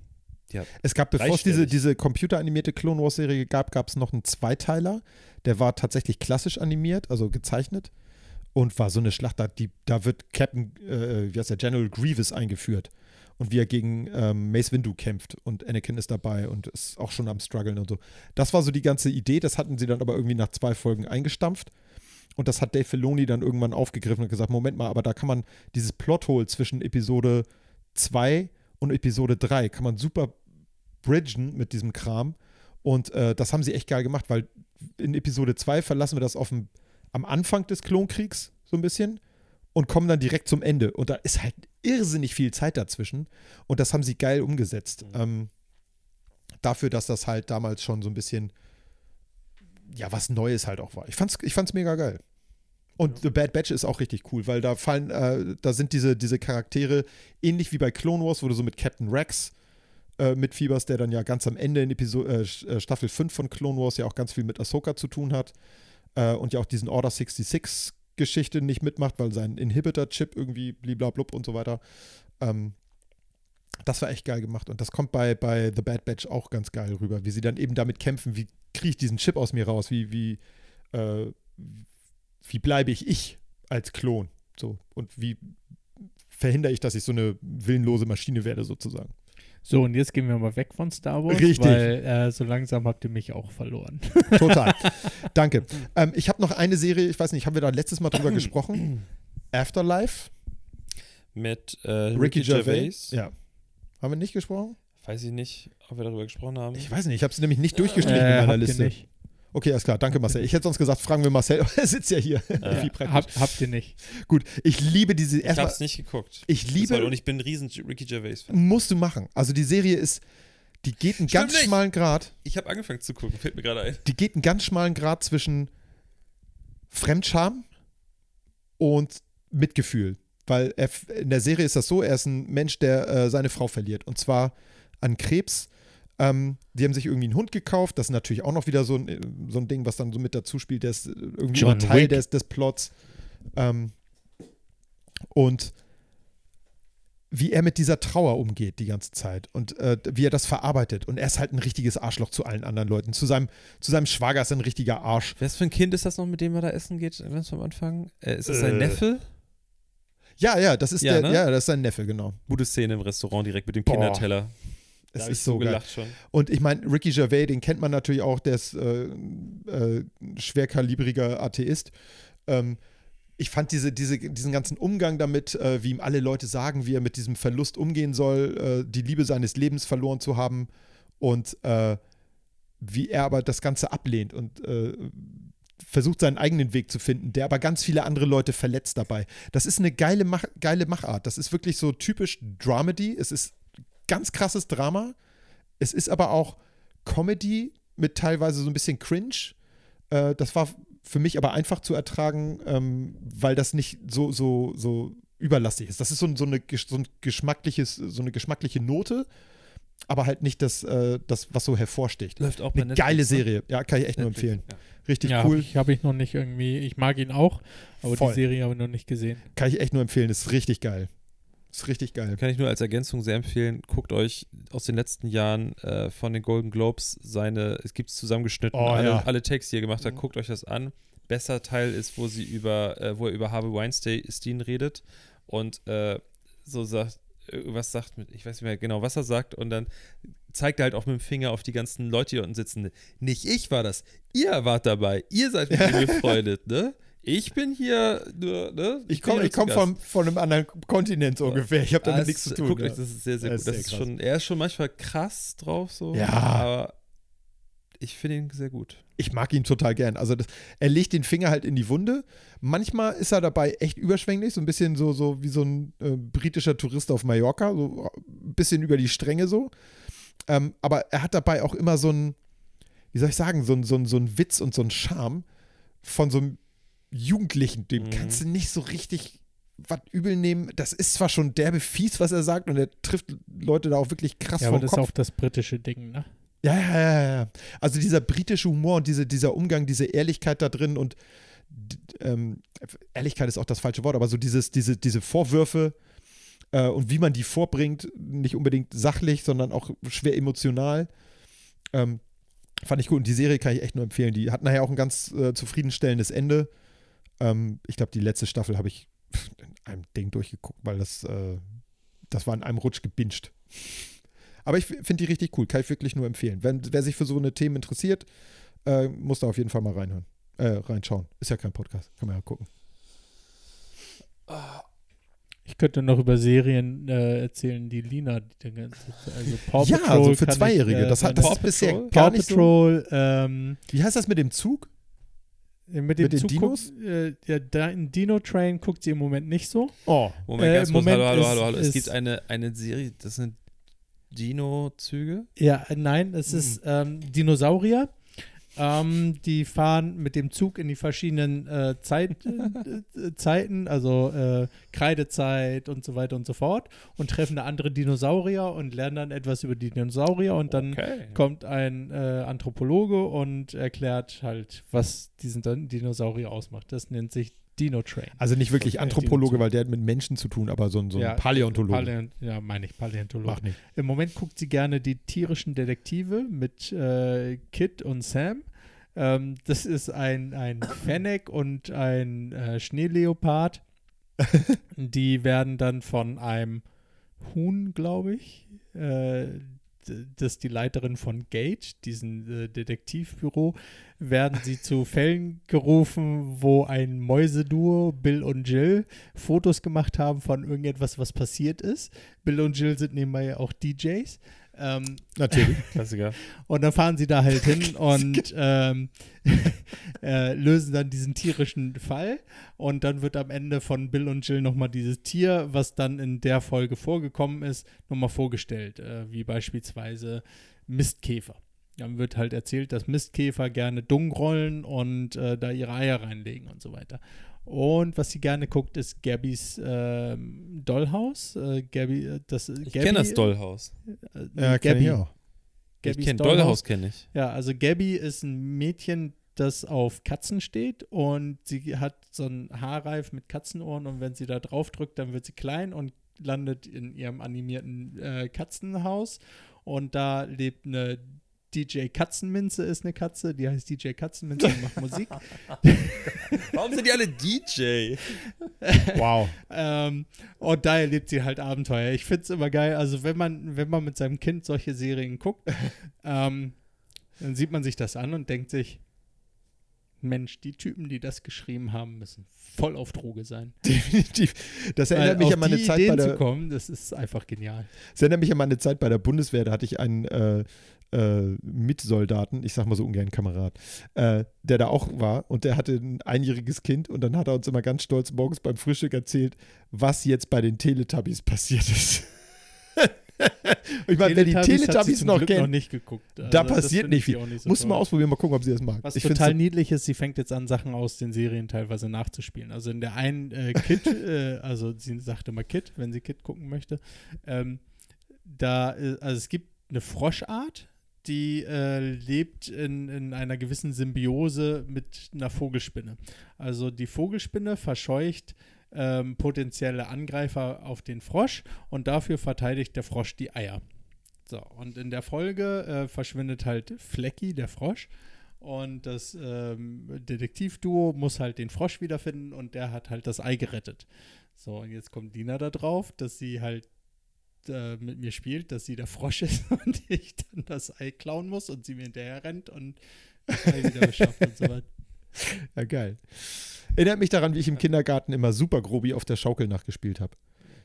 ja. Es gab, bevor es diese, diese computeranimierte Clone Wars-Serie gab, gab es noch einen Zweiteiler. Der war tatsächlich klassisch animiert, also gezeichnet. Und war so eine Schlacht, da, die, da wird Captain, äh, wie heißt der, General Grievous eingeführt. Und wie er gegen ähm, Mace Windu kämpft. Und Anakin ist dabei und ist auch schon am struggeln und so. Das war so die ganze Idee. Das hatten sie dann aber irgendwie nach zwei Folgen eingestampft. Und das hat Dave Filoni dann irgendwann aufgegriffen und gesagt: Moment mal, aber da kann man dieses Plothole zwischen Episode 2 und Episode 3 kann man super bridgen mit diesem Kram. Und äh, das haben sie echt geil gemacht, weil in Episode 2 verlassen wir das auf dem, am Anfang des Klonkriegs so ein bisschen und kommen dann direkt zum Ende. Und da ist halt irrsinnig viel Zeit dazwischen. Und das haben sie geil umgesetzt. Ähm, dafür, dass das halt damals schon so ein bisschen, ja, was Neues halt auch war. Ich fand's, ich fand's mega geil. Und The Bad Batch ist auch richtig cool, weil da fallen, äh, da sind diese, diese Charaktere ähnlich wie bei Clone Wars, wo du so mit Captain Rex äh, mitfieberst, der dann ja ganz am Ende in Episo äh, äh, Staffel 5 von Clone Wars ja auch ganz viel mit Ahsoka zu tun hat äh, und ja auch diesen Order 66 Geschichte nicht mitmacht, weil sein Inhibitor-Chip irgendwie bliblablub und so weiter. Ähm, das war echt geil gemacht und das kommt bei, bei The Bad Batch auch ganz geil rüber, wie sie dann eben damit kämpfen, wie kriege ich diesen Chip aus mir raus, wie, wie, äh, wie bleibe ich ich als Klon, so und wie verhindere ich, dass ich so eine willenlose Maschine werde sozusagen. So, und jetzt gehen wir mal weg von Star Wars, Richtig. weil äh, so langsam habt ihr mich auch verloren. Total. Danke. Ähm, ich habe noch eine Serie, ich weiß nicht, haben wir da letztes Mal drüber gesprochen? Afterlife? Mit äh, Ricky, Gervais. Ja. Haben wir nicht gesprochen? Weiß ich nicht, ob wir darüber gesprochen haben. Ich weiß nicht, ich habe es nämlich nicht durchgestrichen Äh, in meiner Liste. nicht. Okay, alles klar. Danke, Marcel. Ich hätte sonst gesagt, fragen wir Marcel, aber er sitzt ja hier. Wie praktisch. Hab, habt ihr nicht. Gut, ich liebe diese. Ich Erstmal, hab's nicht geguckt. ich liebe. war- Und ich bin ein riesen Ricky Gervais-Fan. musst du machen. Also die Serie ist, die geht einen Stimmt ganz nicht. schmalen Grad. Ich habe angefangen zu gucken, fällt mir gerade ein. Die geht einen ganz schmalen Grad zwischen Fremdscham und Mitgefühl. Weil er, in der Serie ist das so, er ist ein Mensch, der äh, seine Frau verliert. Und zwar an Krebs. Ähm, die haben sich irgendwie einen Hund gekauft. Das ist natürlich auch noch wieder so ein, äh, so ein Ding, was dann so mit dazu spielt. Der ist äh, irgendwie John immer Teil des, des Plots. Ähm, und wie er mit dieser Trauer umgeht die ganze Zeit und äh, wie er das verarbeitet. Und er ist halt ein richtiges Arschloch zu allen anderen Leuten. Zu seinem, zu seinem Schwager ist er ein richtiger Arsch. Was für ein Kind ist das noch, mit dem er da essen geht, ganz am Anfang? Äh, ist das sein Äh. Neffe? Ja, ja, das ist Ja, der, ne? ja, das ist sein Neffe, genau. Gute Szene im Restaurant direkt mit dem Boah. Kinderteller. Es ist so geil. schon. Und ich meine, Ricky Gervais, den kennt man natürlich auch, der ist äh, äh, schwerkalibriger Atheist. Ähm, ich fand diese, diese, diesen ganzen Umgang damit, äh, wie ihm alle Leute sagen, wie er mit diesem Verlust umgehen soll, äh, die Liebe seines Lebens verloren zu haben und äh, wie er aber das Ganze ablehnt und äh, versucht seinen eigenen Weg zu finden, der aber ganz viele andere Leute verletzt dabei. Das ist eine geile, Mach geile Machart. Das ist wirklich so typisch Dramedy. Es ist ganz krasses Drama. Es ist aber auch Comedy mit teilweise so ein bisschen Cringe. Äh, das war für mich aber einfach zu ertragen, ähm, weil das nicht so, so, so überlastig ist. Das ist so, ein- so, eine, so ein geschmackliches, so eine geschmackliche Note, aber halt nicht das, äh, das was so hervorsticht. Läuft auch bei Eine Netflix, geile ne? Serie. Ja, kann ich echt nur Netflix, empfehlen. ja. Richtig ja, cool. habe ich, hab ich noch nicht irgendwie. Ich mag ihn auch, aber Voll. die Serie habe ich noch nicht gesehen. Kann ich echt nur empfehlen. Ist richtig geil. Ist richtig geil. Kann ich nur als Ergänzung sehr empfehlen. Guckt euch aus den letzten Jahren äh, von den Golden Globes seine, es gibt es zusammengeschnitten, Oh, alle, ja. alle Takes, die er gemacht hat, Mhm. guckt euch das an. Besser Teil ist, wo sie über, äh, wo er über Harvey Weinstein redet und äh, so sagt, irgendwas sagt ich weiß nicht mehr genau, was er sagt, und dann zeigt er halt auch mit dem Finger auf die ganzen Leute, die unten sitzen. Nicht ich war das, ihr wart dabei, ihr seid mit ihm befreundet, ne? Ich bin hier nur, ne? Ich komme ich komm von, von einem anderen Kontinent so ungefähr. Ich habe damit Ah, nichts zu tun. Guckt ja. euch, das ist sehr, sehr Das gut. ist Das ist schon, er ist schon manchmal krass drauf, so. Ja. Aber ich finde ihn sehr gut. ich mag ihn total gern. Also das, er legt den Finger halt in die Wunde. Manchmal ist er dabei echt überschwänglich, so ein bisschen so, so wie so ein äh, britischer Tourist auf Mallorca, so ein bisschen über die Stränge so. Ähm, aber er hat dabei auch immer so ein, wie soll ich sagen, so ein, so ein, so ein Witz und so ein Charme von so einem Jugendlichen. Dem Mhm. kannst du nicht so richtig was übel nehmen. Das ist zwar schon derbe fies, was er sagt, und er trifft Leute da auch wirklich krass Ja, aber das Kopf. ist auch das britische Ding, ne? Ja, ja, ja, ja. Also dieser britische Humor und diese, dieser Umgang, diese Ehrlichkeit da drin und ähm, Ehrlichkeit ist auch das falsche Wort, aber so dieses, diese, diese Vorwürfe äh, und wie man die vorbringt, nicht unbedingt sachlich, sondern auch schwer emotional. Ähm, fand ich gut und die Serie kann ich echt nur empfehlen. Die hat nachher auch ein ganz äh, zufriedenstellendes Ende. Ähm, ich glaube, die letzte Staffel habe ich in einem Ding durchgeguckt, weil das, äh, das war in einem Rutsch gebinged. Aber ich finde die richtig cool, kann ich wirklich nur empfehlen. Wenn, wer sich für so eine Themen interessiert, äh, muss da auf jeden Fall mal reinhören. Äh, reinschauen. Ist ja kein Podcast, kann man ja gucken. Ich könnte noch über Serien äh, erzählen, die Lina, die ganze, also Paw ja, Patrol also für kann ich, Zweijährige. äh, das, hat, das ist bisher Paw gar nicht so. Patrol, ähm, Wie heißt das mit dem Zug? Mit dem Mit den Zug äh, ja, da in Dino Train guckt sie im Moment nicht so. Oh. Moment, Äh, ganz kurz. Moment hallo, hallo, ist- hallo, hallo. Es gibt eine, eine Serie, das sind Dino-Züge. Ja, äh, nein, es ist ähm, Dinosaurier. Ähm, die fahren mit dem Zug in die verschiedenen äh, Zeit, äh, Zeiten, also äh, Kreidezeit und so weiter und so fort und treffen da andere Dinosaurier und lernen dann etwas über die Dinosaurier und dann Okay. kommt ein äh, Anthropologe und erklärt halt, was diesen Din- Dinosaurier ausmacht. Das nennt sich Dino Train. Also nicht wirklich Anthropologe, weil der hat mit Menschen zu tun, aber so ein, so ein Ja, Paläontologe. Paläont ja, meine ich, Paläontologe. Mach nicht. Im Moment guckt sie gerne die tierischen Detektive mit äh, Kit und Sam. Ähm, das ist ein, ein Fennec und ein äh, Schneeleopard. die werden dann von einem Huhn, glaube ich, äh, das ist die Leiterin von Gage, diesem äh, Detektivbüro, werden sie zu Fällen gerufen, wo ein Mäuseduo, Bill und Jill, Fotos gemacht haben von irgendetwas, was passiert ist. Bill und Jill sind nebenbei auch DJs. Ähm, Natürlich. Klassiker. und dann fahren sie da halt hin und ähm, äh, lösen dann diesen tierischen Fall. Und dann wird am Ende von Bill und Jill nochmal dieses Tier, was dann in der Folge vorgekommen ist, nochmal vorgestellt. Äh, wie beispielsweise Mistkäfer. Dann wird halt erzählt, dass Mistkäfer gerne Dung rollen und äh, da ihre Eier reinlegen und so weiter. Und was sie gerne guckt, ist Gabbys ähm, Dollhaus. Äh, Gabby, äh, das, Ich kenne das Dollhaus. Äh, Ja, kenn Gabby. ich auch. Ich Gabbys kenne Dollhaus, kenne ich. Ja, also Gabby ist ein Mädchen, das auf Katzen steht und sie hat so einen Haarreif mit Katzenohren und wenn sie da drauf drückt, dann wird sie klein und landet in ihrem animierten äh, Katzenhaus und da lebt eine DJ Katzenminze ist eine Katze, die heißt DJ Katzenminze und macht Musik. Warum sind die alle DJ? Wow. ähm, und da erlebt sie halt Abenteuer. Ich finde es immer geil. Also wenn man, wenn man mit seinem Kind solche Serien guckt, ähm, dann sieht man sich das an und denkt sich, Mensch, die Typen, die das geschrieben haben, müssen voll auf Droge sein. Definitiv. Das Weil erinnert mich auf an meine die Zeit bei Ideen zu der, kommen, das ist einfach genial. das erinnert mich an meine Zeit bei der Bundeswehr. Da hatte ich einen äh, äh, Mitsoldaten, ich sag mal so ungern Kamerad, äh, der da auch war und der hatte ein einjähriges Kind und dann hat er uns immer ganz stolz morgens beim Frühstück erzählt, was jetzt bei den Teletubbies passiert ist. ich meine, wer die Teletubbies noch Glück noch kennt, nicht geguckt. da Also das passiert nicht ich viel. nicht so Musst du mal ausprobieren, mal gucken, ob sie das mag. Was ich total niedlich ist, sie fängt jetzt an, Sachen aus den Serien teilweise nachzuspielen. Also in der einen äh, Kid, äh, also sie sagt immer Kid, wenn sie Kid gucken möchte, ähm, da, äh, also es gibt eine Froschart, die äh, lebt in, in einer gewissen Symbiose mit einer Vogelspinne. Also die Vogelspinne verscheucht ähm, potenzielle Angreifer auf den Frosch und dafür verteidigt der Frosch die Eier. So, und in der Folge äh, verschwindet halt Flecky, der Frosch. Und das ähm, Detektivduo muss halt den Frosch wiederfinden und der hat halt das Ei gerettet. So, und jetzt kommt Dina da drauf, dass sie halt äh, mit mir spielt, dass sie der Frosch ist und ich dann das Ei klauen muss und sie mir hinterher rennt und das Ei wieder beschafft und so weiter. Ja, geil. Erinnert mich daran, wie ich im Kindergarten immer Super Grobi auf der Schaukel nachgespielt habe.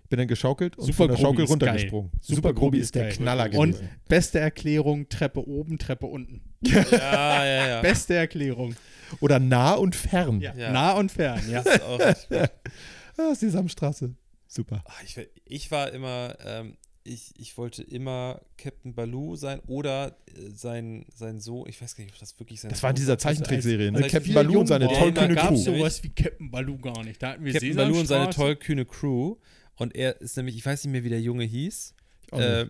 Ich bin dann geschaukelt und Super von der Grobi Schaukel ist runtergesprungen. geil. Super, Super Grobi Grobi ist der geil. Knaller Und gewesen. beste Erklärung, Treppe oben, Treppe unten. Ja, ja, ja. Beste Erklärung. Oder nah und fern. Ja, Ja. nah und fern, ja. Das ist auch. Ah, Sesamstraße. Super. Ah, ich, ich war immer, ähm, ich, ich wollte immer Captain Baloo sein oder äh, sein, sein Sohn, ich weiß gar nicht, ob das wirklich sein Das war in dieser Zeichentrickserie, ne? Captain Baloo und seine tollkühne Da gab Crew. sowas wie Captain Baloo gar nicht. Da hatten wir Captain Baloo und seine tollkühne Crew. Und er ist nämlich, ich weiß nicht mehr, wie der Junge hieß. Äh,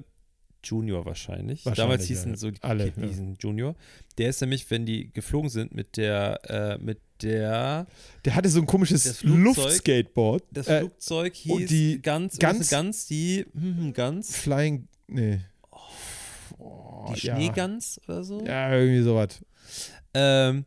Junior wahrscheinlich. Wahrscheinlich, Damals hießen ja. so die Alle, ja. Junior. Der ist nämlich, wenn die geflogen sind mit der, äh, mit der, Der hatte so ein komisches Luftskateboard. das Äh, Flugzeug und hieß die ganz, ganz, ganz die, hm, ganz, Flying. Nee. Oh, die ja. Schneegans oder so. Ja, irgendwie sowas. Ähm,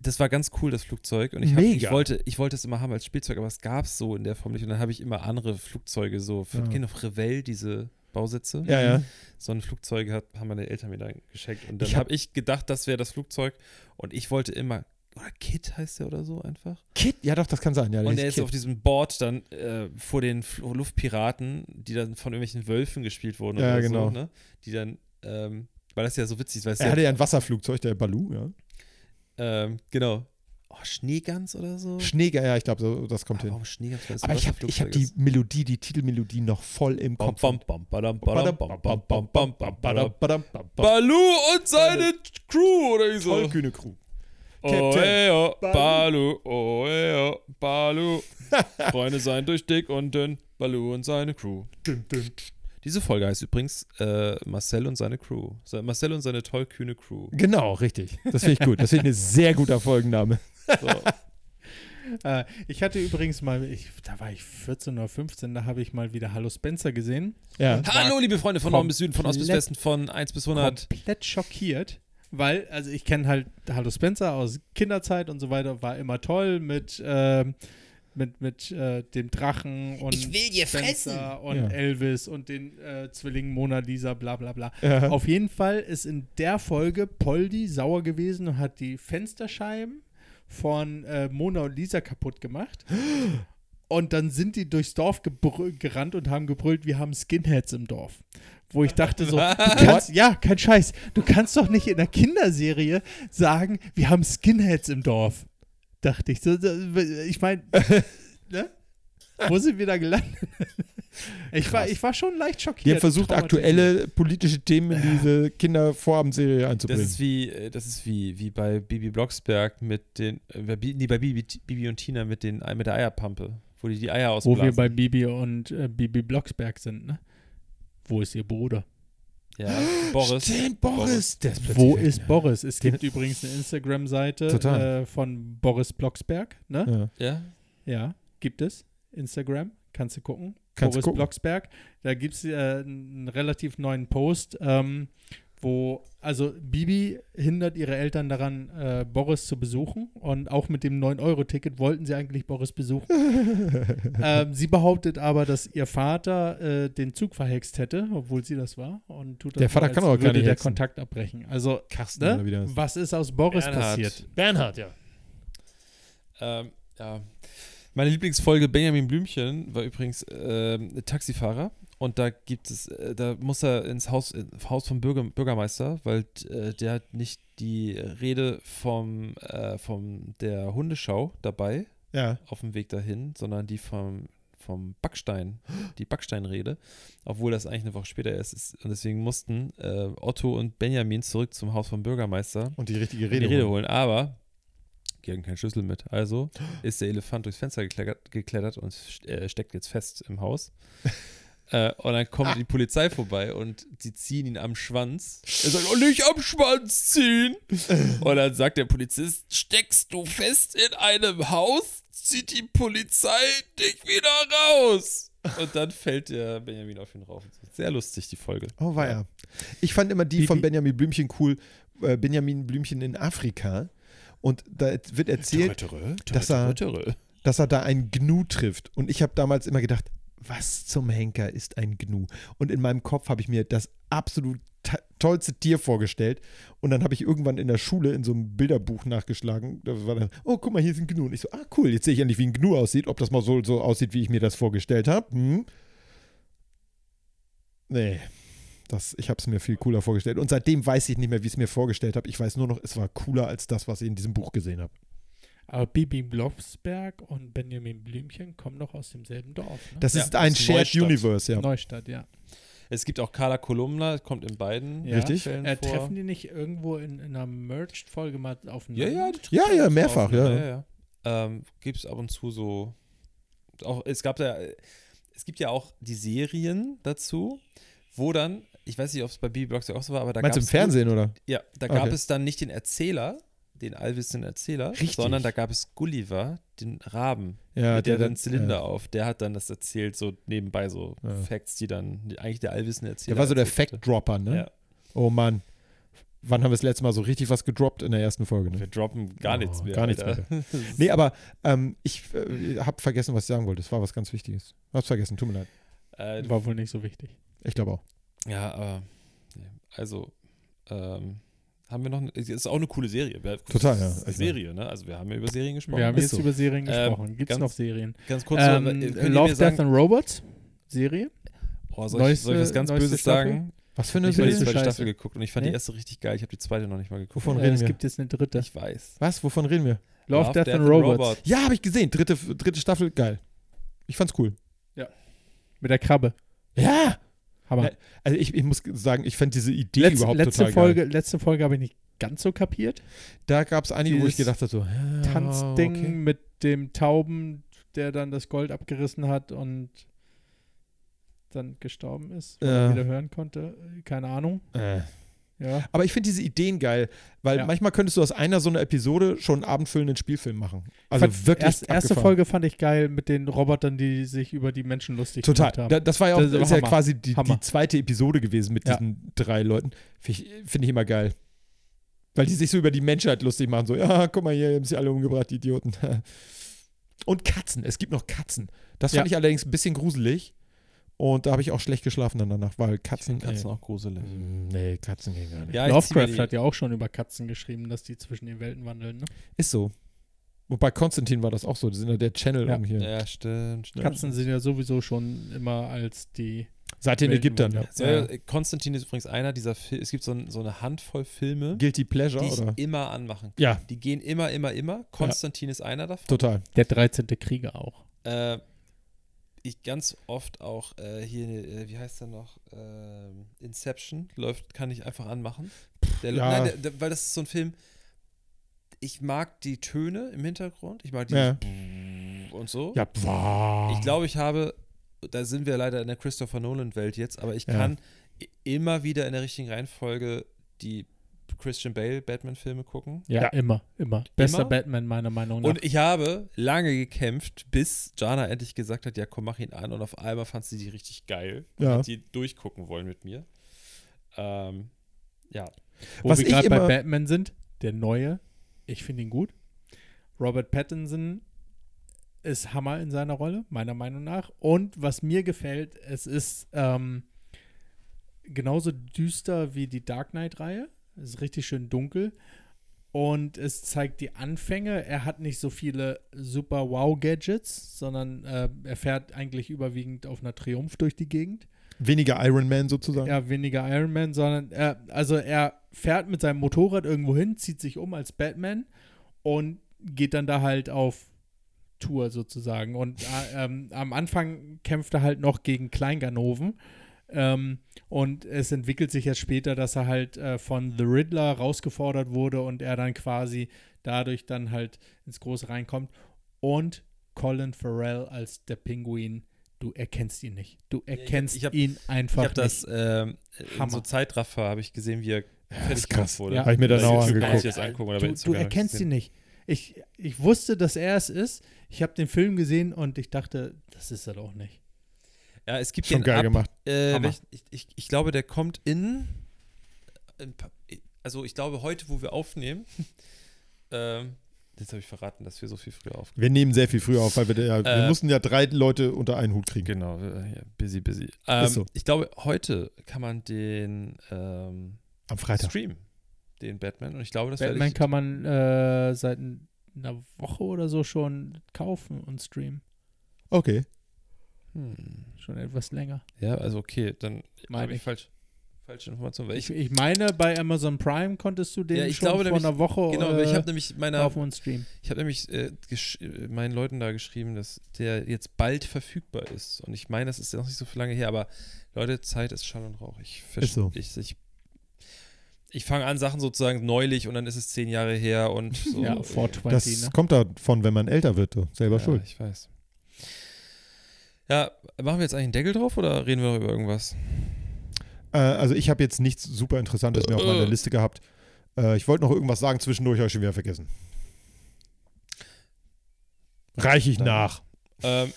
das war ganz cool, das Flugzeug. Und ich, hab, ich, wollte, ich wollte es immer haben als Spielzeug, aber es gab es so in der Form nicht. Und dann habe ich immer andere Flugzeuge, so für Ja. Kinder auf Revell, diese Bausitze. Ja, ja. So ein Flugzeug hat, haben meine Eltern mir dann geschenkt. Und dann Ich hab- habe ich gedacht, das wäre das Flugzeug. Und ich wollte immer, oder Kit heißt der oder so einfach. Kid? Ja, doch, das kann sein. Ja, der Und er ist Kid. auf diesem Board dann äh, vor den Fl- Luftpiraten, die dann von irgendwelchen Wölfen gespielt wurden Ja, oder genau. so, ne? Die dann, ähm, weil das ja so witzig ist, weil Er ja, hatte ja ein Wasserflugzeug, der Baloo, ja. ähm, genau. Oh, Schneegans oder so? Schneeger, ja, ich glaube, so, das kommt Ah, hin. warum Schneegans? Aber ich habe hab die. Melodie, die Titelmelodie noch voll im Kopf. Baloo und seine Crew oder wie so. Tollkühne Crew. Hey, oh. Baloo, oh, hey, oh. Freunde seien durch dick und dünn. Baloo und seine Crew. Dün, dün. Diese Folge heißt übrigens äh, Marcel und seine Crew. Marcel und seine tollkühne Crew. Genau, richtig. Das finde ich gut. Das finde ich ein sehr guter Folgenname. So. Äh, ich hatte übrigens mal, ich, da war ich 14 oder 15, da habe ich mal wieder Hallo Spencer gesehen. Ja. Hallo, liebe Freunde von Norden bis Süden, von Ost bis Westen, von 1 bis 100. Komplett schockiert, weil, also ich kenne halt Hallo Spencer aus Kinderzeit und so weiter, war immer toll mit, ähm, mit, mit äh, dem Drachen und Ich will dir Spencer und Ja. Elvis und den äh, Zwillingen Mona Lisa, bla bla bla. Ja. Auf jeden Fall ist in der Folge Poldi sauer gewesen und hat die Fensterscheiben von äh, Mona und Lisa kaputt gemacht. Und dann sind die durchs Dorf gerannt und haben gebrüllt, wir haben Skinheads im Dorf. Wo ich dachte so, du kannst, ja, kein Scheiß, du kannst doch nicht in einer Kinderserie sagen, wir haben Skinheads im Dorf. Dachte ich. Ich meine, ne? Wo sind wir da gelandet? Ich war, ich war schon leicht schockiert. Die haben versucht, aktuelle politische Themen in diese Kindervorabendserie Das einzubringen. ist wie, äh, das ist wie, wie bei Bibi Blocksberg mit den, äh, nee, bei Bibi, Bibi und Tina mit, den, mit der Eierpampe, wo die die Eier Wo ausblasen. wir bei Bibi und äh, Bibi Blocksberg sind, ne? Wo ist ihr Bruder? ja, Boris. Stimmt, Boris. Ist plötzlich Wo ist ne? Boris? Es Den- gibt übrigens eine Instagram-Seite äh, von Boris Blocksberg, ne? Ja. Ja, Ja, gibt es. Instagram, kannst du gucken. Kannst Boris gucken. Blocksberg. Da gibt es äh, einen relativ neuen Post, ähm, wo, also Bibi hindert ihre Eltern daran, äh, Boris zu besuchen. Und auch mit dem 9-Euro-Ticket wollten sie eigentlich Boris besuchen. ähm, sie behauptet aber, dass ihr Vater äh, den Zug verhext hätte, obwohl sie das war. Und tut das Der so, Vater als kann auch gar nicht der hexen. Kontakt abbrechen. Also, der ne? was ist aus Boris Bernhard. passiert? Bernhard, ja. ähm, ja. Meine Lieblingsfolge Benjamin Blümchen war übrigens ähm, Taxifahrer. Und da gibt es, äh, da muss er ins Haus, ins Haus vom Bürger, Bürgermeister, weil äh, der hat nicht die Rede vom, äh, vom der Hundeschau dabei Ja. auf dem Weg dahin, sondern die vom, vom Backstein, die Backsteinrede, obwohl das eigentlich eine Woche später erst ist. Und deswegen mussten äh, Otto und Benjamin zurück zum Haus vom Bürgermeister Und die richtige Rede. die Rede holen. holen. Aber die hatten keinen Schlüssel mit. Also ist der Elefant durchs Fenster geklettert, geklettert und äh, steckt jetzt fest im Haus. äh, und dann kommt die Polizei vorbei und die ziehen ihn am Schwanz. Er sagt, oh, nicht am Schwanz ziehen. und dann sagt der Polizist, steckst du fest in einem Haus, zieht die Polizei dich wieder raus. Und dann fällt der Benjamin auf ihn rauf. Sehr lustig, die Folge. Oh, war ja. Ich fand immer die Bibi- von Benjamin Blümchen cool. Äh, Benjamin Blümchen in Afrika. Und da wird erzählt, dass er, dass er da einen Gnu trifft. Und ich habe damals immer gedacht, was zum Henker ist ein Gnu? Und in meinem Kopf habe ich mir das absolut tollste Tier vorgestellt. Und dann habe ich irgendwann in der Schule in so einem Bilderbuch nachgeschlagen. Da war dann, oh, guck mal, hier ist ein Gnu. Und ich so, ah, cool, jetzt sehe ich endlich, wie ein Gnu aussieht. Ob das mal so, so aussieht, wie ich mir das vorgestellt habe. Hm? Nee. Das, ich habe es mir viel cooler vorgestellt. Und seitdem weiß ich nicht mehr, wie ich es mir vorgestellt habe. Ich weiß nur noch, es war cooler als das, was ich in diesem Buch gesehen habe. Aber Bibi Blocksberg und Benjamin Blümchen kommen doch aus demselben Dorf. Ne? Das Ja, ist ein das ist Shared Neustadt. Universe, ja. Neustadt, ja. Es gibt auch Carla Kolumna, kommt in beiden Ja. Richtig. Fällen Äh, vor. treffen die nicht irgendwo in, in einer Merged-Folge mal aufeinander? Ja, ja, die treffen Ja, ja, mehrfach, auf, ja. ja, ja. Ähm, gibt es ab und zu so. Auch, es gab da. Es gibt ja auch die Serien dazu, wo dann, ich weiß nicht, ob es bei Bibi Blocksberg auch so war, aber da Meinst du im Fernsehen, oder? Ja, da gab Okay. es dann nicht den Erzähler, den allwissenden Erzähler, Richtig. sondern da gab es Gulliver, den Raben, Ja, mit der, der dann Zylinder ja. auf. Der hat dann das erzählt, so nebenbei so Ja. Facts, die dann die eigentlich der allwissende Erzähler Der war so der. Fact-Dropper, ne? Ja. Oh Mann. Wann haben wir das letzte Mal so richtig was gedroppt in der ersten Folge? Wir Ne? droppen gar Oh, nichts mehr. gar nichts Alter. Nee, aber ähm, ich äh, habe vergessen, was ich sagen wollte. Es war was ganz Wichtiges. Hab's vergessen, tut mir leid. äh, War wohl nicht so wichtig. Ich glaube auch. Ja, aber nee. also ähm, haben wir noch, eine, es ist auch eine coole Serie. Wir, Total, ja. es Serie, ne? Also wir haben ja über Serien gesprochen. Wir haben ist jetzt so. über Serien Ähm, gesprochen. Gibt es noch Serien? Ganz kurz, Ähm, so, äh, könnt ihr Love, mir sagen, Death and Robots? Serie? oh, soll, ich, soll ich was neueste- ganz neueste Böses Staffel? sagen? Was für eine Ich habe die Neueste Serie? zweite Scheiße. Staffel geguckt und ich fand Nee? die erste richtig geil. Ich habe die zweite noch nicht mal geguckt. Wovon Äh, reden es wir? gibt jetzt eine dritte. Ich weiß. Was? Wovon reden wir? Love, Death, and Robots. Ja, habe ich gesehen. Dritte, dritte Staffel, geil. Ich fand's cool. Mit der Krabbe. Ja! Hammer. Ja, Also ich, ich muss sagen, ich fand diese Idee Letz, überhaupt letzte, total Folge, geil. letzte Folge habe ich nicht ganz so kapiert. Da gab es einige, wo ich Dieses gedacht habe, so, ja, Tanzding okay. mit dem Tauben, der dann das Gold abgerissen hat und dann gestorben ist, weil Ja. er wieder hören konnte. Keine Ahnung. Äh. Ja. Aber ich finde diese Ideen geil, weil Ja. manchmal könntest du aus einer so einer Episode schon einen abendfüllenden Spielfilm machen. Also Fand- wirklich Erst, erste. Folge fand ich geil mit den Robotern, die sich über die Menschen lustig Total. gemacht haben. Da, das war ja auch Das ist ja quasi die, die zweite Episode gewesen mit Ja. diesen drei Leuten. Finde ich, find ich immer geil. Weil die sich so über die Menschheit lustig machen. So, ja, guck mal hier, haben sie alle umgebracht, die Idioten. Und Katzen. Es gibt noch Katzen. Das fand ich allerdings ein bisschen gruselig. Und da habe ich auch schlecht geschlafen dann danach, weil Katzen. finde Katzen ey, auch gruselig. Mm, Nee, Katzen gehen gar nicht. Ja, Lovecraft hat ja auch schon über Katzen geschrieben, dass die zwischen den Welten wandeln. Ne? Ist so. Und bei Konstantin war das auch so. Die sind ja der Channel Ja. um hier. Ja, stimmt, stimmt. Katzen sind ja sowieso schon immer als die. Seit den Ägyptern, ja. Ja, Konstantin ist übrigens einer dieser Filme. Es gibt so, ein, so eine Handvoll Filme, Guilty Pleasure, die ich oder? immer anmachen kann. Ja, Die gehen immer, immer, immer. Konstantin ist einer davon. total. Der 13. Krieger auch. Äh, ich ganz oft auch äh, hier, äh, wie heißt der noch? Ähm, Inception läuft, kann ich einfach anmachen. Der, ja. nein, der, der, weil das ist so ein Film. Ich mag die Töne im Hintergrund. Ich mag die Ja. und so. Ja. Ich glaube, ich habe, da sind wir leider in der Christopher Nolan-Welt jetzt, aber ich kann immer wieder in der richtigen Reihenfolge die Christian Bale Batman-Filme gucken. Ja, Ja. immer, immer. Bester Immer? Batman meiner Meinung nach. Und ich habe lange gekämpft, bis Jana endlich gesagt hat, ja komm, mach ihn an. Und auf einmal fand sie die richtig geil. Ja. hat die durchgucken wollen mit mir. Ähm, ja. Wo Was wir gerade bei Batman sind, der neue, ich finde ihn gut. Robert Pattinson ist Hammer in seiner Rolle, meiner Meinung nach. Und was mir gefällt, es ist ähm, genauso düster wie die Dark Knight-Reihe. Es ist richtig schön dunkel. Und es zeigt die Anfänge. Er hat nicht so viele super Wow-Gadgets, sondern äh, er fährt eigentlich überwiegend auf einer Triumph durch die Gegend. Weniger Iron Man sozusagen. Ja, weniger Iron Man, sondern er, also er fährt mit seinem Motorrad irgendwo hin, zieht sich um als Batman und geht dann da halt auf Tour sozusagen. Und äh, ähm, am Anfang kämpft er halt noch gegen Kleinganoven. Ähm, und es entwickelt sich jetzt später, dass er halt äh, von The Riddler rausgefordert wurde und er dann quasi dadurch dann halt ins Große reinkommt. Und Colin Farrell als der Pinguin, du erkennst ihn nicht. Du ich hab- erkennst ich hab- ihn Ich einfach habe das nicht. ähm, in Hammer. so Zeitraffer habe ich gesehen, wie er fertig ist krass. wurde. Ja. Habe ich mir dann auch ich angeguckt. das angucken Du, du hab ich erkennst ihn nicht. Ich, ich wusste, dass er es ist. Ich habe den Film gesehen und ich dachte, das ist er doch nicht. Ja, es gibt Schon den geil ab, gemacht. Äh, ich, ich, ich glaube, der kommt in, in also ich glaube heute, wo wir aufnehmen, ähm, jetzt habe ich verraten, dass wir so viel früher aufnehmen. Wir nehmen sehr viel früher auf, weil wir, ja, wir Äh, mussten ja drei Leute unter einen Hut kriegen. Genau, ja, busy, busy. Ähm, so. Ich glaube, heute kann man den ähm, Am Freitag. Stream, den Batman, und ich glaube, das Batman ich, kann man äh, seit einer Woche oder so schon kaufen und streamen. Okay. Hm, Schon etwas länger. ja, also okay, dann habe ich ich. falsch, falsche Informationen. Weil Ich, ich, ich meine, bei Amazon Prime konntest du den Ja, ich schon glaube vor nämlich- einer Woche genau, weil ich äh, habe nämlich meiner kaufen und streamen. Ich habe nämlich äh, äh, meinen Leuten da geschrieben, dass der jetzt bald verfügbar ist. Und ich meine, das ist ja noch nicht so viel lange her, aber Leute, Zeit ist Schall und Rauch. Ich verste- Ist so. Ich, ich, ich fange an, Sachen sozusagen neulich und dann ist es zehn Jahre her und so. Ja, äh, 420, Das ne? kommt davon, wenn man älter wird, du. Selber ja, schuld. ich weiß. Ja, machen wir jetzt eigentlich einen Deckel drauf oder reden wir noch über irgendwas? Äh, also ich habe jetzt nichts super Interessantes mehr auf meiner Äh. Liste gehabt. Äh, ich wollte noch irgendwas sagen, zwischendurch habe ich schon wieder vergessen. Reiche ich Dann- nach. Ähm,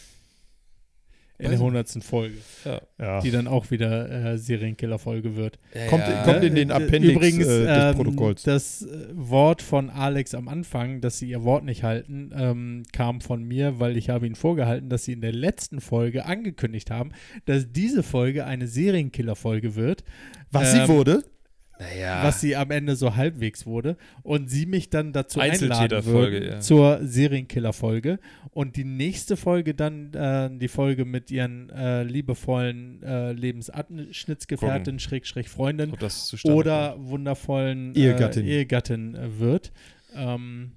In der 100. Folge, ja. Ja. die dann auch wieder äh, Serienkiller-Folge wird. Kommt, ja, kommt in den Appendix Übrigens, äh, des ähm, Protokolls. das äh, Wort von Alex am Anfang, dass sie ihr Wort nicht halten, ähm, kam von mir, weil ich habe ihnen vorgehalten, dass sie in der letzten Folge angekündigt haben, dass diese Folge eine Serienkiller-Folge wird, Was ähm, sie wurde? Naja. was sie am Ende so halbwegs wurde und sie mich dann dazu einladen würden ja. zur Serienkiller-Folge und die nächste Folge dann äh, die Folge mit ihren äh, liebevollen äh, Lebensabschnittsgefährtin, Schrägstrich Freundin oder kommt. wundervollen Ehegattin. Äh, Ehegattin äh, wird. Ähm,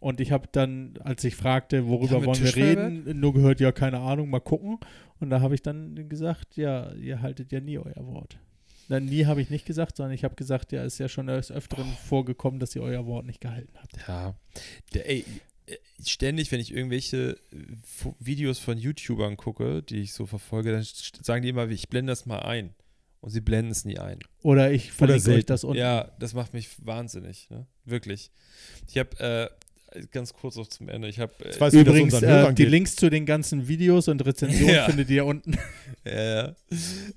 und ich habe dann, als ich fragte, worüber Ja, wollen wir reden, nur gehört, ja, keine Ahnung, mal gucken. Und da habe ich dann gesagt, ja, ihr haltet ja nie euer Wort. Dann nie habe ich nicht gesagt, sondern ich habe gesagt, ja, ist ja schon des Öfteren vorgekommen, dass ihr euer Wort nicht gehalten habt. Ja. Der, ey, ständig, wenn ich irgendwelche äh, Videos von YouTubern gucke, die ich so verfolge, dann sagen die immer, ich blende das mal ein. Und sie blenden es nie ein. Oder ich verlinke euch das unten. Ja, das macht mich wahnsinnig. Ne? Wirklich. Ich habe, äh, ganz kurz noch zum Ende, ich habe. Äh, das Übrigens, äh, die geht. Links zu den ganzen Videos und Rezensionen Ja. findet ihr unten. äh,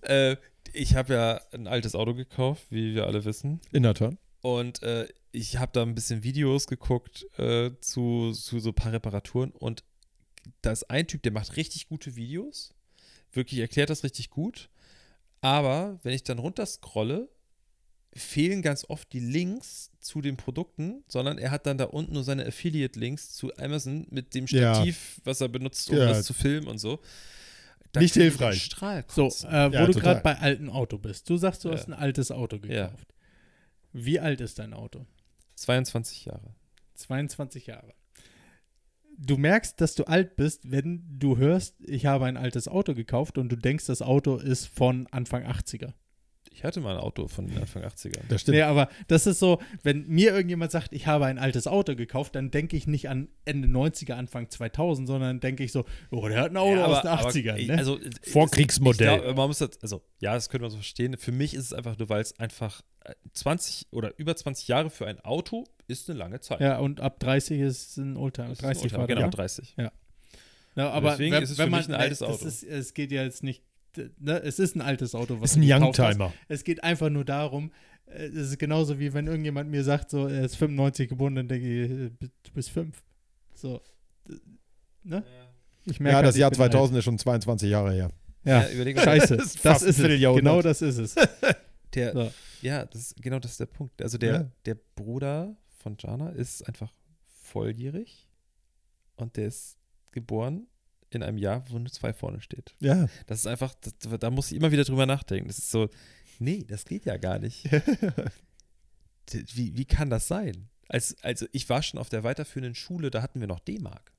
äh, ich habe ja ein altes Auto gekauft, wie wir alle wissen. In der Tat. Und äh, ich habe da ein bisschen Videos geguckt äh, zu, zu so ein paar Reparaturen. Und da ist ein Typ, der macht richtig gute Videos. Wirklich erklärt das richtig gut. Aber wenn ich dann runterscrolle, fehlen ganz oft die Links zu den Produkten, sondern er hat dann da unten nur seine Affiliate-Links zu Amazon mit dem Ja. Stativ, was er benutzt, um Ja. das zu filmen und so. Nicht hilfreich. So, äh, wo Ja, du gerade bei alten Auto bist. Du sagst, du Ja. hast ein altes Auto Ja. gekauft. Wie alt ist dein Auto? 22 Jahre. 22 Jahre. Du merkst, dass du alt bist, wenn du hörst, ich habe ein altes Auto gekauft und du denkst, das Auto ist von Anfang 80er. Ich hatte mal ein Auto von den Anfang 80er. Das stimmt. Nee, aber das ist so, wenn mir irgendjemand sagt, ich habe ein altes Auto gekauft, dann denke ich nicht an Ende 90er, Anfang 2000, sondern denke ich so, oh, der hat ein Auto Ja, aus aber- den aber, 80ern. ey, ne? Also, äh, Vorkriegsmodell. Glaub, man muss das, also, ja, das könnte man so verstehen. Für mich ist es einfach nur, weil es einfach äh, 20 oder über 20 Jahre für ein Auto ist eine lange Zeit. ja, und ab 30 ist ein Oldtimer. Das ist 30 ein Oldtimer, genau, ja? 30. Ja, aber deswegen wenn, ist es wenn man, ein altes das Auto. Ist, es geht ja jetzt nicht, ne, es ist ein altes Auto, was ist ein. Youngtimer. Es geht einfach nur darum, äh, es ist genauso wie wenn irgendjemand mir sagt, so, er ist 95 geboren, dann denke ich, äh, du bist fünf. So, ne? Ich merke Ja, halt, das ich Jahr bin 2000 ist schon 22 Jahre her. Alt. Ja, Ja, überleg mal. scheiße. Das ist das ist es. Genau das ist es. Der, So. Ja, das ist, genau das ist der Punkt. Also der, Ja. der Bruder von Jana ist einfach volljährig und der ist geboren in einem Jahr, wo eine 2 vorne steht. Ja. Das ist einfach, das, da muss ich immer wieder drüber nachdenken. Das ist so, nee, das geht ja gar nicht. Wie, wie kann das sein? Als, also ich war schon auf der weiterführenden Schule, da hatten wir noch D-Mark.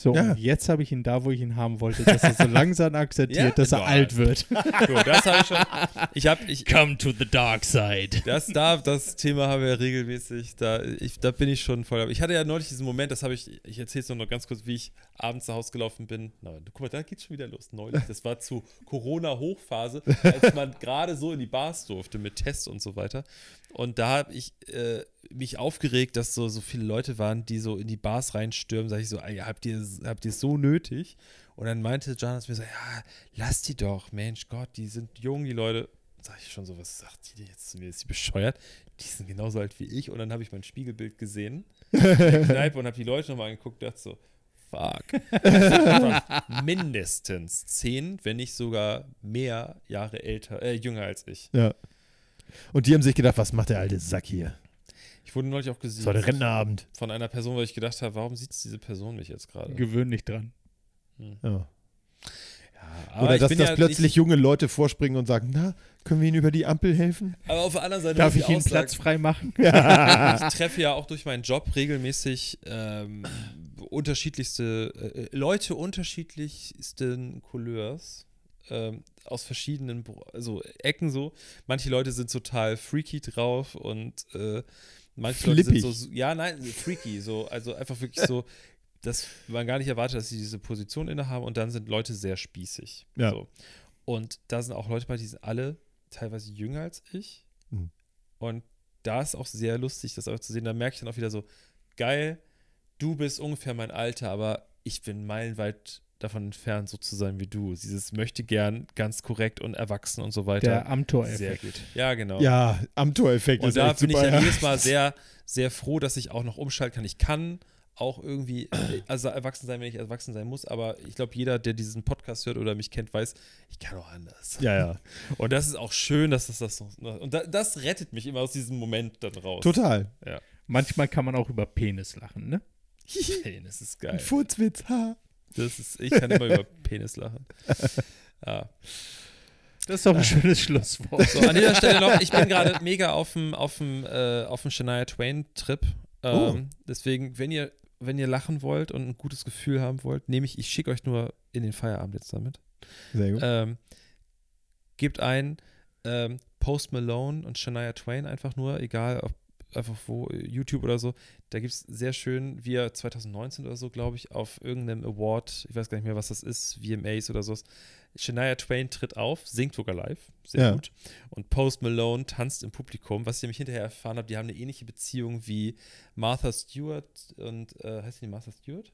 So, Ja. und jetzt habe ich ihn da, wo ich ihn haben wollte, dass er so langsam akzeptiert, Ja? dass er Nein. alt wird. So, das habe ich schon. Ich habe, ich, Come to the dark side. Das, da, das Thema haben wir regelmäßig. Da, ich, da bin ich schon voll. Ich hatte ja neulich diesen Moment, das habe ich, ich erzähle es nur noch ganz kurz, wie ich abends nach Hause gelaufen bin. Na, guck mal, da geht's schon wieder los. Neulich. Das war zu Corona-Hochphase, als man gerade so in die Bars durfte mit Tests und so weiter. Und da habe ich äh, mich aufgeregt, dass so, so viele Leute waren, die so in die Bars reinstürmen. Sag ich so, habt ihr habt ihr es so nötig? Und dann meinte Jonas mir so, ja, lass die doch, Mensch Gott, die sind jung, die Leute. Sag ich schon so, was sagt die jetzt zu mir? Ist die bescheuert? Die sind genauso alt wie ich. Und dann habe ich mein Spiegelbild gesehen in der Kneipe und habe die Leute nochmal angeguckt und dachte so, fuck. Mindestens zehn, wenn nicht sogar mehr Jahre älter, äh, jünger als ich. ja. Und die haben sich gedacht, was macht der alte Sack hier? Ich wurde neulich auch Das gesehen war der Rentnerabend. von einer Person, weil ich gedacht habe, warum sieht diese Person mich jetzt gerade? Gewöhn dich dran. Ja. Ja, aber Oder ich dass, bin dass ja plötzlich Nicht, junge Leute vorspringen und sagen, na, können wir Ihnen über die Ampel helfen? aber auf der anderen Seite Darf muss ich Ihnen Platz frei machen? ich treffe ja auch durch meinen Job regelmäßig ähm, unterschiedlichste äh, Leute unterschiedlichsten Couleurs ähm, aus verschiedenen also Ecken so. Manche Leute sind total freaky drauf und äh, manche Leute sind so, ja, nein, freaky, so, also einfach wirklich so, dass man gar nicht erwartet, dass sie diese Position innehaben und dann sind Leute sehr spießig. Ja. So. Und da sind auch Leute bei, die sind alle teilweise jünger als ich. Mhm. Und da ist auch sehr lustig, das auch zu sehen. Da merke ich dann auch wieder so, geil, du bist ungefähr mein Alter, aber ich bin meilenweit davon entfernt, so zu sein wie du. Dieses möchte gern ganz korrekt und erwachsen und so weiter. Der Amtor-Effekt. sehr gut. Ja, genau. Ja, am Toreffekt Und da bin ich dann ja. jedes Mal sehr, sehr froh, dass ich auch noch umschalten kann. Ich kann auch irgendwie, äh, also erwachsen sein, wenn ich erwachsen sein muss, aber ich glaube, jeder, der diesen Podcast hört oder mich kennt, weiß, ich kann auch anders. Ja, ja. Und das ist auch schön, dass das das noch, und da, das rettet mich immer aus diesem Moment dann raus. Total. Manchmal kann man auch über Penis lachen, ne? Penis ist Ein geil. Furzwitz, ha. Das ist, ich kann immer über Penis lachen. Ja. Das ist doch ein schönes Schlusswort. So, an dieser Stelle noch, ich bin gerade mega auf dem auf dem äh, auf dem Shania Twain Trip. Ähm, Oh. Deswegen, wenn ihr wenn ihr lachen wollt und ein gutes Gefühl haben wollt, nehme ich, ich schicke euch nur in den Feierabend jetzt damit. Sehr gut. Ähm, gebt ein ähm, Post Malone und Shania Twain einfach nur, egal ob einfach wo, YouTube oder so. Da gibt es sehr schön, wie er 2019 oder so, glaube ich, auf irgendeinem Award, ich weiß gar nicht mehr, was das ist, VMAs oder so. Shania Twain tritt auf, singt sogar live, sehr Ja. gut. Und Post Malone tanzt im Publikum, was ich nämlich hinterher erfahren habe, die haben eine ähnliche Beziehung wie Martha Stewart und, äh, heißt die Martha Stewart?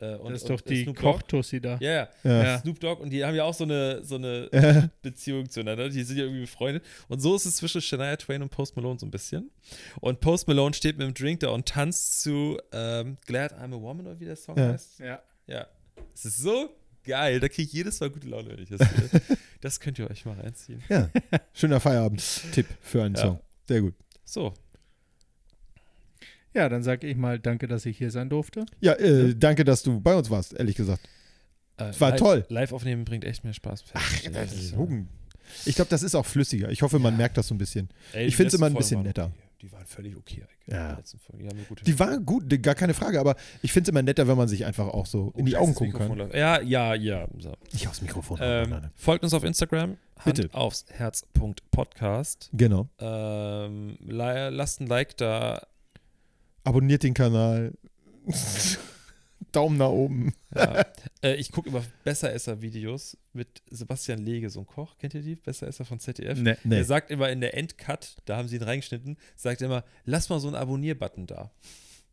Äh, und, Das ist und, doch äh, die. Kochtussi da. Ja, ja. ja. Snoop Dogg und die haben ja auch so eine, so eine Ja. Beziehung zueinander. Die sind ja irgendwie befreundet. Und so ist es zwischen Shania Twain und Post Malone so ein bisschen. Und Post Malone steht mit dem Drink da und tanzt zu ähm, Glad I'm a Woman oder wie der Song Ja. heißt. Ja. Ja. Es ist so geil. Da kriege ich jedes Mal gute Laune, wenn ich das sehe. das könnt ihr euch mal reinziehen. ja. Schöner Feierabend-Tipp für einen Ja. Song. Sehr gut. So. Ja, dann sage ich mal danke, dass ich hier sein durfte. Ja, äh, danke, dass du bei uns warst, ehrlich gesagt. Äh, war live, toll. Live aufnehmen bringt echt mehr Spaß. Ach, Das ist Hugen. Ich glaube, das ist auch flüssiger. Ich hoffe, man merkt das so ein bisschen. Ey, ich find's letzten immer ein Folgen bisschen netter. Okay. Die waren völlig okay. Ja. Die die haben eine gute Die waren gut, gar keine Frage, aber ich finde es immer netter, wenn man sich einfach auch so in die Oh, Augen gucken kann. läuft. Ja, ja, ja. So. Nicht aufs Mikrofon. Ähm, folgt uns auf Instagram. Hand Bitte. aufs Herz.podcast. Genau. Ähm, lasst ein Like da. Abonniert den Kanal. Daumen nach oben. Ja. äh, ich gucke immer Besseresser-Videos mit Sebastian Lege, so ein Koch. Kennt ihr die? Besseresser von ZDF? Nee. Nee. Er sagt immer in der Endcut, da haben sie ihn reingeschnitten, sagt immer, lass mal so einen Abonnier-Button da.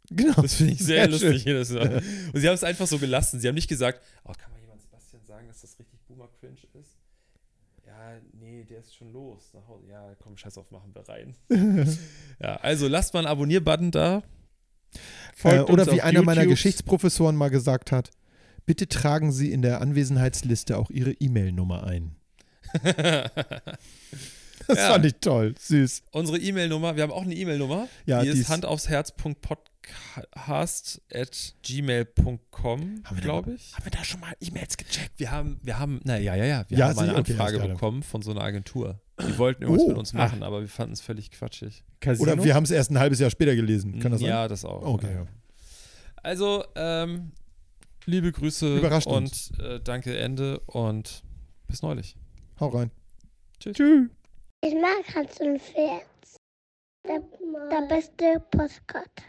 Genau. Das finde ich sehr, Sehr lustig. jedes Mal. Und sie haben es einfach so gelassen. Sie haben nicht gesagt, oh, kann mal jemand Sebastian sagen, dass das richtig Boomer-Cringe ist? Ja, nee, der ist schon los. Ja, komm, scheiß auf, machen wir rein. ja, also lasst mal einen Abonnier-Button da. Äh, oder wie einer meiner YouTube. Geschichtsprofessoren mal gesagt hat, bitte tragen Sie in der Anwesenheitsliste auch Ihre E-Mail-Nummer ein. Das Ja. fand ich toll, süß. Unsere E-Mail-Nummer, wir haben auch eine E-Mail-Nummer. Ja, die die ist ist- handaufsherz.podcast at gmail.com, Haben wir da glaube ich. Haben wir da schon mal E-Mails gecheckt? Wir haben, wir haben, na ja, ja, ja, wir Ja, haben eine Anfrage bekommen von so einer Agentur. Die wollten irgendwas Oh, mit uns machen, aber wir fanden es völlig quatschig. Casino? Oder wir haben es erst ein halbes Jahr später gelesen. Kann das sein? Ja, das auch. Okay, ja. Also, ähm, liebe Grüße Überrascht und äh, danke, Ende und bis neulich. Hau rein. Tschüss. Ich mag Hans und Pferd. Der, der beste Postkarte.